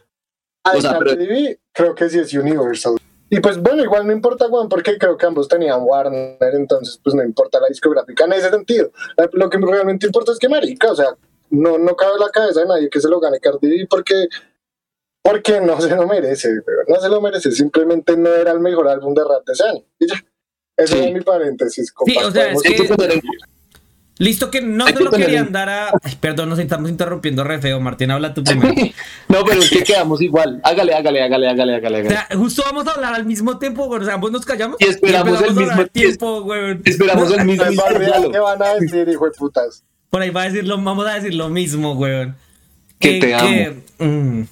O sea, Cardi pero- B, creo que sí es Universal. Y pues bueno, igual no importa, Juan, porque creo que ambos tenían Warner, entonces pues no importa la discográfica en ese sentido. La- Lo que realmente importa es que marica, o sea, no, no cabe en la cabeza de nadie que se lo gane Cardi B porque, porque no se lo merece, no se lo merece, simplemente no era el mejor álbum de rap de ese año. Y ya. Sí. es mi paréntesis. Sí, o sea, es que- Hay que tener en- Listo que no que lo tener querían en- dar a... Ay, perdón, nos estamos interrumpiendo re feo. Martín, habla tú primero. No, pero es que quedamos igual. Hágale, hágale, hágale, hágale, hágale. O sea, justo vamos a hablar al mismo tiempo, güey. O sea, ambos nos callamos Y esperamos el a hablar mismo tiempo, güey. Esperamos el mismo intervalo. ¿Qué van a decir, hijo de putas? Por ahí va a decir lo, vamos a decir lo mismo, güey. Que te mm.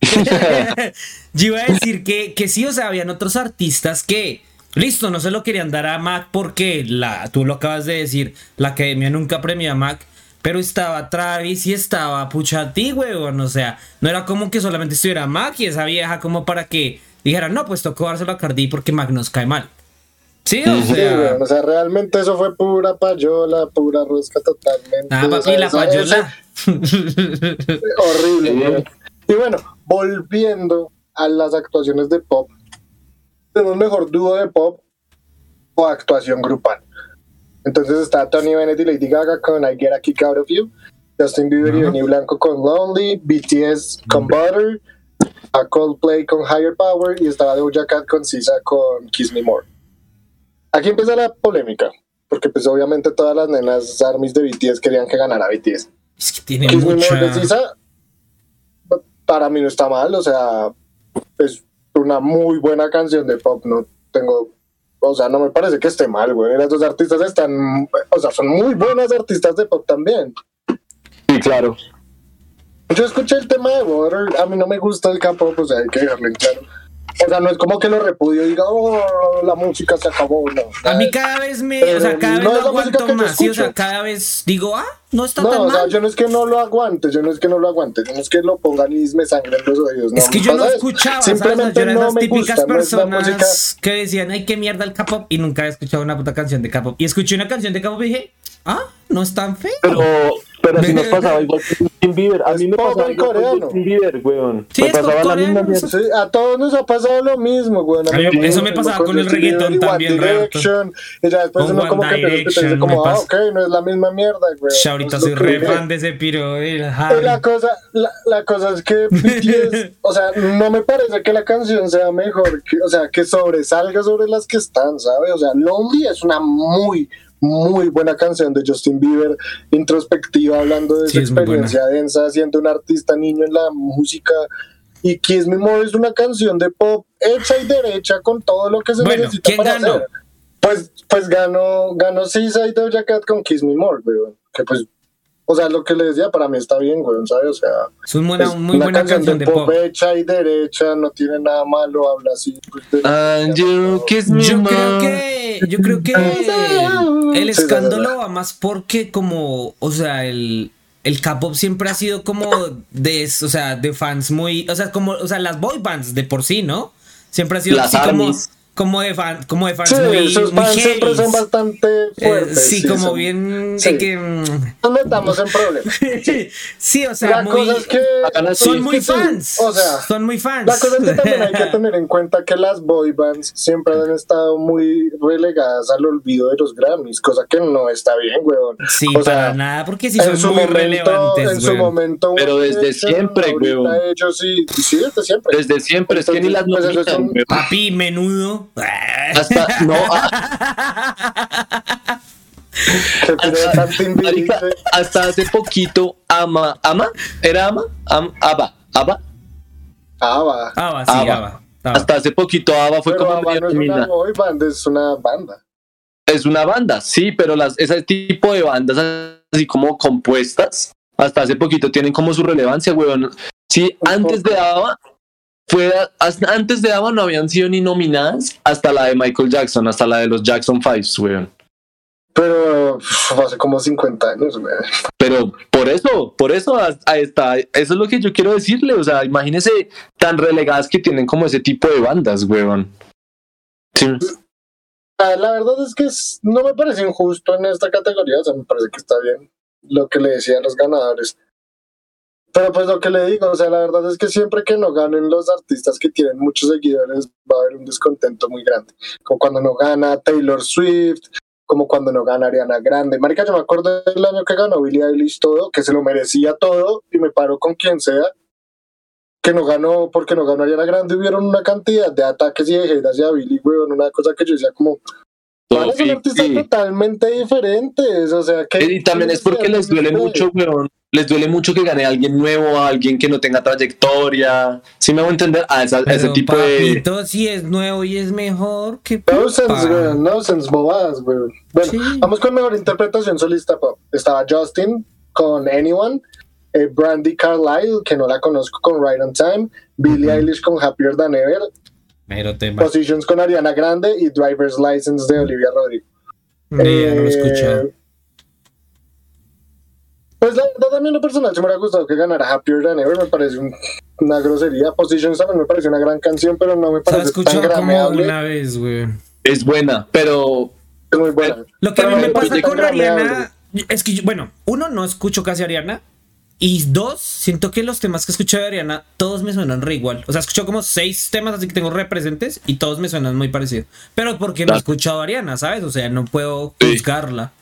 Yo iba a decir que, que sí, o sea, habían otros artistas que, listo, no se lo querían dar a Mac porque la, tú lo acabas de decir, la academia nunca premió a Mac, pero estaba Travis y estaba Pusha T, weón, o sea, no era como que solamente estuviera Mac y esa vieja como para que dijeran, no, pues tocó dárselo a Cardi porque Mac nos cae mal. Sí, o Sí, sea, weón, o sea, realmente eso fue pura payola, pura rosca totalmente. ah, o papi, sea, la payola. horrible. Sí. Y bueno, volviendo a las actuaciones de pop, tenemos mejor dúo de pop o actuación grupal. Entonces está Tony Bennett y Lady Gaga con I Get a Kick Out of You, Justin Bieber y. Benny Blanco con Lonely, BTS con Butter, a Coldplay con Higher Power y estaba Doja Cat con Sisa con Kiss Me More. Aquí empieza la polémica, porque pues obviamente todas las nenas armies de BTS querían que ganara BTS. Es que tiene Kiss Me. More de Sisa, para mí no está mal, o sea, es una muy buena canción de pop, no tengo, o sea, no me parece que esté mal, güey. Las dos artistas están, o sea, son muy buenas artistas de pop también. Sí, claro. Yo escuché el tema de Water, a mí no me gusta el K-pop, o sea, hay que dejarlo en claro. O sea, no es como que lo repudio y diga, oh, la música se acabó, no. A mí cada vez me, Pero o sea, cada vez no lo aguanto más, ¿sí? o sea, cada vez digo, ah, no está No, tan o sea, mal. yo no es que no lo aguante, yo no es que no lo aguante, yo no es que lo pongan y me sangren los oídos. No, es que yo no escuchaba, ¿sabes? O sea, Simplemente yo era no esas me típicas gusta, no es la música. personas que decían, ay, qué mierda el K-pop, y nunca había escuchado una puta canción de K-pop. Y escuché una canción de K-pop y dije, ah, no es tan feo. Pero, pero así nos pasaba igual con Justin Bieber. A mí me pasaba en igual con coreano. Justin Bieber, weón. Sí, me pasaba la misma eso mierda. Sí, a todos nos ha pasado lo mismo, güey. A mí eso me pasaba con el reggaetón también. Direction, y ya después Con uno como que empieza a Direction, pensar como, ah, ok, no es la misma mierda, güey. Ya ahorita lo soy que re fan de ese piro, el Y Harry. la cosa, la, la cosa es que BTS, o sea, no me parece que la canción sea mejor, que, o sea, que sobresalga sobre las que están, ¿sabes? O sea, Lonely es una muy, muy buena canción de Justin Bieber, introspectiva, hablando de Sí, su experiencia densa, siendo un artista niño en la música. Y Kiss Me More es una canción de pop hecha y derecha con todo lo que se Bueno, necesita ¿quién para ganó? hacer. Pues, pues ganó, ganó y Doja Cat con Kiss Me More, weón. Que pues, o sea, lo que le decía para mí está bien, weón, ¿sabes? O sea, Es una buena- es muy una buena canción de pop. hecha y derecha, no tiene nada malo, habla así. pues, de- And you kiss me Yo creo que, yo creo que el escándalo va más porque como, o sea, el, el K-pop siempre ha sido como de, o sea, de fans muy, o sea, como, o sea, las boy bands de por sí, ¿no? Siempre ha sido Las así armies. como de fan, como de fans Sí, muy, sus muy fans siempre son bastante Eh, fuertes. sí, como son- bien sí. que mm, Nos metamos en problemas. sí, o sea, La muy cosa es que son muy fans. O sea, son muy fans. La cosa es que también hay que tener en cuenta que las boy bands siempre han estado muy relegadas al olvido de los Grammys, cosa que no está bien, weón. Sí, O sea, para nada, porque sí en son su muy momento, relevantes, en su weón. momento. Pero desde siempre, weón. Ellos sí, sí, desde siempre. Desde siempre, es que ni las pues, es un-. Papi, menudo. Hasta, no, ah, hasta, marica, hasta hace poquito, Ama, Ama, ¿era Ama? Am, Aba, Aba. Va. Ah, va, sí, Ava. Hasta hace poquito Ava fue Pero como ABBA medio no es una nominada. boy band, es una banda. Es una banda, sí, pero las, ese tipo de bandas así como compuestas, hasta hace poquito tienen como su relevancia, weón. Sí, antes de ABBA, fue, hasta antes de ABBA no habían sido ni nominadas hasta la de Michael Jackson, hasta la de los Jackson Fives, weón. Pero uf, hace como 50 años, güey. Pero por eso, por eso ahí está, eso es lo que yo quiero decirle, o sea, imagínese tan relegadas que tienen como ese tipo de bandas, weón. Sí. La verdad es que no me parece injusto en esta categoría, o sea, me parece que está bien lo que le decían los ganadores. Pero pues lo que le digo, o sea, la verdad es que siempre que no ganen los artistas que tienen muchos seguidores, va a haber un descontento muy grande. Como cuando no gana Taylor Swift, como cuando no gana Ariana Grande. Marica, yo me acuerdo del año que ganó Billie Eilish todo, que se lo merecía todo, y me paro con quien sea, que no ganó, porque no ganó Ariana Grande, hubieron una cantidad de ataques y de hate hacia Billie, weón, una cosa que yo decía como, Vale, son artistas sí. totalmente diferentes, o sea que... Y también es porque les duele mucho, weón. Les duele mucho que gane alguien nuevo, alguien que no tenga trayectoria. ¿Sí me voy a entender? A, esa- a ese tipo de. papito, si es nuevo y es mejor, que Nonsense, weón, nonsense, bobadas, weón. Bueno, Sí. vamos con mejor interpretación solista pop. Estaba Justin con Anyone, eh, Brandy Carlisle, que no la conozco, con Right on Time, Billie Eilish con Happier Than Ever, Mero tema. Positions con Ariana Grande y Driver's License de Olivia Rodrigo. Idea, no lo he Eh, escuchado. Pues la verdad también lo personal se me hubiera gustado que ganara Happier Than Ever, me parece un- una grosería. Positions también me parece una gran canción, pero no me Se la he parece tan escuchado como grameable. una vez, güey. Es buena, pero. Es muy buena. Lo que a mí me me pasa con. Ariana es que, yo- bueno, uno, no escucho casi a Ariana. Y dos, siento que los temas que escucho de Ariana, todos me suenan re igual. O sea, escucho como seis temas así que tengo representes y todos me suenan muy parecidos. Pero porque no he escuchado a Ariana, ¿sabes? O sea, no puedo juzgarla.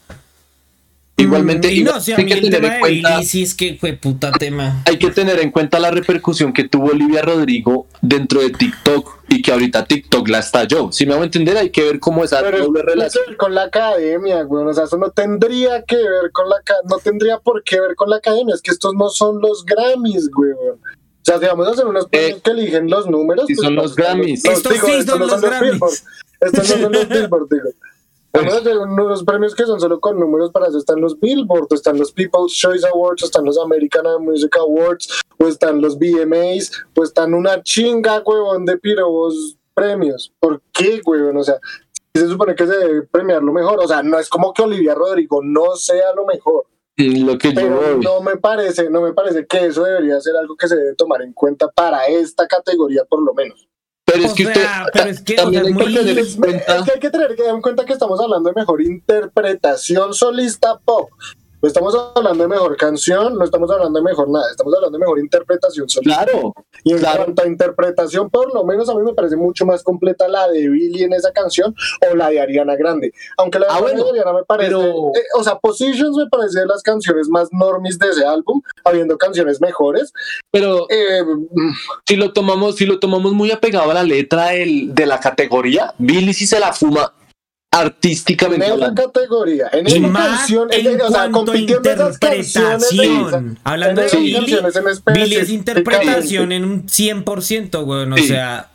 Igualmente, Mm, y no, o sea, hay que tener en cuenta. Sí es que fue puta tema. Hay que tener en cuenta la repercusión que tuvo Olivia Rodrigo dentro de TikTok y que ahorita TikTok la estalló. Si me hago entender, hay que ver cómo esa Pero doble tiene que relación. ver con la academia, güey. O sea, eso no tendría que ver con la ca- no tendría por qué ver con la academia. Es que estos no son los Grammys, güey. O sea, si vamos a hacer unos premios que eligen los números. sí son los Grammys. Estos sí estos son no los Grammys. Billboard. Estos no son los Billboard, digo. Vamos a hacer unos premios que son solo con números, para eso están los Billboard, están los People's Choice Awards, están los American Music Awards, o están los BMAs, o están una chinga, huevón, de pirobos premios. ¿Por qué, huevón? O sea, se supone que se debe premiar lo mejor. O sea, no es como que Olivia Rodrigo no sea lo mejor. Mm, Lo que yo Pero voy. no me parece, no me parece que eso debería ser algo que se debe tomar en cuenta para esta categoría por lo menos. Pero es que usted sea, pero ta- es que, o también que muy- tener en Es cuenta. que hay que tener en cuenta que estamos hablando de mejor interpretación solista pop. No estamos hablando de mejor canción, no estamos hablando de mejor nada, estamos hablando de mejor interpretación solista. Claro, Y en claro. cuanto a interpretación, por lo menos a mí me parece mucho más completa la de Billy en esa canción o la de Ariana Grande. Aunque la de Ah, bueno, Ariana me parece, pero- eh, o sea, Positions me parece de las canciones más normis de ese álbum, habiendo canciones mejores. pero Eh, si lo tomamos, si lo tomamos muy apegado a la letra del- de la categoría, Billy sí se la fuma en artísticamente esa hablando. categoría, en esa más canción, en en- o sea, compitiendo esas canciones de esa-. Hablando en de Billy, en Billy es interpretación en un 100%, weón. O Sí. sea,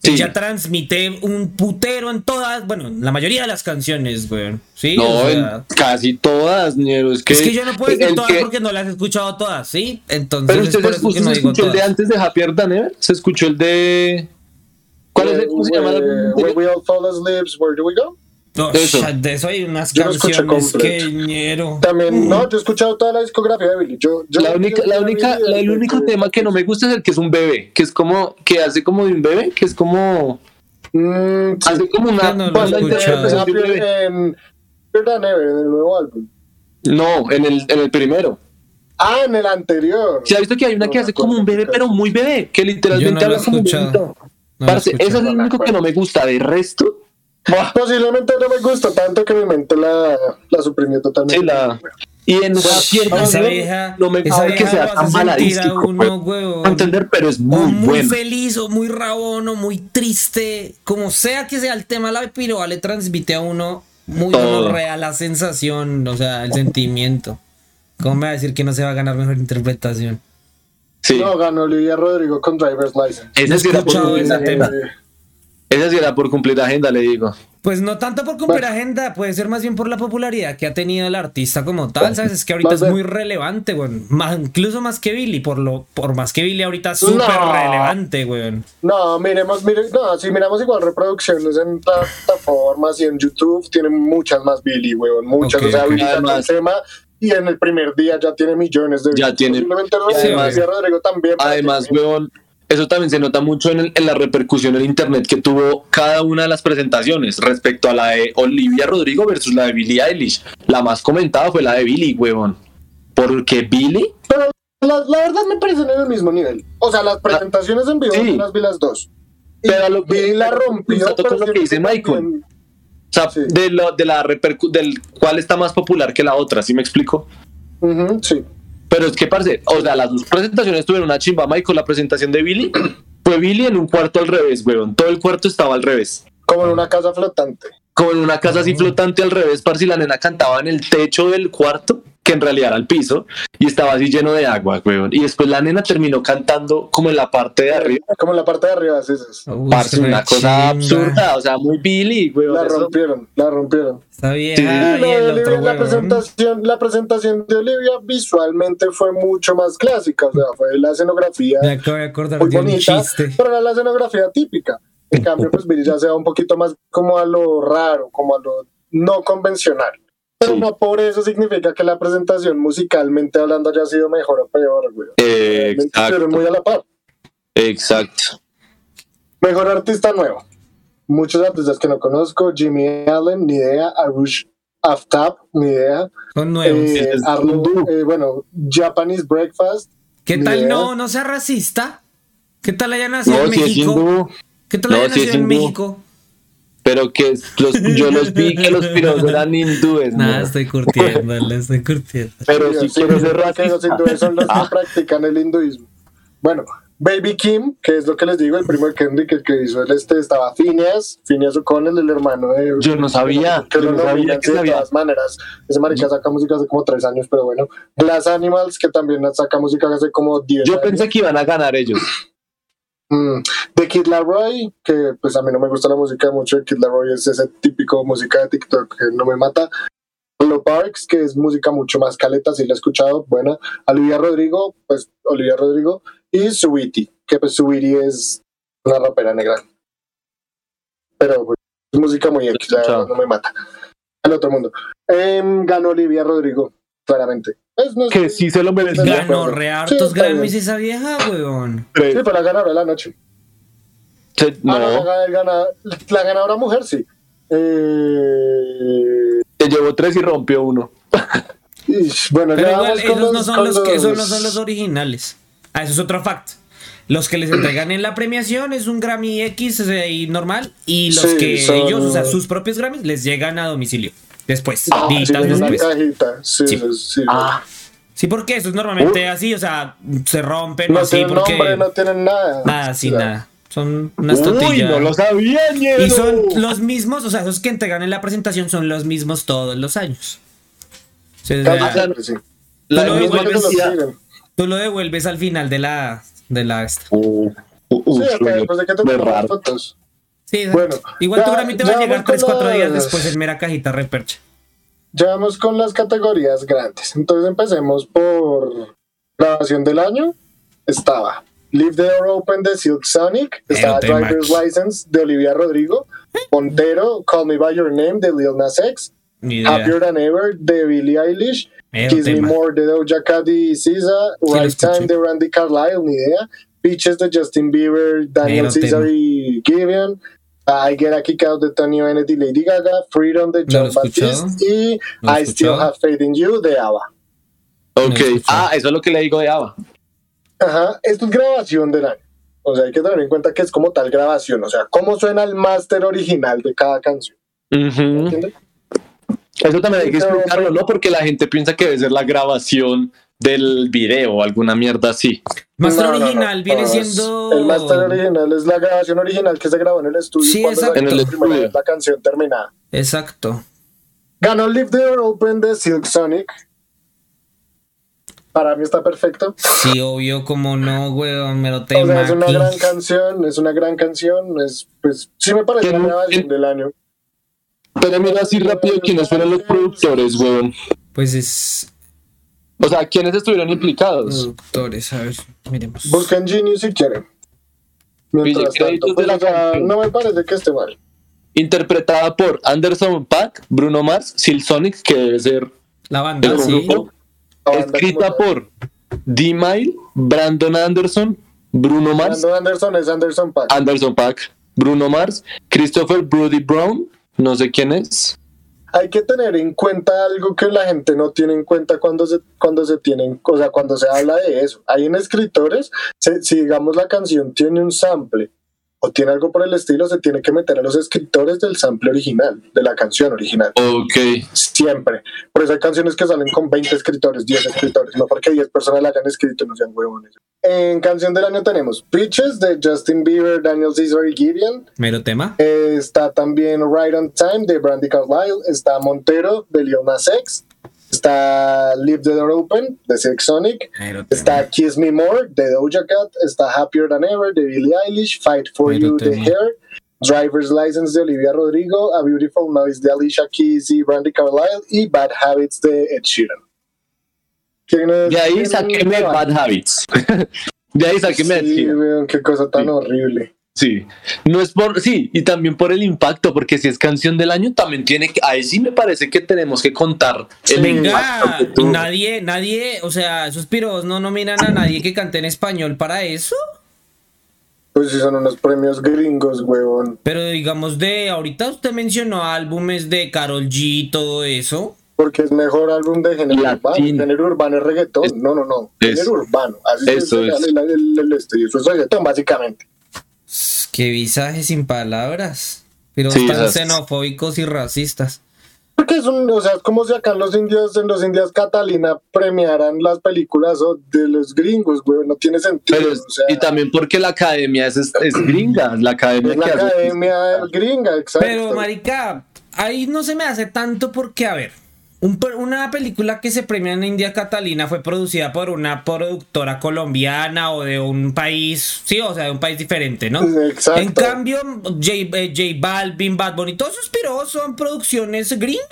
Sí. ella transmite un putero en todas, bueno, la mayoría de las canciones, weón. Sí, No, o en sea, casi todas, Ñero. Es que, es que yo no puedo decir el todas que- porque no las he escuchado todas, ¿sí? Entonces, Pero es usted por eso que escuchó, no se escuchó el de antes de Happier Than Ever, se escuchó el de. ¿Cuál es el cómo se llama? Eh, la- Where we all fall asleep, where do we go? Oh, Eso. de eso hay unas Yo canciones completo. que ñero. También, no, yo he escuchado toda la discografía de Billy. Yo, yo- La única, la única, la- el único tema que no me gusta es el que es un bebé, que es como, que hace como de un bebé, que es como, Mm, sí. hace como una no banda de bebé. en el nuevo álbum. No, en el, en el primero. Ah, en el anterior. Se ha visto que hay una No que me hace como un bebé, pero muy bebé, que literalmente no habla como un. No he Parce, eso es lo No único que no me gusta. De resto, Posiblemente no me gustó tanto que mi mente la, la suprimió totalmente. sí, la. Y en Javier vamos Esa vieja, no me gusta que sea tan baladístico. uno, pues. huevón. A entender, pero es muy, muy bueno. feliz o muy rabón o muy triste, como sea que sea el tema, la piroa le transmite a uno muy real la sensación, o sea, el sentimiento. ¿Cómo me va a decir que no se va a ganar mejor interpretación? Sí. No, ganó Olivia Rodrigo con Driver's License. Era por escuchado ese tema. Esa sí era por cumplir agenda, le digo. Pues no tanto por cumplir agenda, puede ser más bien por la popularidad que ha tenido el artista como tal, ¿sabes? Es que ahorita es muy relevante, weón. Más- incluso más que Billy, por lo, por más que Billy ahorita es súper No. relevante, weón. No, miremos, mire, no, si miramos igual reproducciones en plataformas y en YouTube, tienen muchas más Billy, weón, muchas. Ok, o sea, ok. Billy sacó el Además- tema y en el primer día ya tiene millones de Ya views. tiene- Sí, Rodrigo, también. Además, weón, eso también se nota mucho en, el- en la repercusión en internet que tuvo cada una de las presentaciones respecto a la de Olivia Rodrigo versus la de Billie Eilish. La más comentada fue la de Billie, weón. Porque Billie, Pero la, la verdad me parecen en el mismo nivel. O sea, las presentaciones en vivo sí. las vi las dos. Y Pero lo Billy la rompió. Con lo que dice Michael. también- o sea, Sí. de, lo, de la del cuál está más popular que la otra, ¿sí me explico? Ujú, sí. Pero es que, parce, o sea, las dos presentaciones tuvieron una chimba. Michael, la presentación de Billy, fue Billy en un cuarto al revés, weón. Todo el cuarto estaba al revés. Como en una casa flotante. como en una casa así flotante al revés, parce, y la nena cantaba en el techo del cuarto, que en realidad era el piso, y estaba así lleno de agua, weón. Y después la nena terminó cantando como en la parte de arriba. Como en la parte de arriba, sí, sí, sí. Uy, Parce, una cosa absurda, o sea, muy Billy, weón. La eso- rompieron, la rompieron. Esta Y vieja lo y de el Olivia, otro la presentación, la presentación de Olivia visualmente fue mucho más clásica, o sea, fue la escenografía Me acabo de acordar muy de un bonita, chiste. pero era la escenografía típica. En cambio, pues Billy ya se va un poquito más como a lo raro, como a lo no convencional. Pero Sí. no por eso significa que la presentación musicalmente hablando haya sido mejor o peor, güey. Eh, exacto, muy a la par. exacto. Mejor artista nuevo. Muchos artistas que no conozco, Jimmy Allen, ni idea, Arush Aftab, ni idea. Son nuevos. Eh, eh, bueno, Japanese Breakfast. ¿Qué tal? idea. No, no sea racista. ¿Qué tal haya nacido No, en si México? ¿Qué tal No, haya si nacido en hindú. México? Pero que los, yo los vi que los piros eran hindúes, Nada, ¿no? estoy curtiendo, estoy curtiendo. Pero Sí, si sí, quiero ser porque los racista. hindúes son los que Ah. practican el hinduismo. Bueno, Baby Kim, que es lo que les digo, el primo de Kendrick, el que hizo el este, estaba Phineas, Phineas O'Connell, el hermano de... Yo no sabía, que yo no sabía que de sabía. todas maneras. Ese marica saca música hace como tres años, pero bueno. Glass Animals, que también saca música hace como diez Yo años. pensé que iban a ganar ellos. Mm, de Kid Laroi, que pues a mí no me gusta la música mucho de Kid Laroi, es ese típico música de TikTok que no me mata. Lo Parks, que es música mucho más caleta, si la he escuchado, buena. Olivia Rodrigo, pues Olivia Rodrigo. Y Sweetie, que pues Sweetie es una rapera negra. Pero pues, es música muy X, no me mata. El otro mundo. Em, ganó Olivia Rodrigo, claramente. Pues, no Que sí se lo merecía. Ganó re Sí, hartos. Grammys esa vieja, weón. Sí, fue la ganadora de la noche. Ah, no, la, el gana- la ganadora mujer, sí. Eh, se llevó tres y rompió uno. bueno, Pero igual, esos no son los, que, esos no los- son los originales. Ah, eso es otro fact. Los que les entregan en la premiación es un Grammy X eh, y normal. Y los Sí, que son- ellos, o sea, sus propios Grammys, les llegan a domicilio. Después, Ah, sí, días en una después. cajita. Sí, Sí. sí, sí. Ah, Sí, porque eso es normalmente así, o sea, se rompen o no así tienen porque. nombre, no tienen nada. Nada, sea, nada. Son unas uy, tortillas. no lo sabía, ñero. Y son los mismos, o sea, esos que entregan en la presentación son los mismos todos los años. O sea, siempre, sí. La tú lo misma devuelves- tú lo devuelves al final de la. De la esta. Uh, uh, uh, Sí, hasta después de que te fotos. Sí, Bueno, igual tu Grammy te va a llegar vamos con 3-4 días después en mera cajita repercha. Ya vamos con las categorías grandes. Entonces empecemos por grabación del año. Estaba Leave the Door Open de Silk Sonic. Estaba Pero Driver's. License de Olivia Rodrigo. Pontero, Call Me By Your Name de Lil Nas X. Happier Than Ever de Billie Eilish. Pero Kiss Me. More de Doja Cat y SZA. Right. Time de Randy Carlile, ni idea. Peaches de Justin Bieber, Daniel Pero Caesar tema. y Gideon. I Get a Kick Out de Tony Bennett y Lady Gaga. Freedom de John. Baptiste. Y No I Still. Have Faith in You de ABBA. Ok. No. Ah, eso es lo que le digo de Ava. Ajá, esto es grabación del año. O sea, hay que tener en cuenta que es como tal grabación. O sea, cómo suena el máster original de cada canción. Ujú. ¿Entiendes? Eso también hay que explicarlo, ¿no? Porque la gente piensa que debe ser la grabación del video o alguna mierda así. Master No, no, no, original viene siendo. El máster original es la grabación original que se grabó en el estudio. Sí, exacto. En el estudio. vez la canción terminada. Exacto. Ganó Leave the Door Open de Silk Sonic. Para mí está perfecto. Sí, obvio, como no, weón, me lo O sea, es una aquí. gran canción, es una gran canción. Es, pues, sí me parece Que la grabación en- del año. Pero mira así rápido quiénes fueron los productores, weón. Pues es. O sea, quiénes estuvieron implicados. Productores, a ver, miremos. Busquen Genius si quieren. Mientras tanto, de la pues, o sea, no me parece que esté mal. Interpretada por Anderson Paak, Bruno Mars, Sil Sonic, que debe ser La banda, el sí. grupo. La banda Escrita por D-Mile, Brandon Anderson, Bruno Mars, Brandon Anderson es Anderson Paak. Anderson Paak, Bruno Mars, Christopher Brody Brown, no sé quién es. Hay que tener en cuenta algo que la gente no tiene en cuenta cuando se, cuando se tienen, o sea, cuando se habla de eso. Hay en escritores, se- si digamos la canción tiene un sample o tiene algo por el estilo, se tiene que meter a los escritores del sample original, de la canción original. Ok. Siempre. Por eso hay canciones que salen con 20 escritores, 10 escritores, no porque 10 personas la hayan escrito, no sean huevones. En canción del año tenemos Peaches de Justin Bieber, Daniel Caesar y Gideon. Mero tema. Eh, está también Right on Time de Brandy Carlisle. Está Montero de Lil Nas X. Está Leave the Door Open de Silk Sonic. Mero tema. Está Kiss Me More de Doja Cat. Está Happier Than Ever de Billie Eilish. Fight for Mero You de tema. Hair. Driver's License de Olivia Rodrigo. A Beautiful Noise de Alicia Keys y Brandy Carlisle. Y Bad Habits de Ed Sheeran. ¿Quién es- De ahí el- Bad Habits. De ahí sáqueme Ed Sí, weón, qué cosa tan Sí. horrible. Sí, no es por, sí, y también por el impacto, porque si es canción del año, también tiene que, ahí sí me parece que tenemos que contar el Venga, impacto nadie, nadie, o sea, esos piros no nominan a nadie que cante en español para eso. Pues sí, son unos premios gringos, huevón. Pero digamos de, ahorita usted mencionó álbumes de Carol G y todo eso. Porque es mejor álbum de género Latino. urbano. Género urbano es reggaetón. Es- no, no, no. es- género urbano. Así eso es. El, el- el- el y eso es reggaetón, básicamente. Qué visaje sin palabras. Pero Sí, están esas- xenofóbicos y racistas. Porque es un, o sea, es como si acá en los indios, en los indios Catalina premiaran las películas de los gringos, güey. No tiene sentido. Pero es- o sea, y también porque la academia es, es, es gringa, la academia es la que hace- academia gringa, exacto. Pero, marica, ahí no se me hace tanto porque, a ver, un una película que se premia en India Catalina fue producida por una productora colombiana o de un país, sí, o sea, de un país diferente, ¿no? Exacto. En cambio, J, eh, J Balvin, Bad Bunny, todos esos piros son producciones gringas.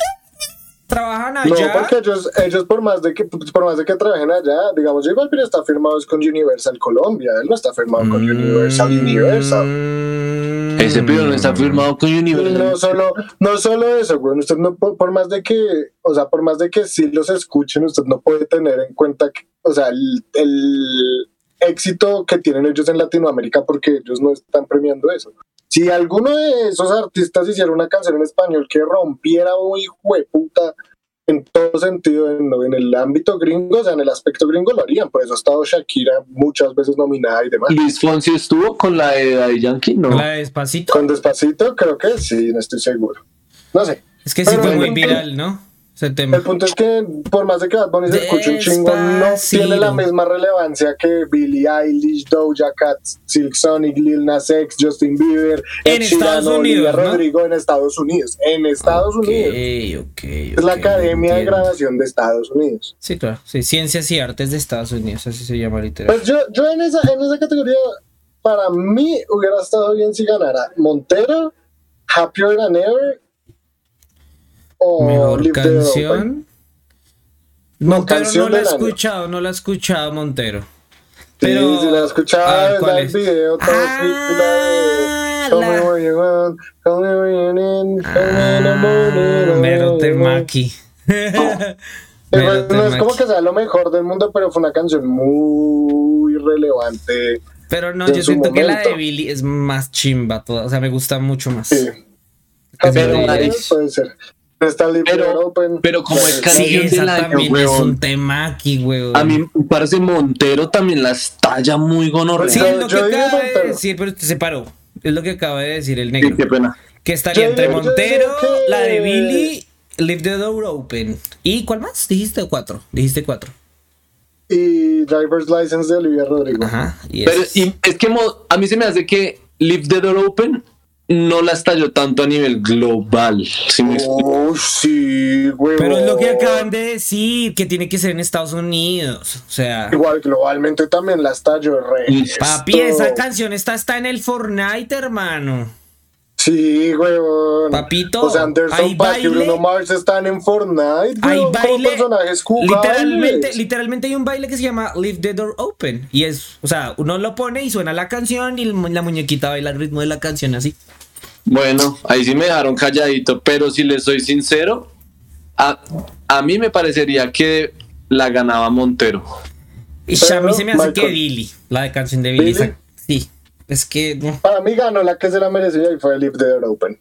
Trabajan No, allá. porque ellos, ellos por más de que por más de que trabajen allá, digamos, J Balvin está firmado es con Universal Colombia, él no está firmado con Universal Universal. Mm. Ese pibe no está firmado con Universal. no solo, no solo eso, güey. Usted no, por, por más de que, o sea, por más de que sí los escuchen, usted no puede tener en cuenta, que, o sea, el, el éxito que tienen ellos en Latinoamérica porque ellos no están premiando eso. Si alguno de esos artistas hiciera una canción en español que rompiera un hijo de puta en todo sentido, en, en el ámbito gringo, o sea, en el aspecto gringo lo harían. Por eso ha estado Shakira muchas veces nominada y demás. Luis Fonsi estuvo con la de Daddy Yankee, ¿no? La de despacito. Con Despacito, creo que sí, no estoy seguro. No sé. Es que sí Pero fue muy viral, ¿no? Tema. El punto es que, por más de que Bad Bunny se escuche un chingo, no tiene la misma relevancia que Billie Eilish, Doja Cat, Silk Sonic, Lil Nas X, Justin Bieber, En Ed Estados Unidos, ¿no? Rodrigo en Estados Unidos. En Estados Unidos. Ok, ok. Es la Academia de. Grabación de Estados Unidos. Sí, claro. Sí, Ciencias y Artes de Estados Unidos, así se llama literal. Pues yo, yo en, esa, en esa categoría, para mí hubiera estado bien si ganara Montero, Happier Than Ever o Mejor Leave the canción. Montero canción no la he escuchado, no la he escuchado, Montero. Sí, Pero. si la A escuchaba, ver, es video, todo Ah, la de la- Ah, Mero oh, temaki. No es como que sea lo mejor del mundo, pero fue una canción muy relevante. Pero no, yo siento que la de. Billy es más chimba, toda, o sea, me gusta mucho más. Sí. Pero, puede ser. Está Libre Pero- Open. pero como Pues, es Sí, del año, también es un temaki, weón. A mí me parece Montero también la estalla muy gonorrea. Sí, es lo que acaba de decir, pero se paró. Es lo que acaba de decir el Sí, negro. qué pena. Que estaría Yo entre yo Montero, la de Billy, Leave the Door Open. ¿Y cuál más? Dijiste cuatro. Dijiste cuatro. Y Driver's License de Olivia Rodrigo. Ajá. Y Pero es- y es que a mí se me hace que Leave the Door Open no la estalló tanto a nivel global. ¿sí me explico? Oh, sí, güey. Pero es lo que acaban de decir, que tiene que ser en Estados Unidos. O sea, Igual globalmente también la estalló re. Mm. papi, esa canción está hasta en el Fortnite, hermano. Sí, weón. Papito, O sea, Anderson Paak y. Bruno Mars están en Fortnite, Hay weón, baile. personajes jugables. Literalmente, literalmente hay un baile que se llama Leave the Door Open. Y es, o sea, uno lo pone y suena la canción y el la muñequita baila al ritmo de la canción así. Bueno, ahí sí me dejaron calladito, pero si les soy sincero, a, a mí me parecería que la ganaba Montero. Y a mí se me hace que. Billy, la de canción de Billy. ¿Billy? Es que. no, Para mí ganó la que se la merecía y fue Leave the Door Open.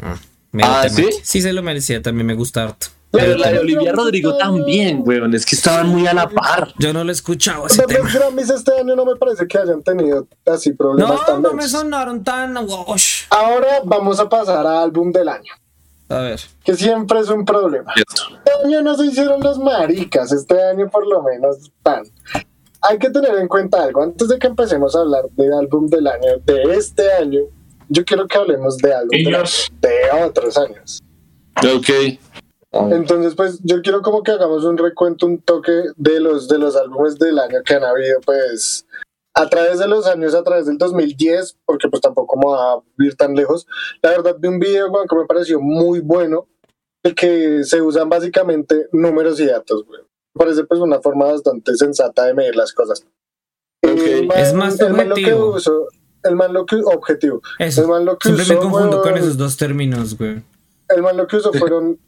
Ah, gusta ¿sí? Sí, se lo merecía, también me gusta harto. Pero Pero la de Olivia Rodrigo también, weón, es que estaban muy a la par. Yo no lo he escuchado ese Pero tema. los Grammys este año no me parece que hayan tenido así problemas No, tan no me sonaron tan. Wosh. Ahora vamos a pasar a álbum del año, A ver. que siempre es un problema. Este año no se hicieron los maricas, este año por lo menos tan. Hay que tener en cuenta algo, antes de que empecemos a hablar de álbum del año, de este año, yo quiero que hablemos de álbum del año, de otros años. Ok. Entonces, pues yo quiero como que hagamos un recuento, un toque de los, de los álbumes del año que han habido, pues a través de los años, a través del 2010, porque pues tampoco vamos a ir tan lejos. La verdad vi un video weón, que me pareció muy bueno, el que se usan básicamente números y datos, güey. Parece pues una forma bastante sensata de medir las cosas. Ok. El man- Es más el man lo que objetivo. usó- el man lo que objetivo. Eso. El man lo que Siempre me confundo con esos dos términos, güey. el man lo que usó fueron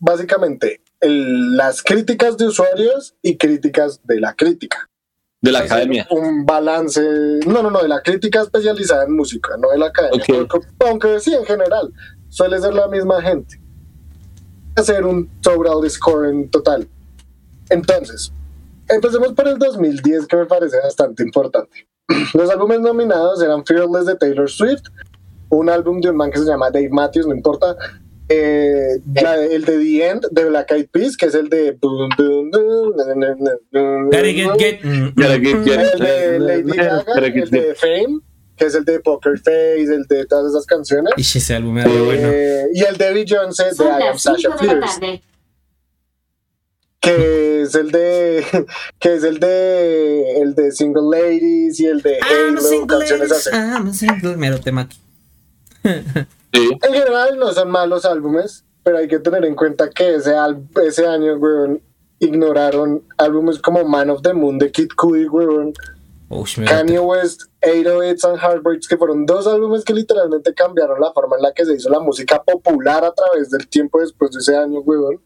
básicamente el- las críticas de usuarios y críticas de la crítica. De la Hacer academia. Un balance, no, no, no, de la crítica especializada en música, no de la academia. Porque- aunque sí, en general, suele ser la misma gente. Hacer un total score en total. Entonces, empecemos por el 2010, que me parece bastante importante. Los álbumes nominados eran Fearless de Taylor Swift, un álbum de un man que se llama Dave Matthews, no importa. eh, la- el de The End de Black Eyed Peas, que es el de. El de Lady Gaga, el de. Fame, que es el de Poker Face, el de todas esas canciones. Ish, ese álbum era bueno. Eh, y el de Beyoncé de Son I Am Sasha 5 de la Fierce. Que es el de que es el de el de Single Ladies y el de I'm a Halo, single canciones ladies, así. I'm a single. Mero tema aquí. Sí. En general no son malos álbumes, pero hay que tener en cuenta que ese, al- ese año, weón, ignoraron álbumes como Man of the Moon de Kid Cudi, weón, Kanye West, 808s and Heartbreaks, que fueron dos álbumes que literalmente cambiaron la forma en la que se hizo la música popular a través del tiempo después de ese año, weón.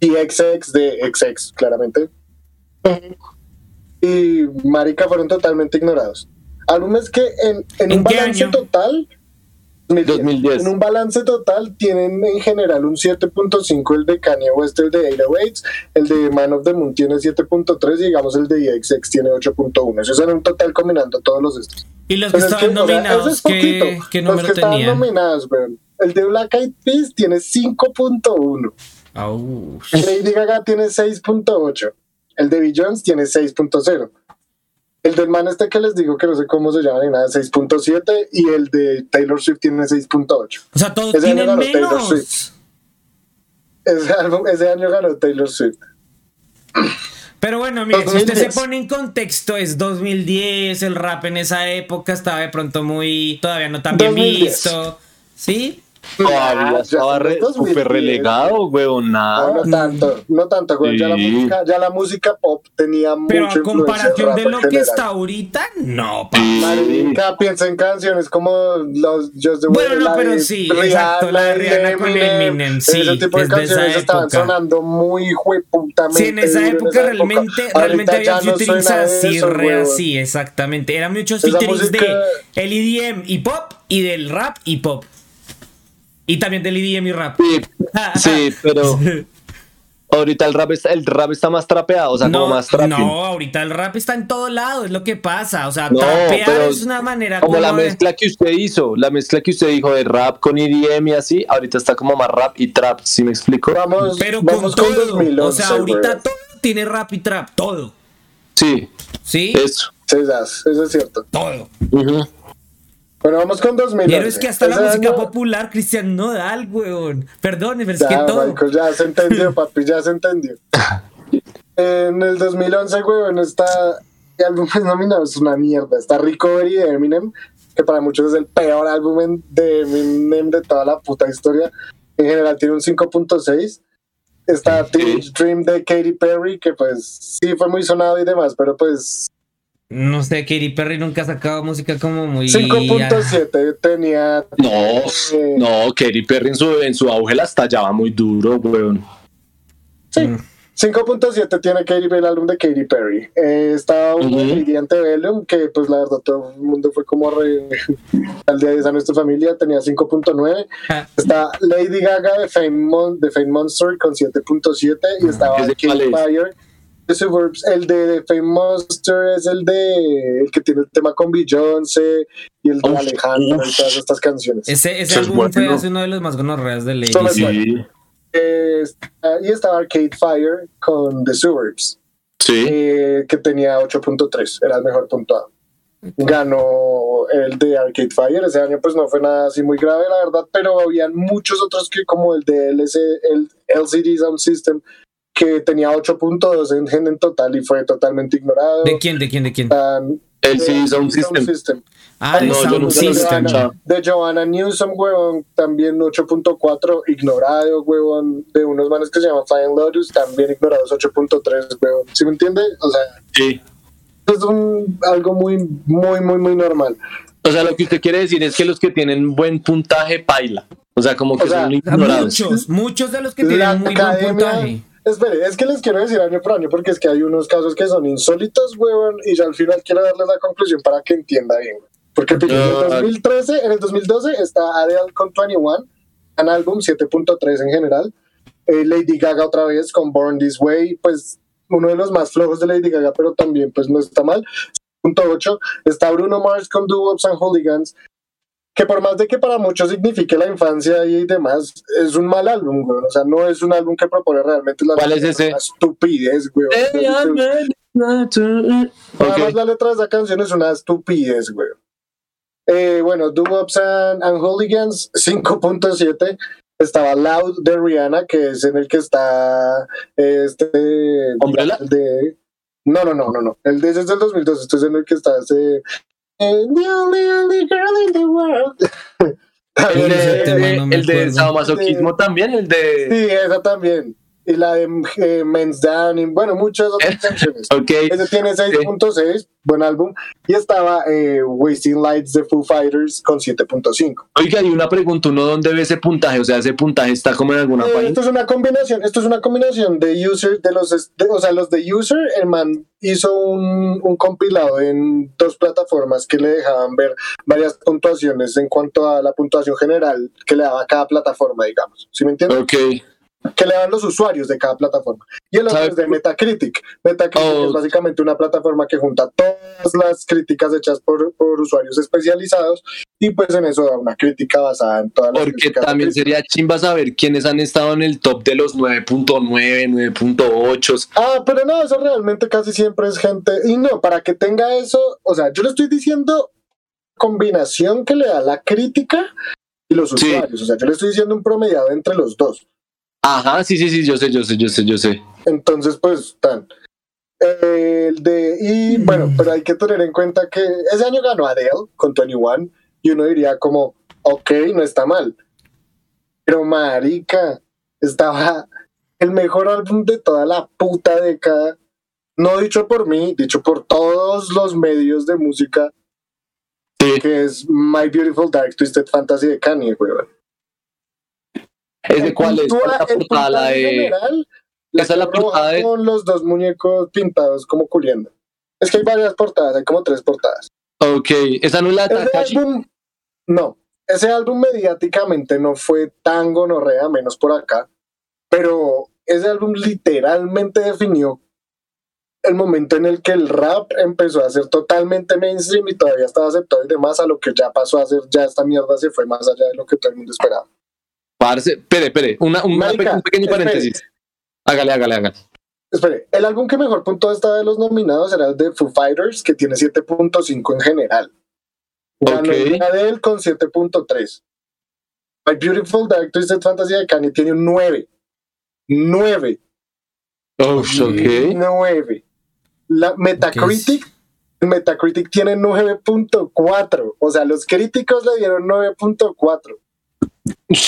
Y XX de XX, claramente. Y Marica fueron totalmente ignorados. Álbumes que en, en ¿En un balance año? total 2010. en un balance total tienen en general un 7.5 el de Kanye West, el de 808, el de Man of the Moon tiene 7.3 y digamos el de XX tiene 8.1. Eso es en un total combinando todos los estos. Y los que es estaban o sea, nominados, es ¿qué, poquito. qué Los número que estaban tenían? nominados, weón. El de Black Eyed Peas tiene 5.1. Aush. Lady Gaga tiene 6.8. El de Beyoncé tiene 6.0. El del man este que les digo que no sé cómo se llama ni nada, 6.7. Y el de Taylor Swift tiene 6.8. O sea, todos Ese año tienen ganó Taylor menos. Swift. Ese, álbum- ese año ganó Taylor Swift. Pero bueno, mire, si usted 2010. se pone en contexto, es 2010, el rap en esa época estaba de pronto muy, todavía no tan bien 2010. visto. ¿Sí? Todavía ya estaba re- en 2010. súper relegado, weón. Nada. no tanto, no tanto, güey. Ya, la Sí. música, ya la música pop tenía Pero a comparación de lo que está ahorita, no, pa. Marica, piensa en canciones como los Just the Way Bueno, no, pero sí, exacto, la de Rihanna con Eminem, sí, Ese tipo de desde esa canciones estaban época. sonando muy jueputamente. Sí, en esa época realmente, realmente había no featurings así, eso, re así, exactamente. Eran muchos featurings música- de el EDM y pop y del rap y pop. Y también del EDM y rap. Sí, sí, pero ahorita el rap está, el rap está más trapeado, o sea, no, como más trapping. no, ahorita el rap está en todo lado, es lo que pasa. O sea, No, trapear es una manera como la de- mezcla que usted hizo, la mezcla que usted dijo de rap con EDM y así, ahorita está como más rap y trap, ¿sí me explico? Vamos, Pero con vamos con, todo. 2011. o sea, ahorita todo tiene rap y trap, todo. Sí, ¿Sí? eso. Sí, das, eso es cierto. Todo. Bueno, vamos con 2011. Pero es que hasta la música año- popular, Cristian Nodal, weón. Perdón, pero es que todo. Michael, ya se entendió, papi, ya se entendió. En el 2011, weón, está el álbum nominado es una mierda. Está Recovery de Eminem, que para muchos es el peor álbum de Eminem de toda la puta historia. En general tiene un 5.6. Está Teenage Dream de Katy Perry, que pues sí fue muy sonado y demás, pero pues No sé, Katy Perry nunca ha sacado música como muy. 5.7 tenía... No, eh, no, Katy Perry en su, en su auge la estallaba muy duro, weón. Sí. Mm. 5.7 tiene Katy Perry, el álbum de Katy Perry. Eh, está un Ujú. Lady Antebellum, que pues la verdad todo el mundo fue como re... al día de esa nuestra familia, tenía 5.9. Ah, Está Lady Gaga de Fame, Mon- de Fame Monster con 7.7 y estaba ¿Ese King? Fire Suburbs. El de Fame Monster es el de el que tiene el tema con Beyoncé y el de Alejandro y todas estas canciones. ese ese Eso es álbum fue bueno. uno de los más gonorreas de Lady. Sí, Eh, está- y estaba Arcade Fire con The Suburbs. sí. eh, que tenía 8.3, era el mejor puntuado. Ganó el de Arcade Fire, ese año pues no fue nada así muy grave la verdad, pero habían muchos otros que como el de LC, el LCD Sound System que tenía 8.2 en, gen en total y fue totalmente ignorado. ¿De quién? ¿De quién? ¿De quién? El CD Sound System. Ah, de no, yo Sound System. escuchado. de Joanna Newsom, huevón, también 8.4, ignorado, huevón, de unos manes que se llaman Flying Lotus, también ignorados 8.3, huevón. ¿Sí me entiende? O sea, Sí. es un, algo muy, muy, muy, muy normal. O sea, lo que usted quiere decir es que los que tienen buen puntaje paila. O sea, como que O sea, son Ah, ignorados. Muchos, muchos de los que La tienen muy buen puntaje. Espere, es que les quiero decir año por año porque es que hay unos casos que son insólitos, huevón, y ya al final quiero darles la conclusión para que entienda bien. Porque en el Ah. 2013, en el 2012 está Adele con 21, un álbum 7.3 en general. Eh, Lady Gaga otra vez con Born This Way, pues uno de los más flojos de Lady Gaga, pero también pues no está mal. Punto 8. Está Bruno Mars con Do Wops and Hooligans, que por más de que para muchos signifique la infancia y demás, es un mal álbum, güey. O sea, no es un álbum que propone realmente la ¿Cuál es ese? una estupidez, güey. Además, la letra de esa canción es una estupidez, güey. Eh, bueno, Do Wops and, and Hooligans 5.7. Estaba Loud de Rihanna, que es en el que está este. ¿Umbrella? De, no, no, no, no, no. El de ese es del 2002. Esto es en el que está ese. Eh, The only, only girl in the world. El También, Ese de, no me el de sadomasoquismo también, el de... Sí, esa también. Y la de eh, Men's Down, y bueno, muchas otras canciones. Ok. Ese tiene 6.6, buen álbum. Y estaba eh, Wasting Lights de Foo Fighters con 7.5. Oiga, y una pregunta, ¿uno dónde ve ese puntaje? O sea, ese puntaje está como en alguna Eh, página. esto es una combinación, esto es una combinación de user, de los, de- o sea, los de user, el man hizo un, un compilado en dos plataformas que le dejaban ver varias puntuaciones en cuanto a la puntuación general que le daba cada plataforma, digamos. ¿Sí me entiendes? Ok. Que le dan los usuarios de cada plataforma. Y el otro es de Metacritic. Metacritic Oh. es básicamente una plataforma que junta todas las críticas hechas por, por usuarios especializados y pues en eso da una crítica basada en todas las Porque también sería chimba saber quiénes han estado en el top de los 9.9, 9.8. Ah, pero no, eso realmente casi siempre es gente... Y no, para que tenga eso, o sea, yo le estoy diciendo combinación que le da la crítica y los Sí. usuarios. O sea, yo le estoy diciendo un promediado entre los dos. Ajá, sí, sí, sí, yo sé, yo sé, yo sé, yo sé. Entonces, pues, tan. El de, y bueno, pero hay que tener en cuenta que ese año ganó Adele con 21 y uno diría como, ok, no está mal. Pero marica, estaba el mejor álbum de toda la puta década. No dicho por mí, dicho por todos los medios de música, Sí. que es My Beautiful Dark Twisted Fantasy de Kanye, weón. ¿Ese El cuál es? puntua- ¿Cuál es la portada? La de... general, la Esa es la portada de- Con los dos muñecos pintados como culiendo. Es que hay varias portadas, hay como tres portadas. Ok, esa no es la de Takashi. álbum, no, ese álbum mediáticamente no fue tan gonorrea, menos por acá, pero ese álbum literalmente definió el momento en el que el rap empezó a ser totalmente mainstream y todavía estaba aceptado y demás a lo que ya pasó a ser, ya esta mierda se fue más allá de lo que todo el mundo esperaba. Parce, espere, espere, una, una Marica, pe- un pequeño espere. paréntesis. Hágale, hágale, hágale. Espere, el álbum que mejor punto está de los nominados era el de Foo Fighters, que tiene 7.5 en general. Ganó Ok. el de Adele con 7.3. My Beautiful Dark Twisted Fantasy de Kanye tiene un 9. 9. Oh, ok. 9. La Metacritic Metacritic tiene 9.4. O sea, los críticos le dieron 9.4.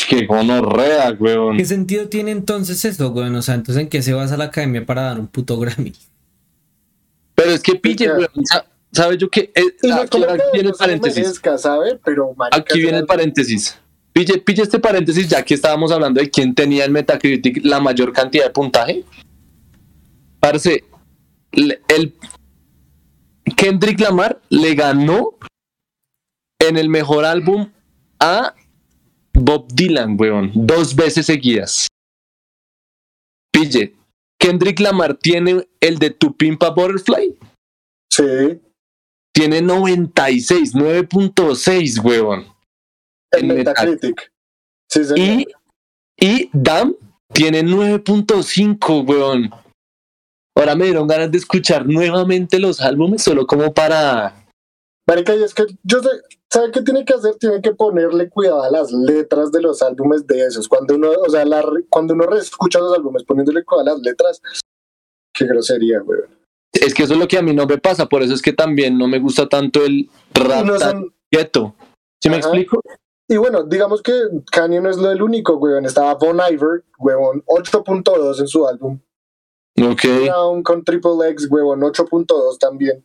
Qué gonorrea, weón. ¿Qué sentido tiene entonces eso, güey? O sea, entonces ¿en qué se basa la academia para dar un puto Grammy? Pero es que pille, weón. sa- ¿Sabes yo qué? Eh, no aquí, que viene el no paréntesis. merezca, ¿sabe? Pero, marica, Aquí viene el paréntesis. Pille, pille este paréntesis ya que estábamos hablando de quién tenía en Metacritic la mayor cantidad de puntaje. Parce, el Kendrick Lamar le ganó en el mejor álbum a Bob Dylan, weón, dos veces seguidas. Pille, Kendrick Lamar tiene el de Tu Pimpa Butterfly, Sí, tiene 96, 9.6, weón. en Metacritic. Sí, señor. Y, y Dam tiene 9.5, weón. Ahora me dieron ganas de escuchar nuevamente los álbumes solo como para... Marica, y es que yo sé, ¿sabe qué tiene que hacer? Tiene que ponerle cuidado a las letras de los álbumes de esos. Cuando uno, o sea, la cuando uno escucha los álbumes poniéndole cuidado a las letras, qué grosería, güey. Es que eso es lo que a mí no me pasa, por eso es que también no me gusta tanto el rap no tan son- quieto. ¿Sí me Ajá. explico? Y bueno, digamos que Kanye no es lo del único, weón. Estaba Bon Iver, weón, 8.2 en su álbum. Ok. Brown con Triple X, weón, 8.2 también.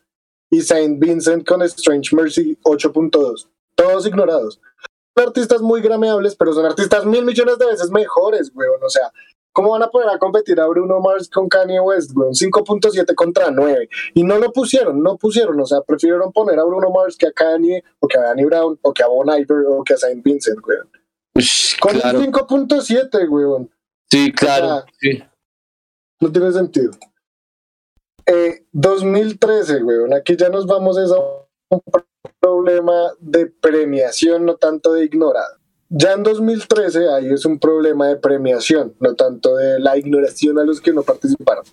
Y Saint Vincent con Strange Mercy, 8.2. Todos ignorados. Son artistas muy grameables, pero son artistas mil millones de veces mejores, weón. O sea, ¿cómo van a poner a competir a Bruno Mars con Kanye West, weón? 5.7 contra 9. Y no lo pusieron, no pusieron. O sea, prefirieron poner a Bruno Mars que a Kanye, o que a Danny Brown, o que a Bon Iver, o que a Saint Vincent, weón. Ush, Con claro. un 5.7, weón. Sí, claro. o sea, sí. No tiene sentido. Eh, 2013, weón. Aquí ya nos vamos a un problema de premiación, no tanto de ignorado. Ya en 2013 ahí es un problema de premiación, no tanto de la ignoración a los que no participaron.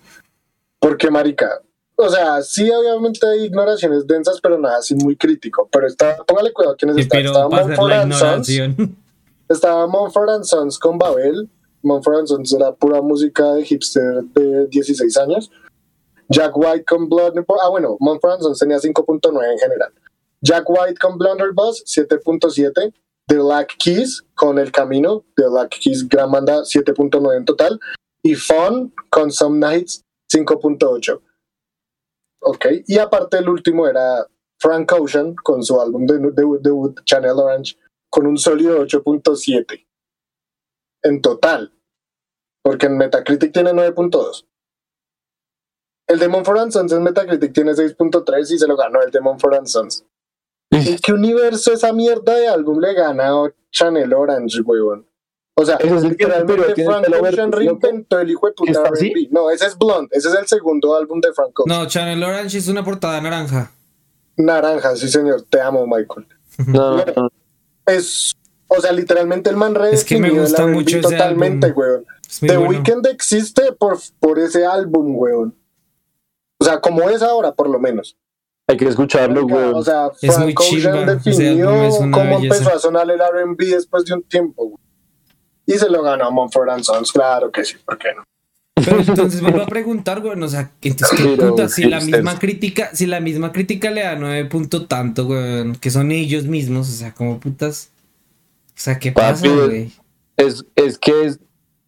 Porque, marica, o sea, sí obviamente hay ignoraciones densas, pero nada así muy crítico. Pero está, póngale cuidado a quienes Sí, están. Estaba la and Sons, estaba Mumford and Sons con Babel. Mumford and Sons era pura música de hipster de 16 años. Jack White con Blood. Ah, bueno, and Sons tenía 5.9 en general. Jack White con Blunderbuss, 7.7. The Black Keys con El Camino. The Black Keys, gran banda, 7.9 en total. Y Fun con Some Nights, 5.8. Ok, y aparte el último era Frank Ocean con su álbum de debut, debut Channel Orange, con un sólido 8.7 en total, porque en Metacritic tiene 9.2. El de and Sons en Metacritic tiene 6.3 y se lo ganó el de and Sons. ¿En qué universo esa mierda de álbum le gana a Channel Orange, weón? O sea, Ese es el literalmente el Frank Ocean ¿no? reinventó el hijo de puta ¿Está así? R&B. No, ese es Blonde, ese es el segundo álbum de Frank Ocean. No, Channel Orange es una portada naranja. Naranja, sí señor, te amo Michael. No. Es, o sea, literalmente el man Es que me redefinió el gusta R&B mucho ese totalmente, álbum. weón. The bueno. Weeknd existe por, por ese álbum, weón. O sea, como es ahora, por lo menos. Hay que escucharlo, güey. O sea, Es muy Ocean definió es una cómo belleza. empezó a sonar el R&B después de un tiempo, weón. Y se lo ganó Mumford and Sons, claro que sí, ¿por qué no? Pero entonces vuelvo a preguntar, güey, o sea, entonces, ¿qué Pero, puta? Si la misma crítica, si la misma crítica le da nueve punto tanto, güey, que son ellos mismos, o sea, como putas. O sea, ¿qué pasa, Papi, güey? Es, es que es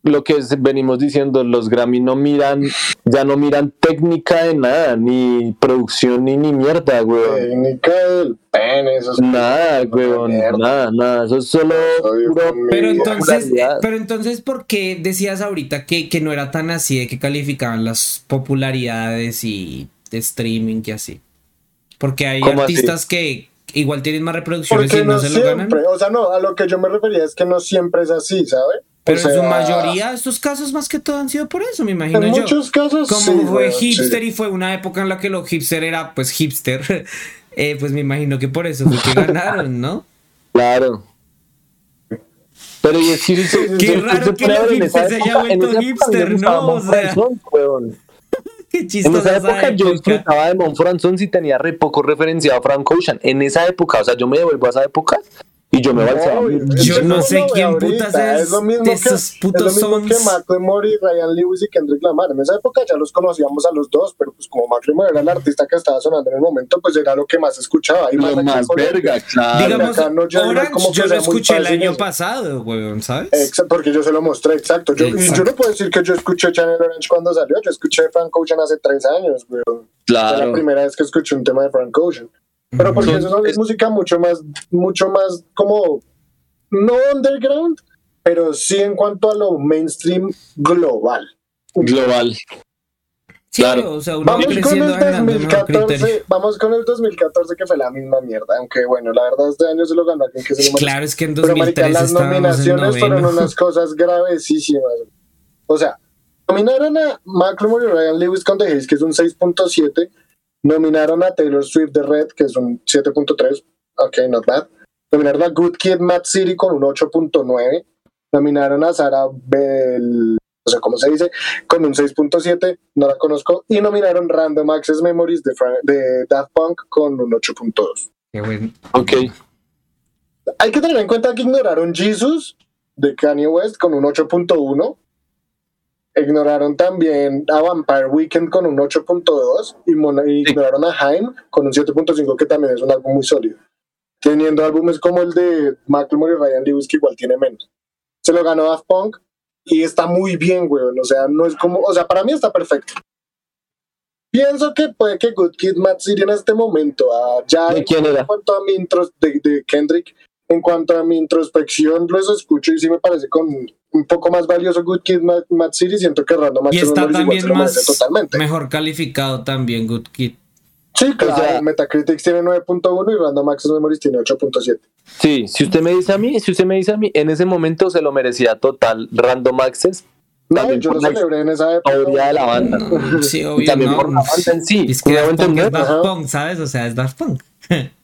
lo que es- venimos diciendo, los Grammy no miran, ya no miran técnica de nada, ni producción, ni, ni mierda, güey. Técnica del pene, eso es Nada, mierda. nada, nada, eso es solo puro- Pero entonces, pero entonces, ¿por qué decías ahorita que, que no era tan así de que calificaban las popularidades y de streaming y así? Porque hay artistas que igual tienen más reproducciones Porque y no, no se lo ganan. o sea, no, a lo que yo me refería es que no siempre es así, ¿sabe? Pero O en su mayoría, estos casos más que todo han sido por eso, me imagino En yo. muchos casos, Como sí, fue sí. hipster y fue una época en la que lo hipster era pues hipster, eh, pues me imagino que por eso fue que ganaron, ¿no? Claro. Pero y es que si- si- Qué si- raro si- que si- los hipsters se haya vuelto hipster, ¿no? O sea. Qué En esa época yo disfrutaba de Sons y tenía re poco referenciado a Frank Ocean. En esa época, o sea, yo me devuelvo a esa época y yo me balseaba. No, es Yo no sé quién putas ahorita, es lo mismo de que- esos putos es lo mismo sons. que Macklemore, Ryan Lewis y Kendrick Lamar. En esa época ya los conocíamos a los dos, pero pues como Macklemore era el artista que estaba sonando en el momento, pues era lo que más escuchaba. Y Lo más Colombia, verga, claro. Digamos, acá no llega Orange como que yo lo escuché el año eso. pasado, weón, ¿sabes? Exacto, porque yo se lo mostré, exacto. Yo, Exacto. yo no puedo decir que yo escuché Channel Orange cuando salió, yo escuché Frank Ocean hace tres años, güey. Fue la claro. primera vez que escuché un tema de Frank Ocean. Pero porque Son- eso es es- música mucho más, mucho más como, no underground, pero sí en cuanto a lo mainstream global. Global. Sí, claro. o sea, uno Vamos va con el agarrando un mejor criterio. 2014, vamos con el 2014 que fue la misma mierda, aunque bueno, la verdad este año se lo ganó alguien que se lo. Claro, es que en Pero marica, 2003 las en nominaciones fueron unas cosas gravesísimas. O sea, nominaron a Macklemore y Ryan Lewis con The Haze, que es un 6.7. Nominaron a Taylor Swift de Red, que es un 7.3. Ok, not bad. Nominaron a Good Kid, Mad City con un 8.9. Nominaron a Sarah Bell, no sé cómo se dice, con un 6.7. No la conozco. Y nominaron Random Access Memories de, Fra- de Daft Punk con un 8.2 Qué bueno. Ok. hay que tener en cuenta que ignoraron Jesus de Kanye West con un 8.1. Ignoraron también a Vampire Weekend con un 8.2 y, y Sí. ignoraron a Haim con un 7.5 que también es un álbum muy sólido. Teniendo álbumes como el de Macklemore y Ryan Lewis que igual tiene menos. Se lo ganó Daft Punk y está muy bien, weón. O sea, no es como, o sea, para mí está perfecto. Pienso que puede que Good Kid, Mad City en este momento, ah, ya ¿De quién era? en cuanto a mi intros de, de Kendrick, en cuanto a mi introspección, los escucho y sí me parece con un poco más valioso Good Kid, Mad, Mad City. Siento que Random Y Access está igual también merece más totalmente. mejor calificado también Good Kid. Sí, claro. sea- Metacritics tiene 9.1 y Random Access Memories tiene 8.7. Sí, si usted me dice a mí, si usted me dice a mí, en ese momento se lo merecía total Random Access. No, También yo lo por la celebré en esa época. de la banda. Sí, Y obvio, también no. por la banda en sí. Es que ¿me hago Daft Punk es? Daft. Punk, ¿sabes? O sea, es Daft Punk.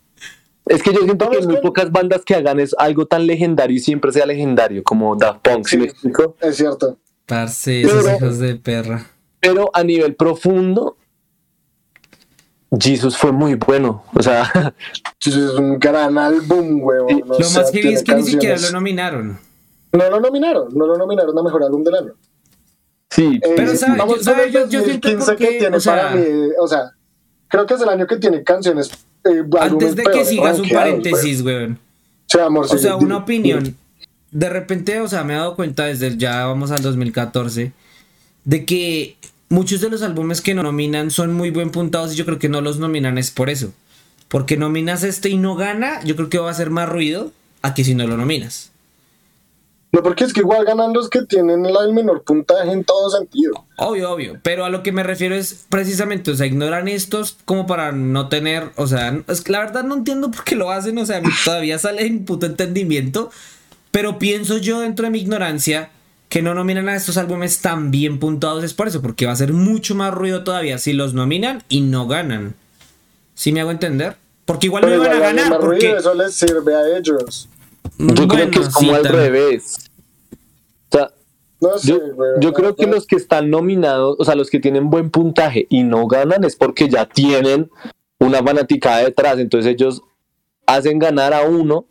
Es que yo siento que muy pocas bandas que hagan es algo tan legendario y siempre sea legendario como Daft Punk, ¿sí, Sí. me explico? Es cierto. Parce, esos Pero- hijos de perra. Pero a nivel profundo, Jesus fue muy bueno. O sea, Es un gran álbum. Sí, o Lo sea, más heavy tiene es que ni siquiera lo nominaron. No lo nominaron, no lo nominaron a mejor álbum del año. sí, Eh, Pero, ¿sabe? vamos Yo- Yo- yo siento 2015 porque, que tiene o sea- para mí, o sea, creo que es el año que tiene canciones. Eh, Antes de que sigas un paréntesis, weón. weón. Sí, amor, O sea, una opinión. De repente, o sea, me he dado cuenta desde ya vamos al 2014 de que muchos de los álbumes que no nominan son muy buen puntados y yo creo que no los nominan es por eso. Porque nominas este y no gana, yo creo que va a hacer más ruido a que si no lo nominas. No, porque es que igual ganan los que tienen el, menor puntaje en todo sentido. Obvio, obvio. Pero a lo que me refiero es precisamente, o sea, ignoran estos como para no tener, o sea, es que la verdad no entiendo por qué lo hacen, o sea, todavía sale en puto entendimiento. Pero pienso yo dentro de mi ignorancia que no nominan a estos álbumes tan bien puntuados es por eso, porque va a ser mucho más ruido todavía si los nominan y no ganan. ¿Sí me hago entender? Porque igual no iban a ganar. más Porque, ruido, eso les sirve a ellos. yo creo que es como sí, al también. revés. No sé, yo, yo creo que los que están nominados, o sea, los que tienen buen puntaje y no ganan es porque ya tienen una fanaticada detrás. Entonces ellos hacen ganar a uno.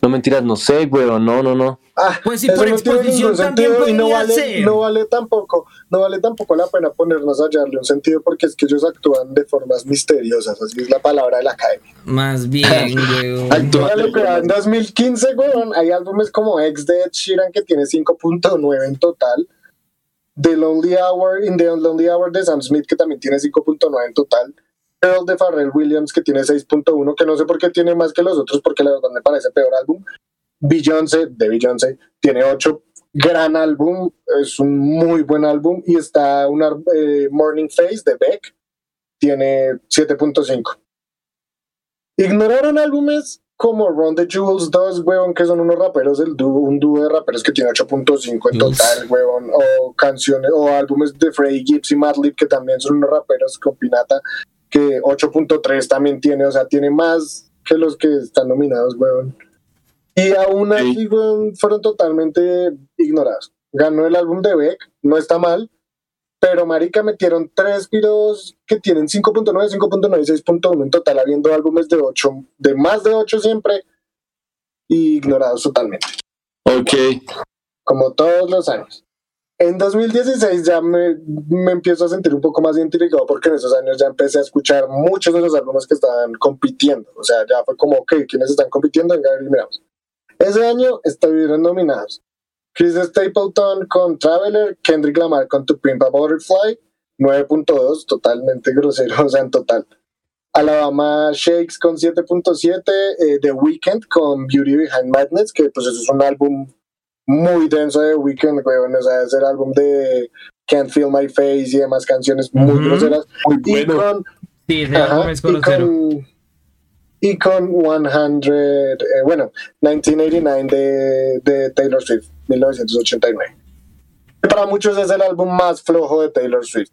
No mentiras, no sé, weón, no, no, no. Ah, Pues sí, eso por no tiene exposición ningún también sentido y no vale, ser. no vale tampoco, no vale tampoco la pena ponernos a hallarle un sentido porque es que ellos actúan de formas misteriosas, así es la palabra de la academia. Más bien, weón. Actúa- Póngale cuidado, en 2015, weón, hay álbumes como Ex de Ed Sheeran que tiene 5.9 en total. The Lonely Hour, In the Lonely Hour de Sam Smith que también tiene 5.9 en total. Pearl de Pharrell Williams que tiene 6.1, que no sé por qué tiene más que los otros porque la verdad me parece peor álbum. Beyoncé, de Beyoncé, tiene 8. Gran álbum, es un muy buen álbum. Y está una eh, Morning Face de Beck, tiene 7.5. Ignoraron álbumes como Run the Jewels 2, weón, que son unos raperos, del dúo, un dúo de raperos que tiene 8.5 en total, weón, o canciones, o álbumes de Freddie Gibbs y Madlib, que también son unos raperos con Pinata, que 8.3 también tiene, o sea, tiene más que los que están nominados, weón. Y aún así, fueron totalmente ignorados. Ganó el álbum de Beck, no está mal, pero marica metieron tres videos que tienen 5.9, 5.9 y 6.1 en total, habiendo álbumes de 8, de más de 8 siempre. y ignorados totalmente, Ok. como todos los años. En 2016 ya me, me empiezo a sentir un poco más identificado porque en esos años ya empecé a escuchar muchos de los álbumes que estaban compitiendo. O sea, ya fue como, ok, ¿quiénes están compitiendo? Venga, miramos. Ese año estuvieron nominados Chris Stapleton con Traveler, Kendrick Lamar con To Pimp a Butterfly, 9.2, totalmente grosero, o sea, en total. Alabama Shakes con 7.7, eh, The Weeknd con Beauty Behind Madness, que pues eso es un álbum muy denso de Weeknd, weón, o sea, es el álbum de Can't Feel My Face y demás canciones muy groseras. Muy Y bueno. con, Sí, ese ajá, álbum es y con, y con 100, eh, bueno, 1989 de, de Taylor Swift, 1989. Para muchos es el álbum más flojo de Taylor Swift.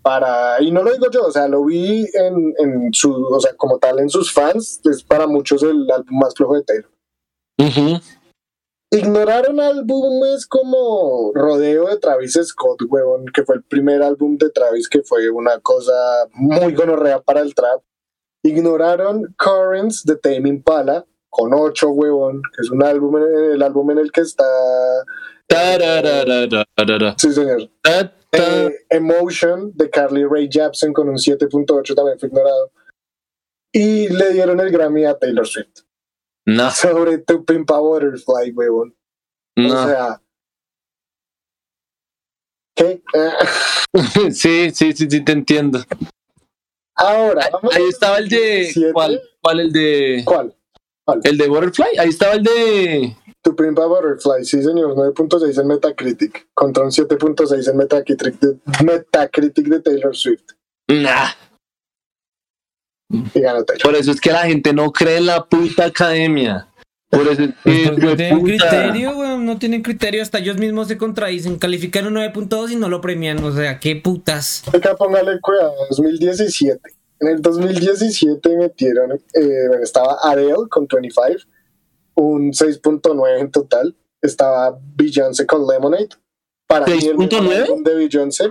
Para, y no lo digo yo, o sea, lo vi en, en su, o sea, como tal en sus fans, es para muchos el álbum más flojo de Taylor. Ujú. Ignoraron álbumes como Rodeo de Travis Scott, huevón, que fue el primer álbum de Travis que fue una cosa muy gonorrea para el trap. Ignoraron Currents de Tame Impala con 8, huevón, que es un álbum, el álbum en el que está... Sí, señor. Eh, Emotion de Carly Rae Jepsen con un 7.8 también fue ignorado. Y le dieron el Grammy a Taylor Swift No, sobre Tu Pimpa Butterfly, huevón. O no. sea... ¿Qué? Sí, sí, sí, sí, te entiendo. Ahora, vamos Ahí estaba el de. 17. ¿Cuál? ¿Cuál? El de. ¿Cuál? El de Butterfly. Ahí estaba el de. Tu Pimpa Butterfly, sí señor, 9.6 en Metacritic, contra un 7.6 en Metacritic de, Metacritic de Taylor Swift. Nah. Y ganó Taylor. Por eso es que la gente no cree en la puta academia. Por eso es Pues que. no tienen criterio, weón, no tienen criterio, hasta ellos mismos se contradicen, califican un 9.2 y no lo premian, o sea, qué putas. Acá póngale cuidado, 2017. En el 2017 metieron, eh, estaba Adele con 25, un 6.9 en total. Estaba Beyoncé con Lemonade. Para mí el mejor 6.9? álbum de Beyoncé.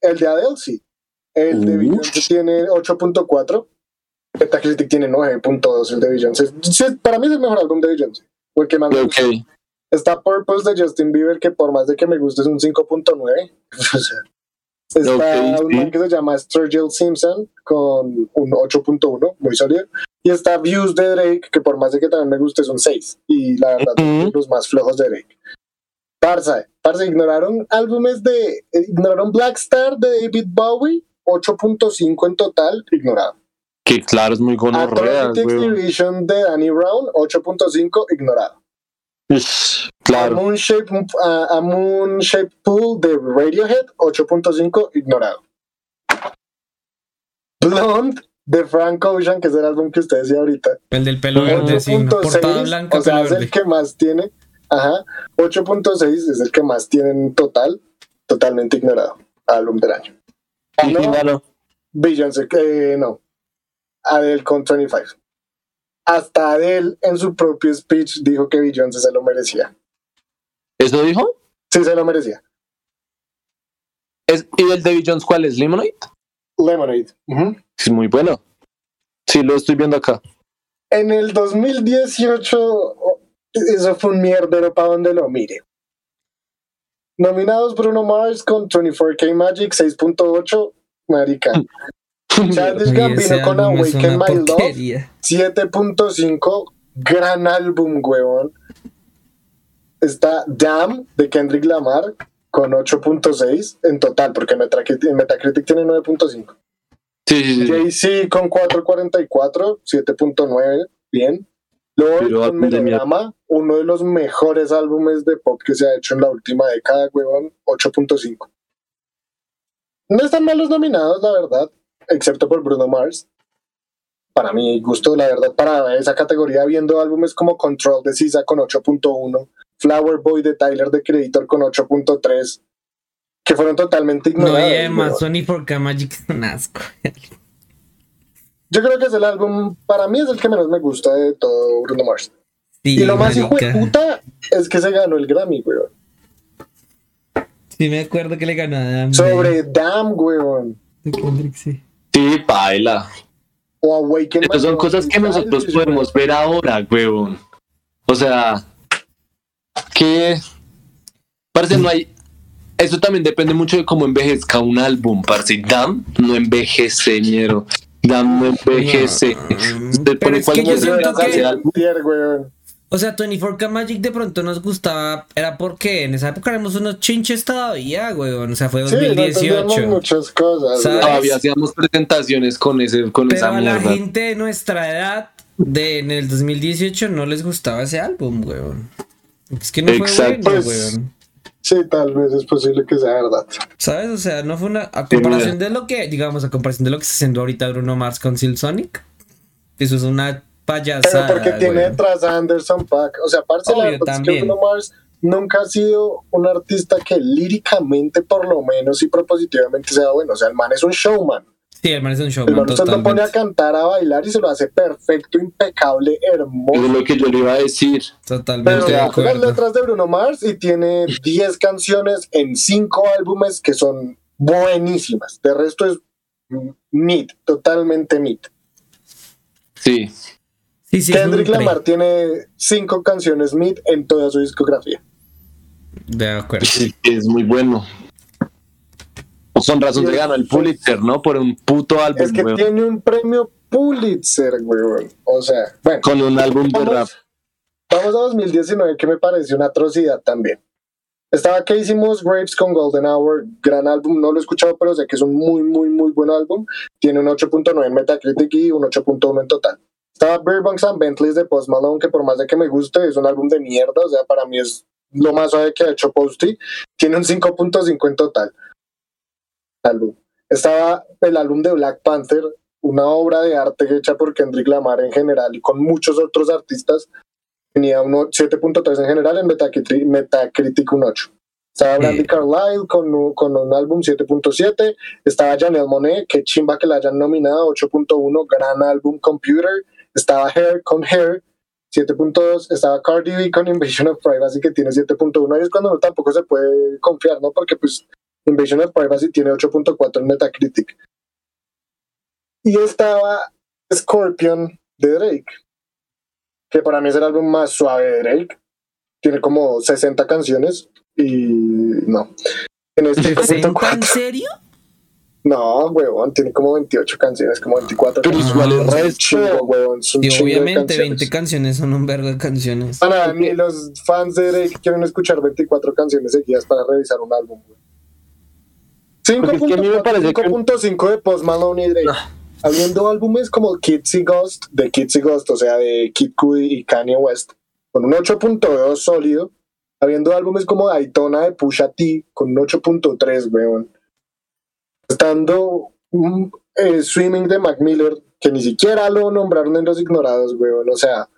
El de Adele sí. El de. Beyoncé tiene 8.4. Metacritic tiene 9.2 el de Beyoncé. Sí, para mí es el mejor álbum de Beyoncé. O el que más me gusta. Ok. Está Purpose de Justin Bieber, que por más de que me guste es un 5.9. O sea, está Ok, un sí. man que se llama Sturgill Simpson con un 8.1, muy sólido. Y está Views de Drake, que por más de que también me guste es un 6. Y la verdad, los más flojos de Drake. Parsa, Parsa, ignoraron álbumes de. eh, Ignoraron Black Star de David Bowie, 8.5 en total, ignorado. Que claro, es muy gonorrea, güey. Exhibition de Danny Brown, 8.5, ignorado. A Claro. Moon Shape, a, a Moon Shape Pool de Radiohead, 8.5, ignorado. Blonde de Frank Ocean, que es el álbum que usted decía ahorita, El del pelo verde, sí, portada 8.6, blanca, o sea, pelo es el que más tiene. Ajá, 8.6 es el que más tiene en total, totalmente ignorado. Álbum del año. Y No. Beyoncé, que no. Adele con 25. Hasta Adele en su propio speech dijo que Beyoncé se lo merecía. ¿Eso dijo? Sí, se lo merecía. Es, ¿Y el David Jones cuál es? ¿Lemonade? Lemonade. Ujú. Es muy bueno. Sí, lo estoy viendo acá. En el 2018, oh, eso fue un mierdero para donde lo mire. Nominados Bruno Mars con 24K Magic 6.8, marica. Childish Gambino con Awaken My Love porquería. 7.5, gran álbum, huevón. Está Damn de Kendrick Lamar con 8.6 en total, porque Metacritic, Metacritic tiene 9.5. Sí, sí, sí. Jay-Z con 444, 7.9, bien. Lord Pero con Melodrama, uno de los mejores álbumes de pop que se ha hecho en la última década, huevón, 8.5. No están mal los nominados, la verdad, excepto por Bruno Mars. Para mi gusto, la verdad, para esa categoría, viendo álbumes como Control de SZA con 8.1, Flower Boy de Tyler de Creator con 8.3, que fueron totalmente No, ignorados. y además. Sony por K Magic es un asco. Yo creo que es el álbum, para mí es el que menos me gusta de todo Bruno Mars. Sí, y lo más hijo de puta es que se ganó el Grammy, weón. Sí, me acuerdo que le ganó a Adam Sobre Damn, weón. de Kendrick, sí. Sí, baila. O Awaken. Son cosas que nosotros podemos ver ahora, huevón. O sea, que parece no hay eso también depende mucho de cómo envejezca un álbum, parce. Dam no envejece, ñero. Dam no envejece. Usted Pero pone es que yo siento que-. O sea, 24K Magic de pronto nos gustaba, era porque en esa época éramos unos chinches todavía, weón. O sea, fue Sí, no 2018. muchas cosas. Todavía hacíamos presentaciones con ese, con Pero esa a la mierda. gente de nuestra edad, de en el 2018, no les gustaba ese álbum, weón. Es que no fue Exacto. bueno, Pues- weón. Sí, tal vez es posible que sea verdad. ¿Sabes? O sea, no fue una. A comparación de lo que, digamos, a comparación de lo que está haciendo ahorita Bruno Mars con Silk Sonic. Eso es una Pero porque tiene detrás a Anderson Pack. O sea, parce, la Obvio, verdad es que. Bruno Mars nunca ha sido un artista que líricamente, por lo menos, y propositivamente sea bueno. O sea, el man es un showman. Sí, el man es un El showman man se lo pone a cantar, a bailar y se lo hace perfecto, impecable, hermoso. Eso es lo que yo le iba a decir. Totalmente Pero de las letras de Bruno Mars y tiene 10 canciones en 5 álbumes que son buenísimas. De resto es mid, totalmente mid. Sí. Sí, Kendrick Lamar tiene 5 canciones mid en toda su discografía. De acuerdo. Sí, es muy bueno. Con razón se ganó el Pulitzer, ¿no? Por un puto álbum, Es que weón. tiene un premio Pulitzer, weón. O sea, bueno, Con un álbum de rap. vamos, vamos a 2019 que me pareció una atrocidad también. Estaba que hicimos Grapes con Golden Hour, gran álbum, no lo he escuchado, pero sé que es un muy, muy, muy buen álbum. Tiene un 8.9 en Metacritic y un 8.1 en total. Estaba Beer Bunks and Bentleys de Post Malone, que por más de que me guste, es un álbum de mierda, o sea, para mí es lo más suave que ha hecho Posty. Tiene un 5.5 en total. Álbum. Estaba el álbum de Black Panther, una obra de arte hecha por Kendrick Lamar en general y con muchos otros artistas. Tenía un 7.3 en general, en Metacritic, Metacritic un 8. Estaba Brandy Sí. Carlile con, con un álbum 7.7. Estaba Janelle Monet, que chimba que la hayan nominado, 8.1, gran álbum Computer. Estaba Hair con Hair, 7.2. Estaba Cardi B con Invasion of Privacy, que tiene 7.1. Ahí es cuando tampoco se puede confiar, ¿no? Porque pues Invasion of Privacy tiene 8.4 en Metacritic. Y estaba Scorpion de Drake, que para mí es el álbum más suave de Drake. Tiene como 60 canciones y no. ¿60 5.4. en serio? No, huevón, tiene como 28 canciones, como 24. Pero canciones. igual Es chingo, huevón, es un Y de obviamente canciones. 20 canciones son un vergo de canciones. Para ni los fans de Drake quieren escuchar 24 canciones seguidas para revisar un álbum. güey. Porque es que a mí me parece que- 5.5 de Post Malone y Drake. Habiendo álbumes como Kids y Ghost, de Kids y Ghost, o sea, de Kid Cudi y Kanye West, con un 8.2 sólido. Habiendo álbumes como Daytona de Pusha T, con un 8.3, weón. Estando un eh, Swimming de Mac Miller, que ni siquiera lo nombraron en los ignorados, weón. O sea,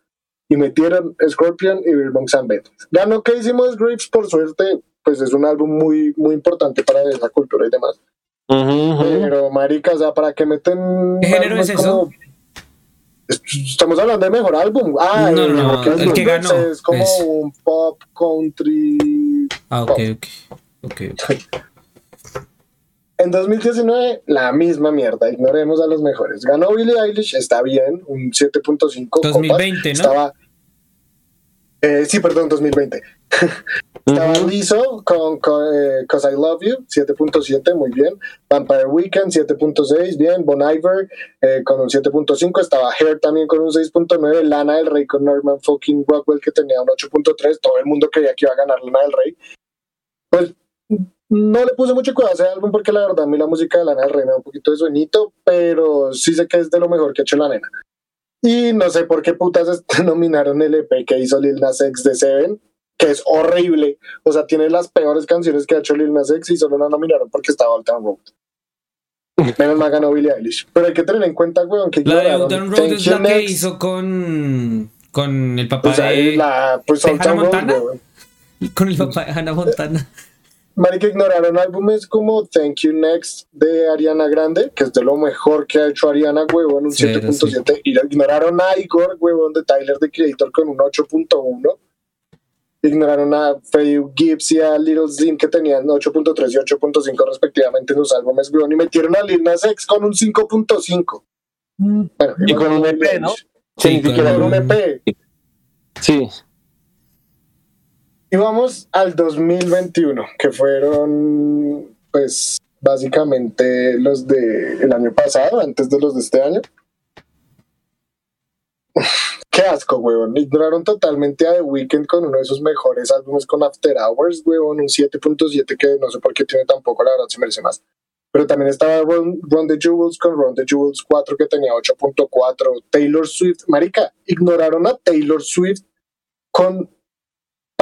y metieron Scorpion y Beer Bunks and Bentleys. Ya no que hicimos Grapes, por suerte, pues es un álbum muy, muy importante para esa cultura y demás. Ujú, ujú. Pero, marica, o sea, ¿para qué meten. ¿Qué género es eso? Es- Estamos hablando de mejor álbum. Ah, No, el, no, el Roll que ganó Es como es- un pop country. Ah, ok, ok. Ok, ok. En 2019, la misma mierda. Ignoremos a los mejores. Ganó Billie Eilish, está bien, un 7.5. copas. 2020, ¿no? Estaba. Eh, sí, perdón, 2020. Estaba. Lizzo con, con, eh, Cause I Love You, 7.7, muy bien. Vampire Weekend, 7.6, bien. Bon Iver eh, con un 7.5. Estaba Hair también con un 6.9. Lana del Rey con Norman fucking Rockwell que tenía un 8.3. Todo el mundo creía que iba a ganar Lana del Rey. Pues no le puse mucho cuidado a ese álbum porque la verdad a mí la música de Lana del Rey me da un poquito de sueñito, pero sí sé que es de lo mejor que ha hecho la nena. Y no sé por qué putas nominaron el EP que hizo Lil Nas X de Seven, que es horrible. O sea, tiene las peores canciones que ha hecho Lil Nas X y solo la nominaron porque estaba Old Town Road. Menos mal ganó Billie Eilish. Pero hay que tener en cuenta, weón, que La de Old Town Road Thank es la que hizo con. Con el papá O sea, de. la, pues de Hannah Road, Montana. weón. Con el papá de Hannah Montana. Marica, ignoraron álbumes como Thank You Next de Ariana Grande, que es de lo mejor que ha hecho Ariana, huevón, un Sí, 7.7. Y ignoraron a Igor, huevón, de Tyler, the Creator, con un 8.1. Ignoraron a Freddie Gibbs y a Little Zim, que tenían 8.3 y 8.5 respectivamente en sus álbumes, huevón. Y metieron a Lil Nas X con un 5.5. Bueno, Y con un EP, ¿no? Sí, Sí, ni con siquiera con un un- EP. Sí. Y vamos al 2021, que fueron, pues, básicamente los de el año pasado, antes de los de este año. Qué asco, weón. Ignoraron totalmente a The Weeknd con uno de sus mejores álbumes con After Hours, weón. Un 7.7 que no sé por qué tiene tampoco, la verdad se merece más. Pero también estaba Run, Run the Jewels con Run the Jewels 4 que tenía 8.4. Taylor Swift, marica, ignoraron a Taylor Swift con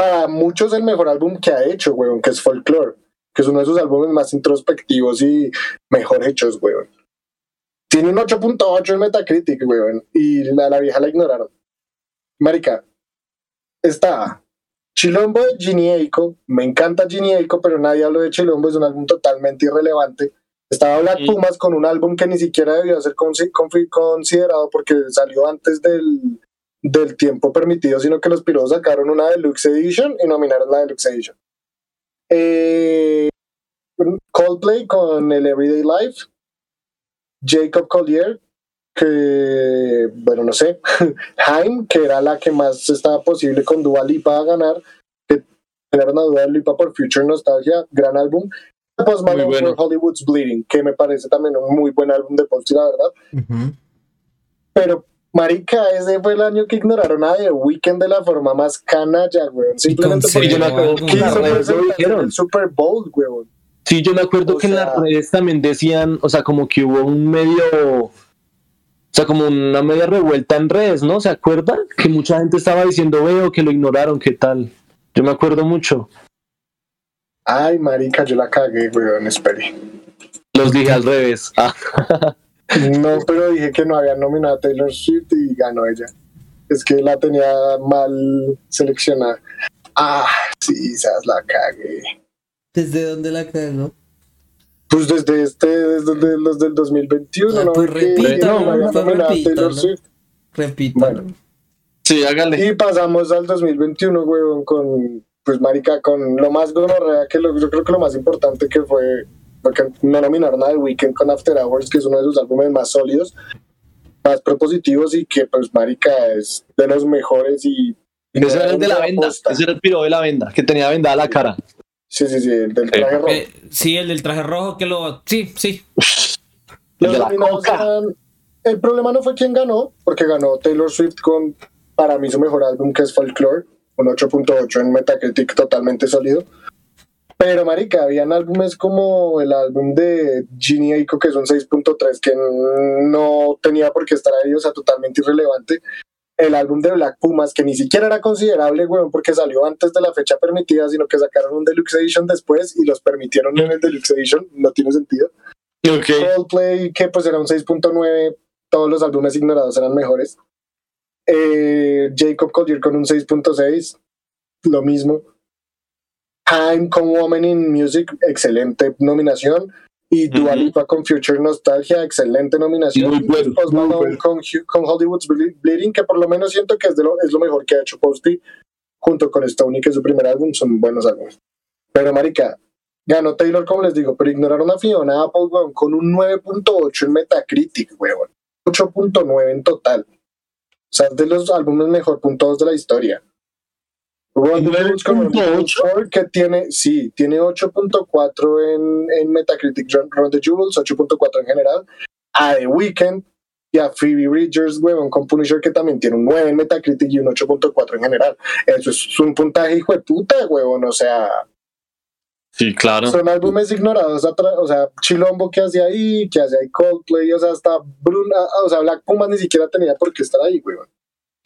para muchos el mejor álbum que ha hecho, weón, que es Folklore, que es uno de sus álbumes más introspectivos y mejor hechos, weón. Tiene un 8.8 en Metacritic, weón, y la, la vieja la ignoraron. Marica, está Chilombo de Ginny Eiko, me encanta Ginny Eiko, pero nadie habló de Chilombo, es un álbum totalmente irrelevante. Estaba Black. Pumas con un álbum que ni siquiera debió ser considerado porque salió antes del, del tiempo permitido, sino que los piros sacaron una Deluxe Edition y nominaron la Deluxe Edition. Eh, Coldplay con el Everyday Life. Jacob Collier, que, bueno, no sé. Haim, que era la que más estaba posible con Dua Lipa a ganar. Que ganaron a Dua Lipa por Future Nostalgia, gran álbum. Post Malone bueno. Hollywood's Bleeding, que me parece también un muy buen álbum de Post, la verdad. Pero, marica, ese fue el año que ignoraron a The Weeknd de la forma más canalla, weón. Simplemente porque yo me acuerdo que el Super Bowl, weón. Sí, yo me acuerdo O que en las redes también decían, o sea, como que hubo un medio, o sea, como una media revuelta en redes, ¿no? ¿Se acuerdan? Que mucha gente estaba diciendo, veo que lo ignoraron, ¿qué tal? Yo me acuerdo mucho. Ay, marica, yo la cagué, weón, espere. Los dije al revés. Ah, No, pero dije que no habían nominado a Taylor Swift y ganó ella. Es que la tenía mal seleccionada. Ah, sí, esas la cagué. ¿Desde dónde la cagó? Pues desde este, desde los del 2021, Ah, ¿no? pues repítalo, no pues. Taylor Swift. Bueno. Sí, hágale. Y pasamos al 2021, weón, con, pues, marica, con lo más gonorrea que lo, yo creo que lo más importante que fue, porque no nominaron a The Weeknd con After Hours, que es uno de sus álbumes más sólidos, más propositivos y que, pues, marica, es de los mejores y... y Ese era el de la venda. posta. Ese era el piro de la venda, que tenía vendada la cara. Sí, sí, sí, el del traje rojo. Eh, sí, el del traje rojo que lo. Sí, sí. El Los de la coca. eran- El problema no fue quién ganó, porque ganó Taylor Swift con, para mí, su mejor álbum, que es Folklore, un 8.8 en Metacritic totalmente sólido. Pero, marica, habían álbumes como el álbum de Ginny Eiko, que es un 6.3, que no tenía por qué estar ahí, o sea, totalmente irrelevante. El álbum de Black Pumas, que ni siquiera era considerable, weón, porque salió antes de la fecha permitida, sino que sacaron un Deluxe Edition después y los permitieron en el Deluxe Edition, no tiene sentido. Coldplay, que pues era un 6.9, todos los álbumes ignorados eran mejores. Eh, Jacob Collier con un 6.6, lo mismo. Haim con Woman in Music, excelente nominación. Y Dua. Lipa con Future Nostalgia, excelente nominación. Muy bueno, Post muy Malone bueno. con, con Hollywood's Ble- Bleeding, que por lo menos siento que es, de lo, es lo mejor que ha hecho Posty, junto con Stoney, que es su primer álbum, son buenos álbumes. Pero, marica, ganó Taylor, como les digo, pero ignoraron a Fiona Apple, weón, con un 9.8 en Metacritic, weón. 8.9 en total. O sea, es de los álbumes mejor puntuados de la historia. Jewels 4, que tiene, sí, tiene 8.4 en, en Metacritic, Run, the Jewels, 8.4 en general. A The Weeknd y a Phoebe Bridgers, weón, con Punisher, que también tiene un 9 en Metacritic y un 8.4 en general. Eso es un puntaje hijo de puta, weón, o sea, Sí, claro. son álbumes ignorados, o sea, Chilombo que hace ahí, que hace ahí Coldplay, o sea, hasta Bruna, o sea, Black Pumas ni siquiera tenía por qué estar ahí, weón.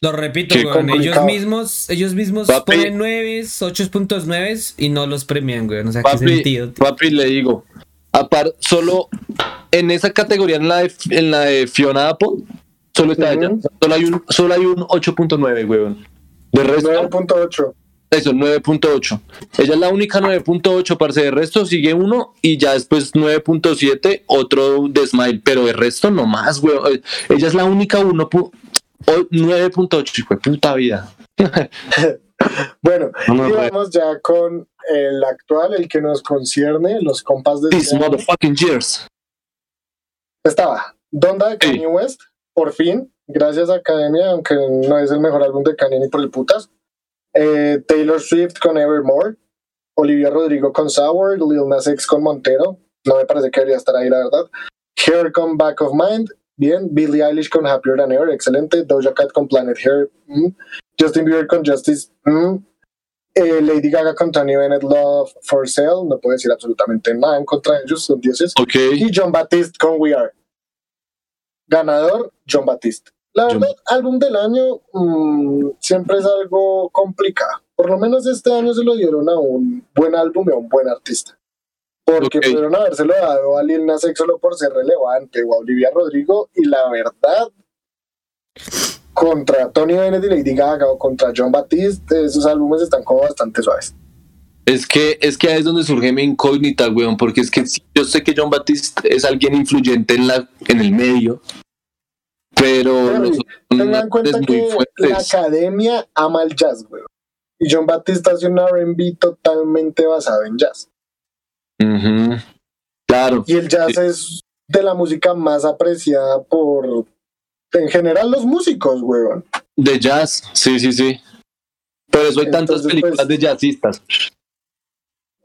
Lo repito, Qué weón. Ellos mismos, ellos mismos Papi. ponen 9, 8.9 y no los premian, weón. O sea, qué Papi, sentido. tío? papi, le digo. Apar, solo en esa categoría, en la de, en la de Fiona Apple, solo está ella. Solo hay un, solo hay un 8.9, weón. De resto, 9.8. eso, 9.8. Ella es la única 9.8, parce. De resto sigue uno y ya después 9.7, otro de Smile. Pero de resto no más, weón. Eh, Ella es la única 1. Pu- o- 9.8, hijo de puta vida. Bueno, No y vamos ya con el actual, el que nos concierne, los compas de año. motherfucking years. Estaba Donda de Kanye West, por fin, gracias a Academia, aunque no es el mejor álbum de Kanye ni por el putas. Eh, Taylor Swift con Evermore, Olivia Rodrigo con Sour, Lil Nas X con Montero, no me parece que debería estar ahí, la verdad. Hair con Back of Mind, bien. Billie Eilish con Happier Than Ever, excelente. Doja Cat con Planet Hair, mm. Justin Bieber con Justice, mm. Eh, Lady Gaga con Tony Bennett, Love for Sale, no puedo decir absolutamente nada en contra de ellos, son dioses. Ok. Y John Baptiste con We Are. Ganador, John Baptiste. La John- verdad, álbum del año mm, siempre es algo complicado. Por lo menos este año se lo dieron a un buen álbum y a un buen artista. Porque pudieron habérselo dado a Lil Nas X solo por ser relevante o a Olivia Rodrigo y la verdad contra Tony Bennett y Lady Gaga o contra John Baptiste esos álbumes están como bastante suaves. Es que, es que ahí es donde surge mi incógnita, weón, porque es que yo sé que John Baptiste es alguien influyente en, la, en el medio, pero Tengan en cuenta que la academia ama el jazz, güey. Y John Baptiste hace un R&B totalmente basado en jazz. Ujú. Claro, Y el jazz Sí. es de la música más apreciada por, en general, los músicos, weón. de jazz, sí, sí, sí. Por eso hay tantas películas pues, de jazzistas.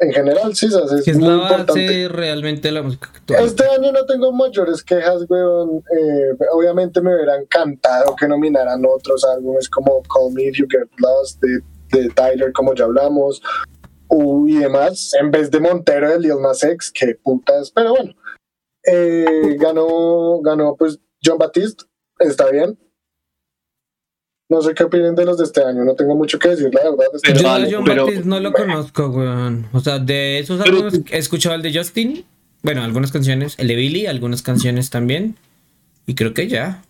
En general, sí, jazz es Que es muy la importante. base realmente de la música actual. Este año no tengo mayores quejas, weón. Eh, obviamente me hubiera encantado que nominaran otros álbumes como Call Me If You Get Lost de, de Tyler, como ya hablamos, u- y demás, en vez de Montero de Lil Nas X, que putas, pero bueno. Eh, ganó, ganó pues John Baptiste, está bien. No sé qué opinen de los de este año, no tengo mucho que decir, la verdad. este Pero a John pero- Baptiste no lo conozco, weón. O sea, de esos álbumes he escuchado el de Justin. Bueno, algunas canciones. El de Billy, algunas canciones también. Y creo que ya.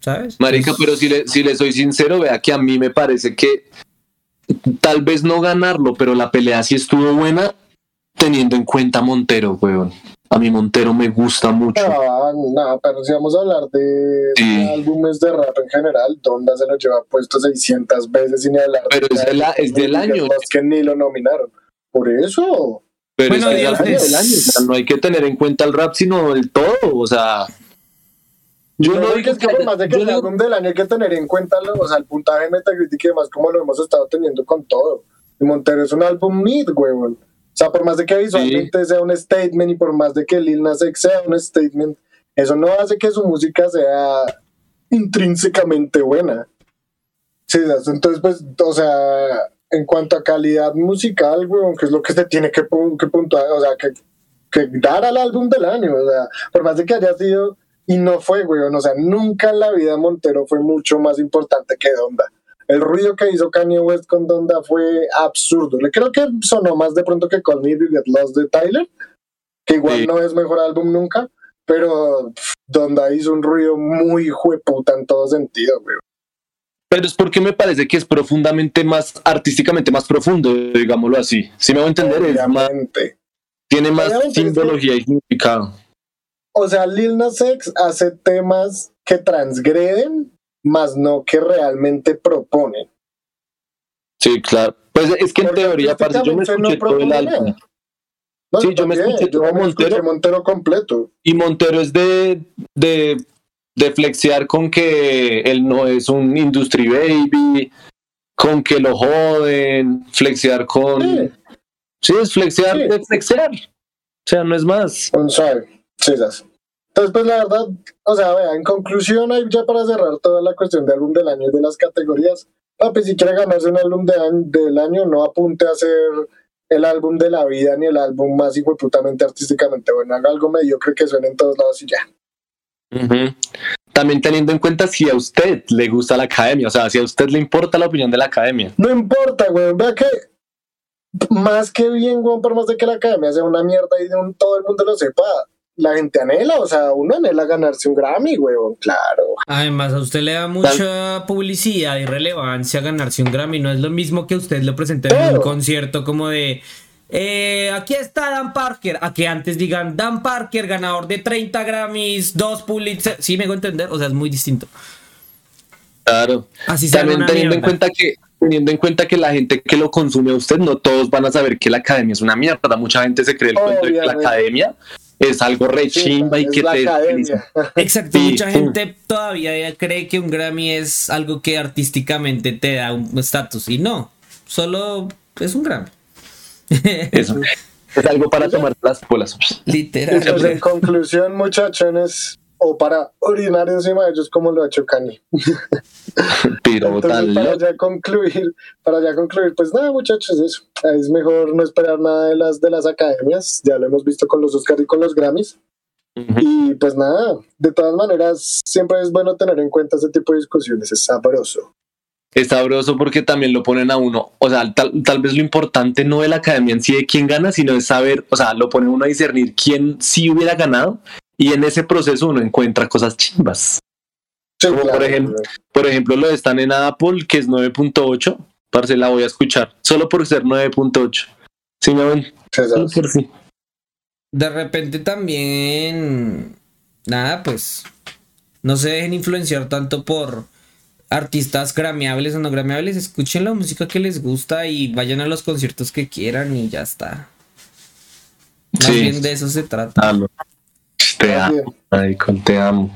¿Sabes? Marica, pero si le, si le soy sincero, vea que a mí me parece que tal vez no ganarlo, pero la pelea sí estuvo buena teniendo en cuenta a Montero, weón. A mí Montero me gusta mucho. Ah, no, pero si vamos a hablar de Sí. álbumes de rap en general, Donda se lo lleva puesto 600 veces sin hablar. Pero es de la- es del año. Los que ni lo nominaron. Por eso. Pero Bueno, es que del año, o sea, no hay que tener en cuenta el rap, sino el todo, o sea... Yo Yo no digo es que por más de que el álbum del año hay que tener en cuenta lo- o sea, el puntaje Metacritic y demás, como lo hemos estado teniendo con todo. Y Montero es un álbum mid, huevón. O sea, por más de que visualmente sea un statement y por más de que Lil Nas X sea un statement, eso no hace que su música sea intrínsecamente buena. Sí, entonces, pues, o sea, en cuanto a calidad musical, weón, que es lo que se tiene que, que puntuar, o sea, que, que dar al álbum del año, o sea, por más de que haya sido, y no fue, weón, o sea, nunca en la vida Montero fue mucho más importante que Donda. El ruido que hizo Kanye West con Donda fue absurdo. Le creo que sonó más de pronto que Call Me If Get Lost de Tyler, que igual Sí. no es mejor álbum nunca, pero pff, Donda hizo un ruido muy jueputa en todo sentido, weón. Pero es porque me parece que es profundamente más, artísticamente más profundo, digámoslo así. Si me voy a entender, es más, tiene más Obviamente, es que- simbología y significado. O sea, Lil Nas X hace temas que transgreden, más no que realmente proponen. Sí, claro. Pues es que en teoría, parce, yo me no escuché todo el álbum. No, Sí, yo me escuché yo todo Montero. escuché Montero completo. Y Montero es de, de, de flexear con que él no es un industry baby, con que lo joden, flexear con... Sí. Sí, es flexear Sí. de flexear. O sea, no es más. Un suave. Entonces, pues la verdad, o sea, vea, en conclusión, ahí ya para cerrar toda la cuestión de álbum del año y de las categorías, papi, si quiere ganarse un álbum de año- del año, no apunte a ser el álbum de la vida ni el álbum más hijueputamente artísticamente bueno, haga algo mediocre que suene en todos lados y ya. También teniendo en cuenta si a usted le gusta la academia, o sea, si a usted le importa la opinión de la academia. No importa, güey. Vea que más que bien, güey, por más de que la academia sea una mierda y de un- todo el mundo lo sepa, la gente anhela, o sea, uno anhela ganarse un Grammy, güey, claro. Además, a usted le da mucha publicidad y relevancia ganarse un Grammy. No es lo mismo que usted lo presente en un concierto como de. eh, aquí está Dan Parker. A que antes digan Dan Parker, ganador de 30 Grammys, dos Pulitzer. Sí, me hago entender. O sea, es muy distinto. Claro. Así sea También teniendo en mierda. cuenta que teniendo en cuenta que la gente que lo consume a usted, no todos van a saber que la academia es una mierda. Mucha gente se cree el cuento de que la academia es algo re chimba y que te. Exacto, Sí, mucha gente todavía cree que un Grammy es algo que artísticamente te da un estatus y no. solo es un Grammy. Eso. Es algo para tomar las bolas. Literal. Entonces, en conclusión, muchachones, o para orinar encima de ellos como lo ha hecho Kanye. Pero Entonces, tal. para ya concluir, para ya concluir, pues nada, muchachos, eso. Es mejor no esperar nada de las de las academias. Ya lo hemos visto con los Oscars y con los Grammys. Y pues nada, de todas maneras, siempre es bueno tener en cuenta ese tipo de discusiones. Es sabroso. Es sabroso porque también lo ponen a uno. O sea, tal, tal vez lo importante no de la academia en sí de quién gana, sino de saber, o sea, lo pone uno a discernir quién sí hubiera ganado. Y en ese proceso uno encuentra cosas chimbas. Sí, Como por ejemplo- Por ejemplo, lo de están en Apple, que es 9.8. Parce, la voy a escuchar. Solo por ser 9.8. Sí, me ven. Sí, Solo por sí. De repente también, nada, pues no se dejen influenciar tanto por artistas grameables o no grameables. Escuchen la música que les gusta y vayan a los conciertos que quieran y ya está. Más Sí. bien de eso se trata. Amo. Te amo. con te amo.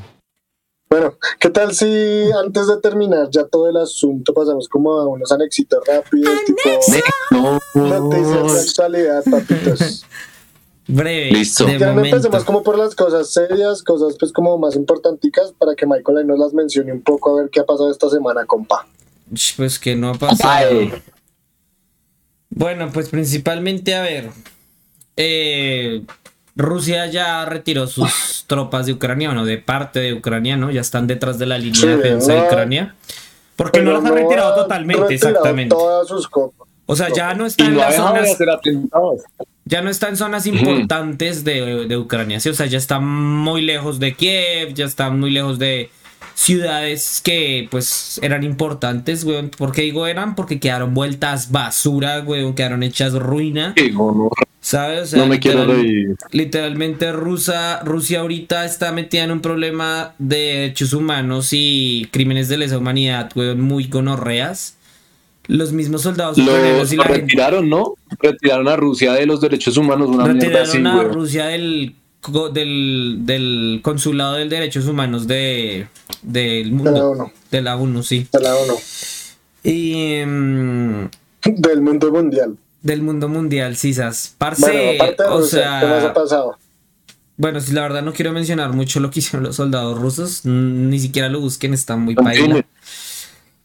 Bueno, ¿qué tal si antes de terminar ya todo el asunto pasamos como a unos anexitos rápidos, tipo No. noticias de actualidad, papitos? Breve, Listo. de Ya no momento. empecemos como por las cosas serias, cosas pues como más importanticas para que Michael ahí nos las mencione un poco a ver qué ha pasado esta semana, compa. Pues que no ha pasado. Ay. Bueno, pues principalmente, a ver. eh, Rusia ya retiró sus tropas de Ucrania, bueno, de parte de Ucrania, ¿no? Ya están detrás de la línea Sí, de defensa de no. Ucrania. Porque no las ha retirado ha totalmente, retirado exactamente. Todas sus. O sea, ya no está Y en no ha las zonas, ya no está en zonas importantes de, de Ucrania, ¿sí? O sea, ya está muy lejos de Kiev, ya está muy lejos de ciudades que pues eran importantes, weón. ¿Por qué digo eran? Porque quedaron vueltas basura, weón, quedaron hechas ruina. Gono. ¿Sabes? O sea, No me quiero literal- reír. Literalmente Rusia, Rusia ahorita está metida en un problema de derechos humanos y crímenes de lesa humanidad, weón, muy gonorreas. Los mismos soldados Lo, ucranianos y lo la gente retiraron, ¿no? Retiraron a Rusia de los derechos humanos. Una mierda así, retiraron a güey. Rusia del, del, del consulado de derechos humanos de, del De la mundo. ONU. De la ONU, sí. De la ONU. Y mm, Del mundo mundial. Del mundo mundial, sisas. Parce, Bueno, aparte de o Rusia, ¿qué más sea, ha pasado? Bueno, si la verdad no quiero mencionar mucho lo que hicieron los soldados rusos, ni siquiera lo busquen, están muy paila. ¿Qué más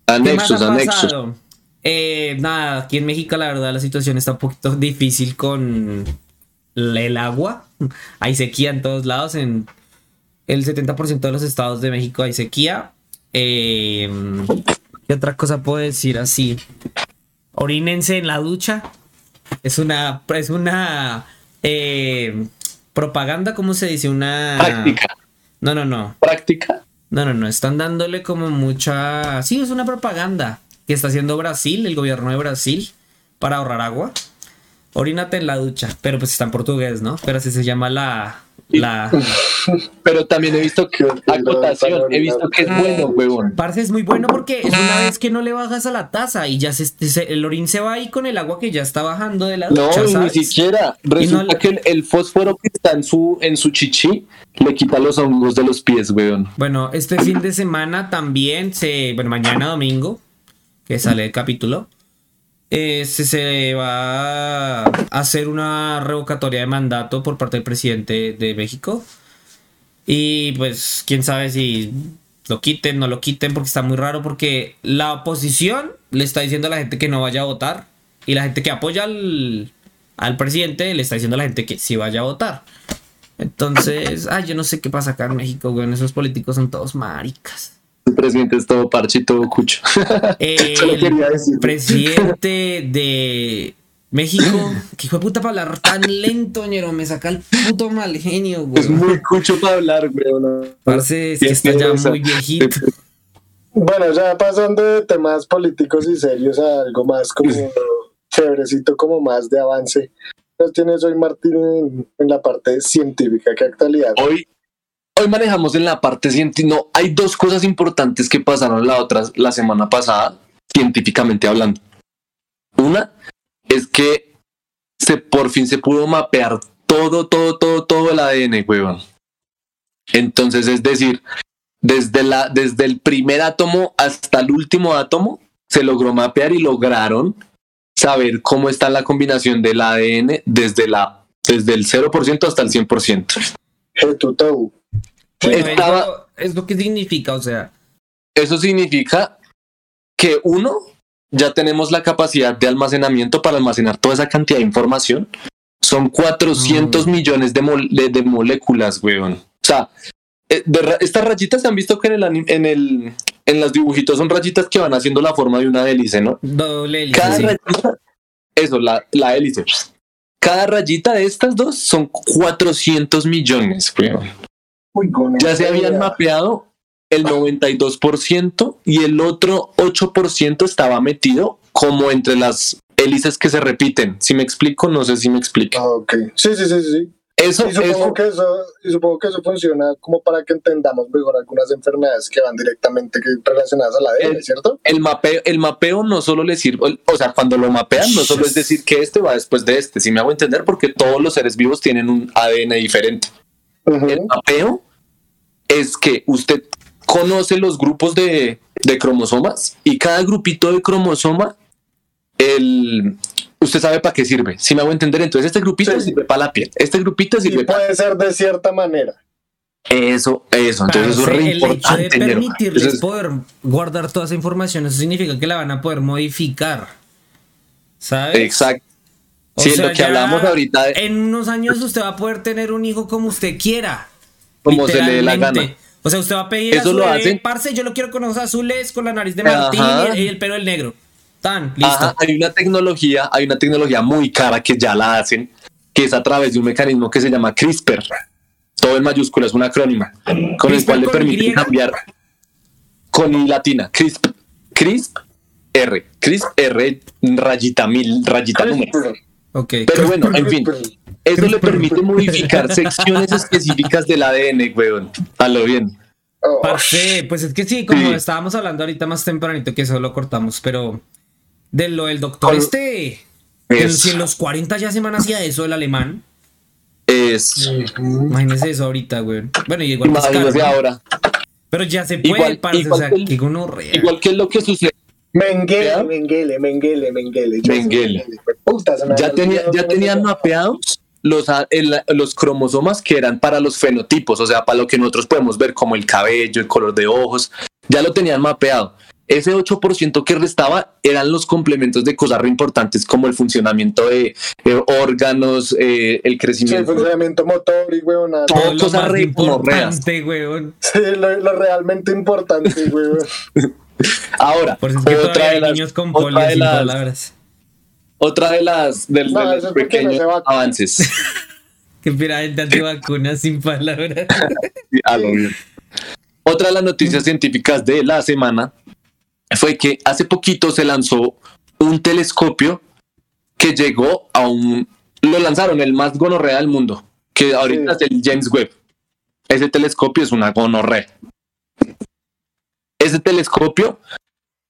Anexos, anexos. Eh, nada, aquí en México la verdad la situación está un poquito difícil con el agua. Hay sequía en todos lados, en el 70% de los estados de México hay sequía. Eh, ¿Qué otra cosa puedo decir así? Orínense en la ducha. Es una, es una eh, propaganda, ¿cómo se dice? Una... Práctica. No, no, no. Práctica. No, no, no, están dándole como mucha... Sí, es una propaganda que está haciendo Brasil, el gobierno de Brasil, para ahorrar agua. Orínate en la ducha, pero pues está en portugués, ¿no? Pero así se llama la... la... Pero también he visto que acotación. He visto que es bueno, huevón. Parce es muy bueno porque es una vez que no le bajas a la taza y ya se, se- el orín se va ahí con el agua que ya está bajando de la No, ducha, y ni siquiera. Resulta que el, el fósforo que está en su, en su chichi le quita los hongos de los pies, weón. Bueno, este fin de semana también se, bueno, mañana domingo, que sale el capítulo, eh, se, se va a hacer una revocatoria de mandato por parte del presidente de México. Y pues, quién sabe si lo quiten, no lo quiten, porque está muy raro, porque la oposición le está diciendo a la gente que no vaya a votar, y la gente que apoya al, al presidente le está diciendo a la gente que sí vaya a votar. Entonces, ay, yo no sé qué pasa acá en México, güey. Esos políticos son todos maricas. El presidente es todo parche y todo cucho. Solo quería El decir. presidente de México, que hijo de puta para hablar tan lento, ñero, me saca el puto mal genio, güey. es muy cucho para hablar, weón. Parce, es que está ya muy viejito. Bueno, ya pasando de temas políticos y serios a algo más como chéverecito, como más de avance. ¿Qué tienes hoy, Martín, en, en la parte científica? ¿Qué actualidad? Hoy, manejamos en la parte científica. No, hay dos cosas importantes que pasaron la otra la semana pasada, científicamente hablando. Una es que se por fin se pudo mapear todo, todo, todo, todo el ADN, huevón. Entonces, es decir, desde, la, desde el primer átomo hasta el último átomo, se logró mapear y lograron saber cómo está la combinación del ADN desde, la, desde el 0% hasta el 100%. Bueno, Estaba- eso es lo que significa, o sea, Eso significa que uno, ya tenemos la capacidad de almacenamiento para almacenar toda esa cantidad de información. Son 400 Mm. millones de, mol- de- de moléculas, weón. O sea, eh, de estas rayitas se han visto que en el, en el en los dibujitos son rayitas que van haciendo la forma de una hélice, ¿no? doble hélice, Cada sí. rayita, eso, la, la hélice. Cada rayita de estas dos son 400 millones, weón. Uy. Ya se habían mapeado el 92% y el otro 8% estaba metido como entre las hélices que se repiten. Si me explico, no sé si me explico. Ah, ok. Sí, sí, sí, sí. Eso, Y supongo, eso, que eso, y supongo que eso funciona como para que entendamos mejor algunas enfermedades que van directamente relacionadas a la ADN, El- ¿cierto? el mapeo, el mapeo no solo le sirve, o sea, cuando lo mapean, no solo es decir que este va después de este, si me hago entender, porque todos los seres vivos tienen un ADN diferente. El mapeo es que usted conoce los grupos de, de cromosomas y cada grupito de cromosoma, el, usted sabe para qué sirve. Si me hago entender, entonces este grupito Sí. sirve para la piel, este grupito Y sirve para puede ser de cierta manera. eso, eso. Entonces eso es re el hecho de permitirles Entonces, poder guardar toda esa información, eso significa que la van a poder modificar. ¿Sabes? exacto. O Sí, sea, lo que hablamos ahorita de En unos años usted va a poder tener un hijo como usted quiera. como se le dé la gana. O sea, usted va a pedir a Eso su lo bebé, hacen. parce, yo lo quiero con ojos azules, con la nariz de Martín Ajá. y el pelo del negro. Tan, listo. Ajá, hay una tecnología, hay una tecnología muy cara que ya la hacen, que es a través de un mecanismo que se llama CRISPR. Todo en mayúsculas, es un acrónimo, con el ¿CRISPR cual le permite Y? cambiar con I latina, CRISP, CRISP R, CRISP R, rayita mil, rayita número. Ok. Pero bueno, en fin, eso le permite modificar secciones específicas del ADN, weón. A lo bien. Oh, Parce, pues es que sí, como Sí. estábamos hablando ahorita más tempranito, que eso lo cortamos, pero de lo del doctor este, que Es- si en los 40 ya se man hacía eso el alemán, Es, imagínese eso ahorita, güey. Bueno, y igual caro, imagínese ¿no? ahora. Pero ya se puede, Igual- parce, igual o sea, que que gonorrea. Igual que es lo que sucede. Menguele, ¿Ya? Menguele, Menguele, Menguele. Yo soy Menguele. Puta, se me ya, tenía, ya tenían mapeados los, a- el- los cromosomas que eran para los fenotipos, o sea, para lo que nosotros podemos ver como el cabello, el color de ojos, ya lo tenían mapeado. Ese 8% que restaba eran los complementos de cosas re importantes como el funcionamiento de eh, órganos, eh, el Sí, el crecimiento. funcionamiento motor y huevona. Todo. Cosas más re importante, weón. Sí, lo, lo realmente importante, huevón. Ahora, Por eso es que otra de las, niños con otra polio de sin las- palabras. otra de las de, de No, los porque no pequeños avances. Que pira gente antivacunas sin palabras. Sí, a lo bien. Otra de las noticias científicas de la semana fue que hace poquito se lanzó un telescopio que llegó a un... Lo lanzaron, el más gonorrea del mundo, que ahorita Sí. es el James Webb. Ese telescopio es una gonorrea. Ese telescopio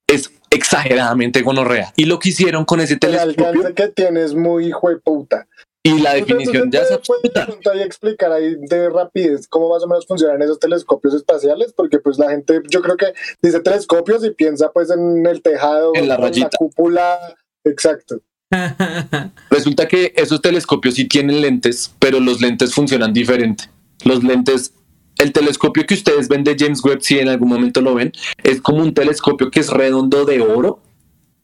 es exageradamente gonorrea. Y lo que hicieron con ese El telescopio alcance que tienes muy hijo de puta. y la ¿Usted- definición ya es puede- ahí explicar ahí de rapidez cómo más o menos funcionan esos telescopios espaciales? Porque pues la gente, yo creo que dice telescopios y piensa pues en el tejado, En la en rayita. cúpula. Exacto. Resulta que esos telescopios sí tienen lentes, pero los lentes funcionan diferente. Los lentes, el telescopio que ustedes ven de James Webb, si en algún momento lo ven, es como un telescopio que es redondo de oro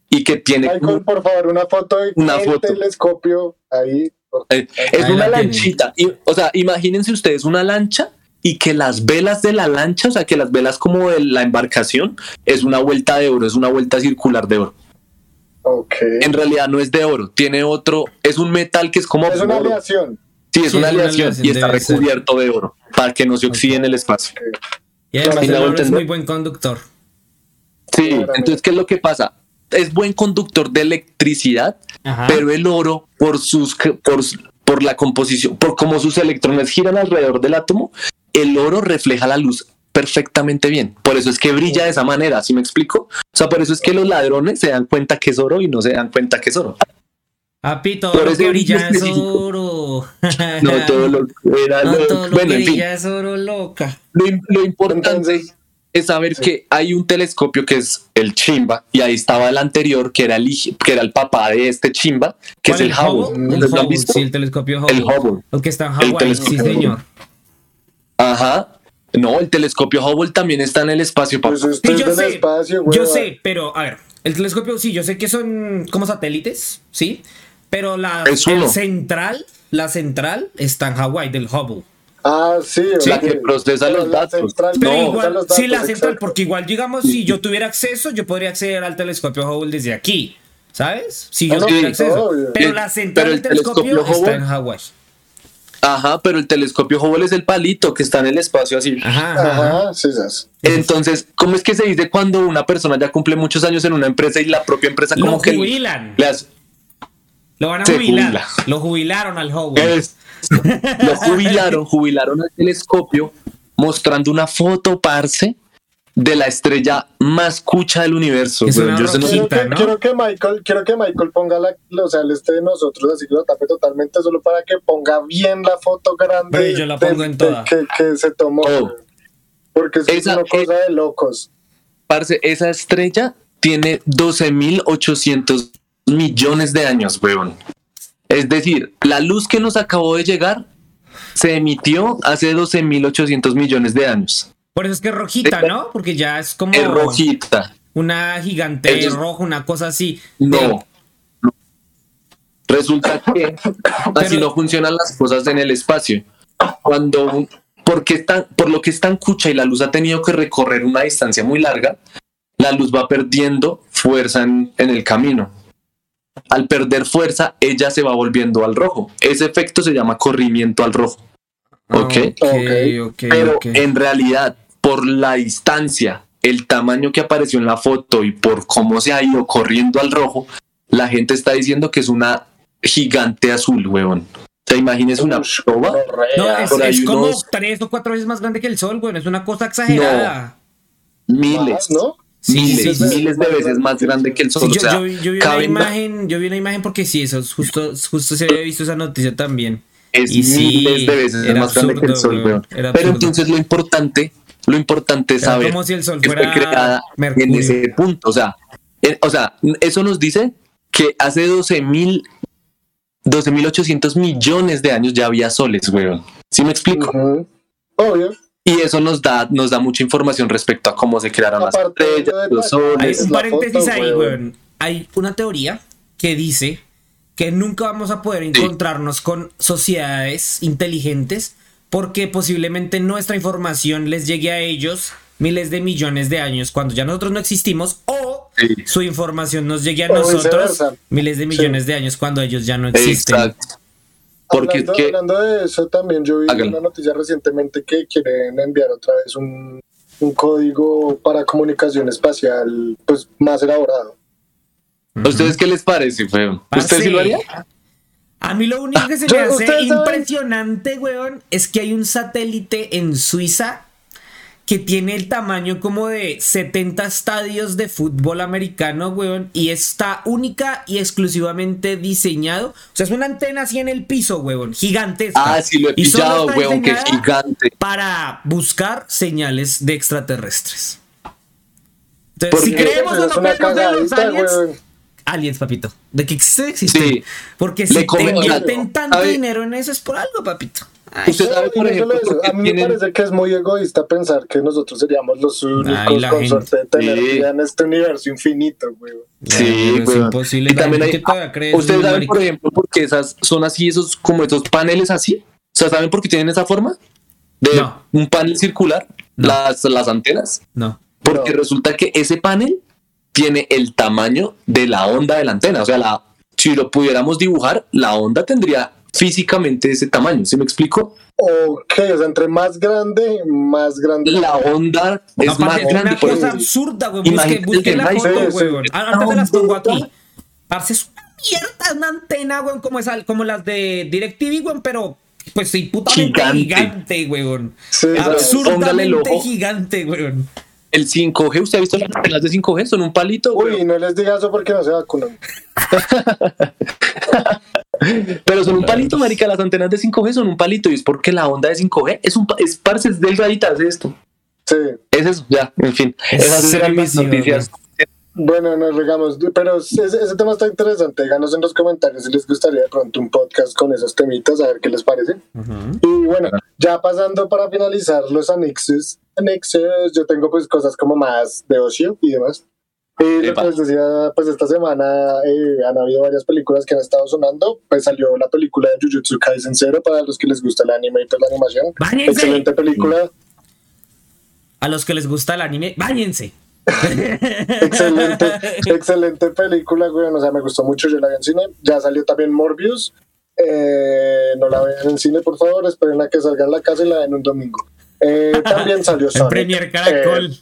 y que tiene Michael, por favor, una foto de Una el foto. telescopio ahí. eh, es Ahí una la lanchita. Y, o sea, imagínense ustedes una lancha y que las velas de la lancha, o sea, que las velas como de la embarcación, es una vuelta de oro, es una vuelta circular de oro. Ok. En realidad no es de oro, tiene otro, es un metal que es como Es una oro. aleación. Sí, es Sí, una aleación y está ser. recubierto de oro para que no se oxide en el espacio. y además el oro es muy buen conductor. Sí, entonces, ¿qué es lo que pasa? Es buen conductor de electricidad, Ajá. pero el oro, por sus por, por la composición, por cómo sus electrones giran alrededor del átomo, el oro refleja la luz perfectamente bien. Por eso es que brilla de esa manera, ¿sí me explico? O sea, por eso es que los ladrones se dan cuenta que es oro y no se dan cuenta que es oro. Papi, todo lo que brilla es oro. No todo lo era No lo- todo lo bueno, que en fin, brilla es oro loca. lo, im- lo importante Entonces, es saber que hay un telescopio que es el Chimba y ahí estaba el anterior que era el, que era el papá de este Chimba, que es ¿Cuál, el Hubble. El ¿Ustedes lo han Hubble, visto? sí, el telescopio Hubble. El Hubble. El que está en El Hawái, sí, telescopio señor. Ajá. No, el telescopio Hubble también está en el espacio, papá. Pues Sí, sé, espacio, yo sé, pero a ver, el telescopio sí, yo sé que son como satélites, ¿sí? Pero la Es el uno. central, la central está en Hawái del Hubble. Ah, sí. La ok. que procesa Pero los la datos. central Pero procesa igual, los sí, la central, exacto. porque igual, digamos, si yo tuviera acceso, yo podría acceder al telescopio Hubble desde aquí, ¿sabes? Si yo Ah, no, tuviera sí, acceso. obvio. Pero Sí, la central pero del el telescopio, telescopio está Hubble- en Hawái. Ajá, pero el telescopio Hubble es el palito que está en el espacio así. Ajá, ajá, sí, esas. Entonces, ¿cómo es que se dice cuando una persona ya cumple muchos años en una empresa y la propia empresa Lo como que jubilan. le hace- Lo van a Se jubilar. jubila. Lo jubilaron al Hubble. es- lo jubilaron, jubilaron al telescopio mostrando una foto, parce, de la estrella más cucha del universo. Es weón. una Yo rojita. Quiero que, ¿no? quiero que Michael, quiero que Michael ponga la, o sea, el este de nosotros, así que lo tape totalmente, solo para que ponga bien la foto grande Hombre, yo la de- pongo en de toda. que, que se tomó. Oh. Porque es una cosa de locos. Parce, esa estrella tiene 12.800 millones de años, weón. Es decir, la luz que nos acabó de llegar se emitió hace 12.800 millones de años. Por eso es que es rojita, ¿no? Porque ya es como Es rojita. una gigante Ellos- roja, una cosa así. No. Resulta que así no funcionan las cosas en el espacio. Cuando porque está, por lo que es tan cucha y la luz ha tenido que recorrer una distancia muy larga, la luz va perdiendo fuerza en, en el camino. Al perder fuerza, ella se va volviendo al rojo. Ese efecto se llama corrimiento al rojo. Ok. Ok, Ok. ok, Pero ok. en realidad, por la distancia, el tamaño que apareció en la foto y por cómo se ha ido corriendo al rojo, la gente está diciendo que es una gigante azul, huevón. O sea, imagínese una gonorrea. No, es, como unos- tres o cuatro veces más grande que el sol, güey. Es una cosa exagerada. Miles, Más, ¿no? Sí, miles, sí, sí. miles de veces más grande que el Sí, sol. yo, o sea, yo- yo vi una imagen, yo vi una imagen porque sí, eso es justo, justo se había visto esa noticia también. es y sí, miles de veces más grande que el sol, weón, Pero entonces lo importante, lo importante es Era saber como si el sol que fue fuera creada en ese punto. O sea, o sea, eso nos dice que hace 12 mil 12.800 millones de años ya había soles, weón. ¿Sí me explico? Ujú. Obvio. Y eso nos da, nos da mucha información respecto a cómo se crearon las estrellas, los Hay soles. Es un paréntesis foto, ahí, weón. weón. Hay una teoría que dice que nunca vamos a poder encontrarnos con sociedades inteligentes porque posiblemente nuestra información les llegue a ellos miles de millones de años cuando ya nosotros no existimos o Sí. su información nos llegue a O nosotros viceversa. miles de millones de años cuando ellos ya no existen. Exacto. Porque hablando, es que hablando de eso, también yo vi Hágalo. una noticia recientemente que quieren enviar otra vez un, un código para comunicación espacial pues más elaborado. ¿a ustedes qué les parece, weón? ¿Usted sí lo haría? A mí lo único que se me hace saben- impresionante, weón, es que hay un satélite en Suiza que tiene el tamaño como de 70 estadios de fútbol americano, weón, y está única y exclusivamente diseñado. O sea, es una antena así en el piso, weón, gigantesca. Ah, sí lo he pillado, weón, que gigante. Para buscar señales de extraterrestres. Entonces, si creemos o no creemos en los aliens, weón. aliens, papito. De que existen, existen. Sí. Porque Le si te come- invierten tanto dinero en eso es por algo, papito. Ay, Usted sabe, Y por no ejemplo, solo eso, porque a mí tienen- me parece que es muy egoísta pensar que nosotros seríamos los únicos con gente. suerte de tener Sí. vida en este universo infinito, güey. Sí, es weón. imposible. Y también hay, que todavía cree eso ustedes es saben, por ejemplo, por qué esas son así, esos, como esos paneles así. O sea, ¿saben por qué tienen esa forma? De No. un panel circular, No. las, las antenas. No. Porque No. resulta que ese panel tiene el tamaño de la onda de la antena. O sea, la, si lo pudiéramos dibujar, la onda tendría físicamente ese tamaño. ¿Sí me explico? Ok, o sea, entre más grande, más grande. La onda es más es grande. una cosa absurda, güey. Busque, Imagínate busque que la foto, güey. Ahorita te las pongo aquí. Parce, es una mierda, una antena, güey, como, esa, como las de DirecTV, güey, pero pues sí, putamente Gigante. gigante, güey. Sí, Absurdamente gigante, güey. El 5G, ¿usted ha visto las antenas de 5G? Son un palito. Uy, güey. no les digas eso porque no se vacunan. Pero son un palito, marica. Las antenas de 5G son un palito. Y es porque la onda de 5G es un es parce, es delgadita, es esto. Sí. Es eso, ya, en fin. Es Esas eran mis noticias. Bueno, nos regamos, pero ese, ese tema está interesante. Díganos en los comentarios si les gustaría de pronto un podcast con esos temitas, a ver qué les parece. Y bueno, ya pasando para finalizar los anexos, anexos, yo tengo pues cosas como más de ocio y demás. Y lo que les decía, pues esta semana eh, han habido varias películas que han estado sonando. Pues salió la película de Jujutsu Kaisen Zero para los que les gusta el anime y pues la animación. ¡Báñense! Excelente película. A los que les gusta el anime, báñense. Excelente, excelente película, güey. O sea, me gustó mucho. Yo la vi en cine. Ya salió también Morbius. Eh, no la vean en cine, por favor. Esperen a que salga en la casa y la ven un domingo. Eh, también salió El Sonic. Premier Caracol.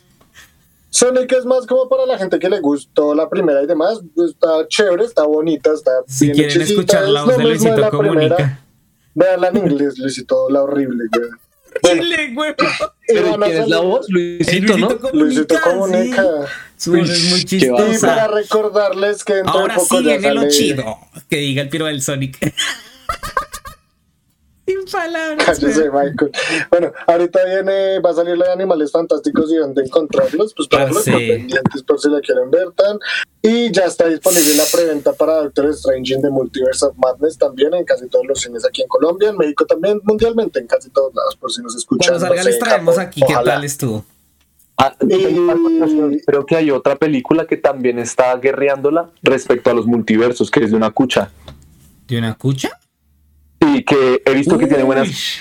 Sonic es más como para la gente que le gustó la primera y demás. Está chévere, está bonita, está si bien quieren hechecita. escuchar la Es voz de lo mismo Luisito la primera. Comunica. Veanla en inglés, Luisito, la horrible, güey. Dile, güey. Y Pero ¿quién es la voz? Luisito, ¿no? Luisito sí. Comunica. Su voz es muy va. Y chistosa. para recordarles que dentro Ahora de poco sí ya viene lo chido. Que diga el piro del Sonic. Sin palabras. Michael. Bueno, ahorita viene, va a salir la de Animales Fantásticos y dónde encontrarlos, pues para Ah, los sí. pendientes por si la quieren ver tan. Y ya está disponible la preventa para Doctor Strange in the Multiverse of Madness también en casi todos los cines aquí en Colombia, en México también, mundialmente en casi todos lados, por si nos escuchan. Cuando salga no sé, les traemos Japón, aquí qué ojalá. tal estuvo. Ah, Y- Creo que hay otra película que también está guerreándola respecto a los multiversos, que es de una cucha. ¿De una cucha? Y que he visto que tiene buenas.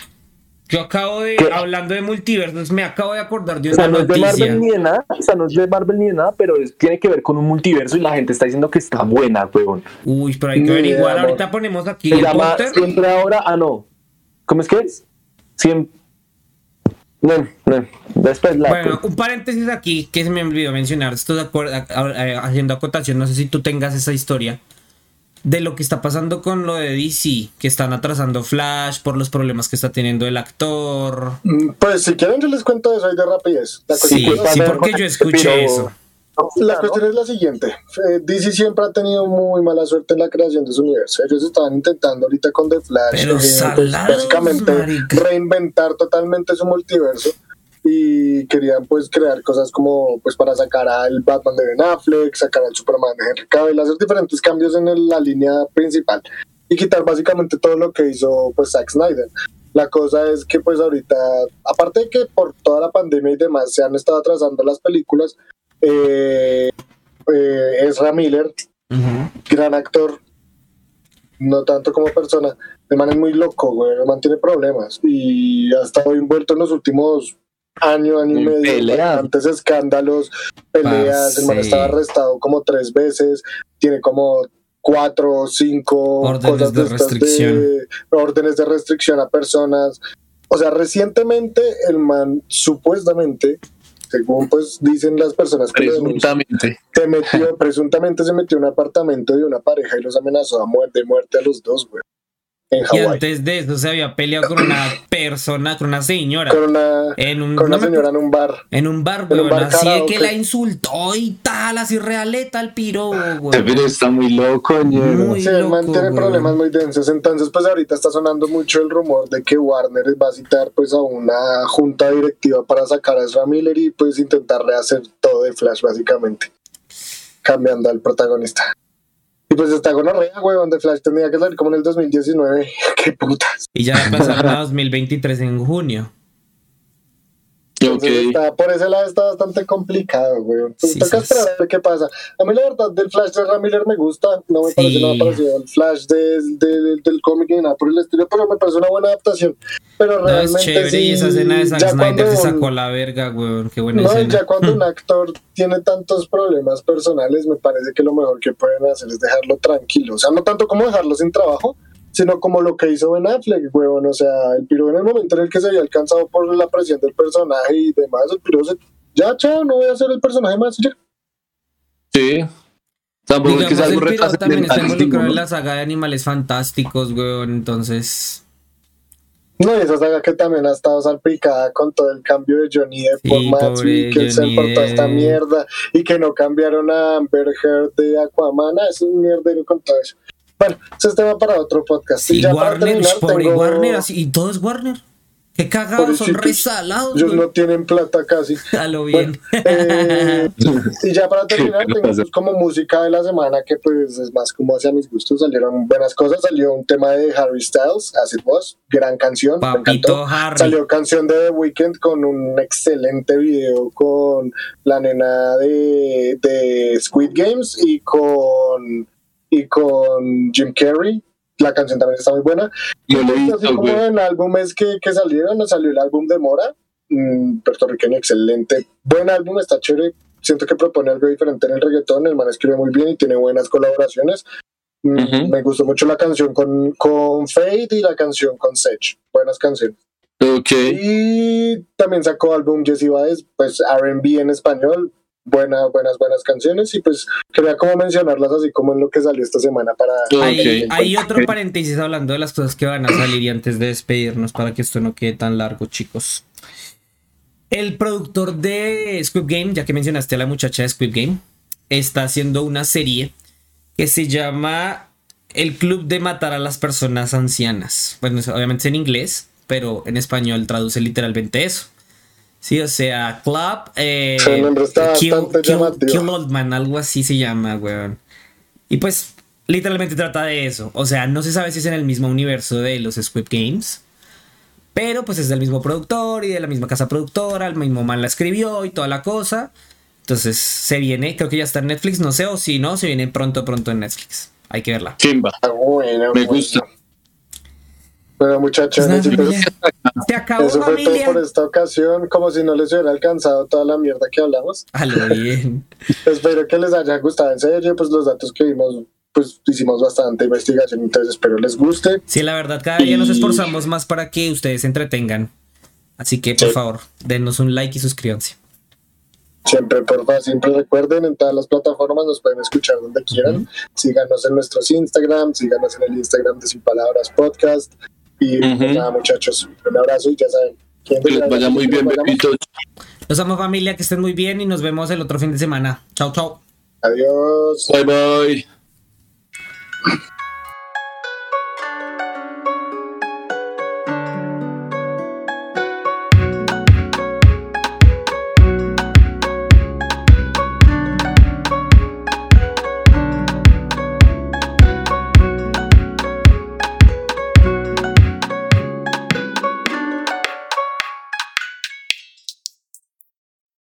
Yo acabo de, ¿Qué? hablando de multiversos, me acabo de acordar de O sea, una no es de noticia. Marvel ni de nada, o sea, no es de Marvel ni de nada, pero es- tiene que ver con un multiverso y la gente está diciendo que está buena, weón. Uy, pero hay que averiguar. Ahorita ponemos aquí Se el llama póster. Siempre Ahora, ah, no. ¿Cómo es que es? Siempre. No, no. Después la. Bueno, un paréntesis aquí que se me olvidó mencionar. Estoy de acuerdo, haciendo acotación. No sé si tú tengas esa historia de lo que está pasando con lo de DC, que están atrasando Flash por los problemas que está teniendo el actor. Mm, Pues si quieren yo les cuento eso ahí de rapidez. La Sí, sí, porque yo escuché Pero- eso. La cuestión es la siguiente. Eh, DC siempre ha tenido muy mala suerte en la creación de su universo. Ellos estaban intentando ahorita con The Flash, eh, pues, básicamente marica. reinventar totalmente su multiverso y querían pues crear cosas como pues para sacar al Batman de Ben Affleck, sacar al Superman de Henry Cavill, hacer diferentes cambios en la línea principal y quitar básicamente todo lo que hizo pues Zack Snyder. La cosa es que pues ahorita, aparte de que por toda la pandemia y demás se han estado atrasando las películas, eh, eh, Ezra Miller, Ujú. gran actor, no tanto como persona, el man es muy loco, güey, el man tiene problemas y ha estado envuelto en los últimos año, año y medio, antes escándalos, peleas, el man estaba arrestado como tres veces, tiene como cuatro o cinco Órdenes de restricción. de- órdenes de restricción a personas. O sea, recientemente el man supuestamente, según pues dicen las personas que Presuntamente. se metió, presuntamente se metió en un apartamento de una pareja y los amenazó a muerte, de muerte a los dos, güey. En Y antes de eso se había peleado con una persona, con una señora. Con una, En un, con una no me señora en un bar. En un bar, bar así de karaoke. que la insultó y tal, así realeta al piro, Este weón. video está muy loco, ñero. Muy Sí, el man loco, tiene problemas muy densos. Entonces, pues ahorita está sonando mucho el rumor de que Warner va a citar pues a una junta directiva para sacar a Ezra Miller y pues intentar rehacer todo de Flash, básicamente. Cambiando al protagonista. Pues está gonorrea, weón, de Flash tendría que salir como en el 2019. Qué putas. Y ya pasaron a 2023 en junio. Entonces, Ok. está- por ese lado está bastante complicado, güey. Pues Sí, toca sí, esperar ver qué pasa. A mí la verdad del Flash de Ezra Miller me gusta. No me parece Sí. nada parecido al Flash de- de- del cómic ni nada por el estilo, pero me parece una buena adaptación. Pero No, es realmente chévere sí, y esa escena de Zack Snyder se sacó la verga, weón. Qué buena No, escena. ya cuando un actor tiene tantos problemas personales, me parece que lo mejor que pueden hacer es dejarlo tranquilo. O sea, no tanto como dejarlo sin trabajo, sino como lo que hizo Ben Affleck, huevón. O sea, el piro en el momento en el que se había alcanzado por la presión del personaje y demás, el piro se... Ya, chao, no voy a ser el personaje más. ya. Sí. Tampoco es que Digamos, sea el algo piro también está involucrado en ¿no? la saga de animales fantásticos, weón. Entonces, No, y esa saga que también ha estado salpicada con todo el cambio de Johnny Depp Sí, por Matt Mikkelsen, por toda esta mierda, y que no cambiaron a Amber Heard de Aquaman, ah, es un mierdero con todo eso. Bueno, ese es tema para otro podcast. sí, y ya para Warner, terminar, pobre tengo- Warner, así, y todo es Warner. Qué cagados, son resalados. Ellos no tienen plata casi. A lo bien. Eh, y ya para terminar, ¿Qué tengo pues, como música de la semana que pues es más como hacia mis gustos. Salieron buenas cosas. Salió un tema de Harry Styles, As It Was, gran canción. Papito. Harry. Salió canción de The Weeknd con un excelente video con la nena de, de Squid Games y con, y con Jim Carrey. La canción también está muy buena. No lo he Así como en álbumes que, que salieron, nos salió el álbum de Mora, mm, puertorriqueño, excelente. Buen álbum, está chévere. Siento que propone algo diferente en el reggaetón. El man escribe muy bien y tiene buenas colaboraciones. Mm, Ujú. Me gustó mucho la canción con, con Fade y la canción con Sech. Buenas canciones. Ok. Y también sacó álbum Jesse Baez, pues RB en español. Buenas, buenas, buenas canciones. Y pues quería como mencionarlas así como en lo que salió esta semana para. Hay, Ok. hay otro paréntesis hablando de las cosas que van a salir y antes de despedirnos para que esto no quede tan largo, chicos. El productor de Squid Game, ya que mencionaste a la muchacha de Squid Game, está haciendo una serie que se llama El Club de Matar a las Personas Ancianas. Bueno, obviamente es en inglés, pero en español traduce literalmente eso. Sí, o sea, Club. Eh, El nombre está Kill, bastante Kill- llamativo. Kill Old Man, algo así se llama, weón. Y pues, literalmente trata de eso. O sea, no se sabe si es en el mismo universo de los Squid Games. Pero pues es del mismo productor y de la misma casa productora. El mismo man la escribió y toda la cosa. Entonces se viene, creo que ya está en Netflix, no sé, o si no, se viene pronto, pronto en Netflix. Hay que verla. Chimba. Ah, bueno, Me bueno. gusta. Bueno, muchachos, Pues. Se acabó, eso fue todo por esta ocasión, como si no les hubiera alcanzado toda la mierda que hablamos. A lo bien. Espero que les haya gustado en serio, pues los datos que vimos, pues hicimos bastante investigación, entonces espero les guste. Sí, la verdad, cada día nos esforzamos más para que ustedes se entretengan. Así que, por Sí. favor, denos un like y suscríbanse. Siempre, porfa, siempre recuerden, en todas las plataformas nos pueden escuchar donde quieran. Síganos en nuestros Instagram, síganos en el Instagram de Sin Palabras Podcast. Y pues nada, muchachos, un abrazo y ya saben. ¿quién Que les vaya muy bien, bebitos. Los amo familia, que estén muy bien y nos vemos el otro fin de semana. Chao, chao. Adiós. Bye, bye.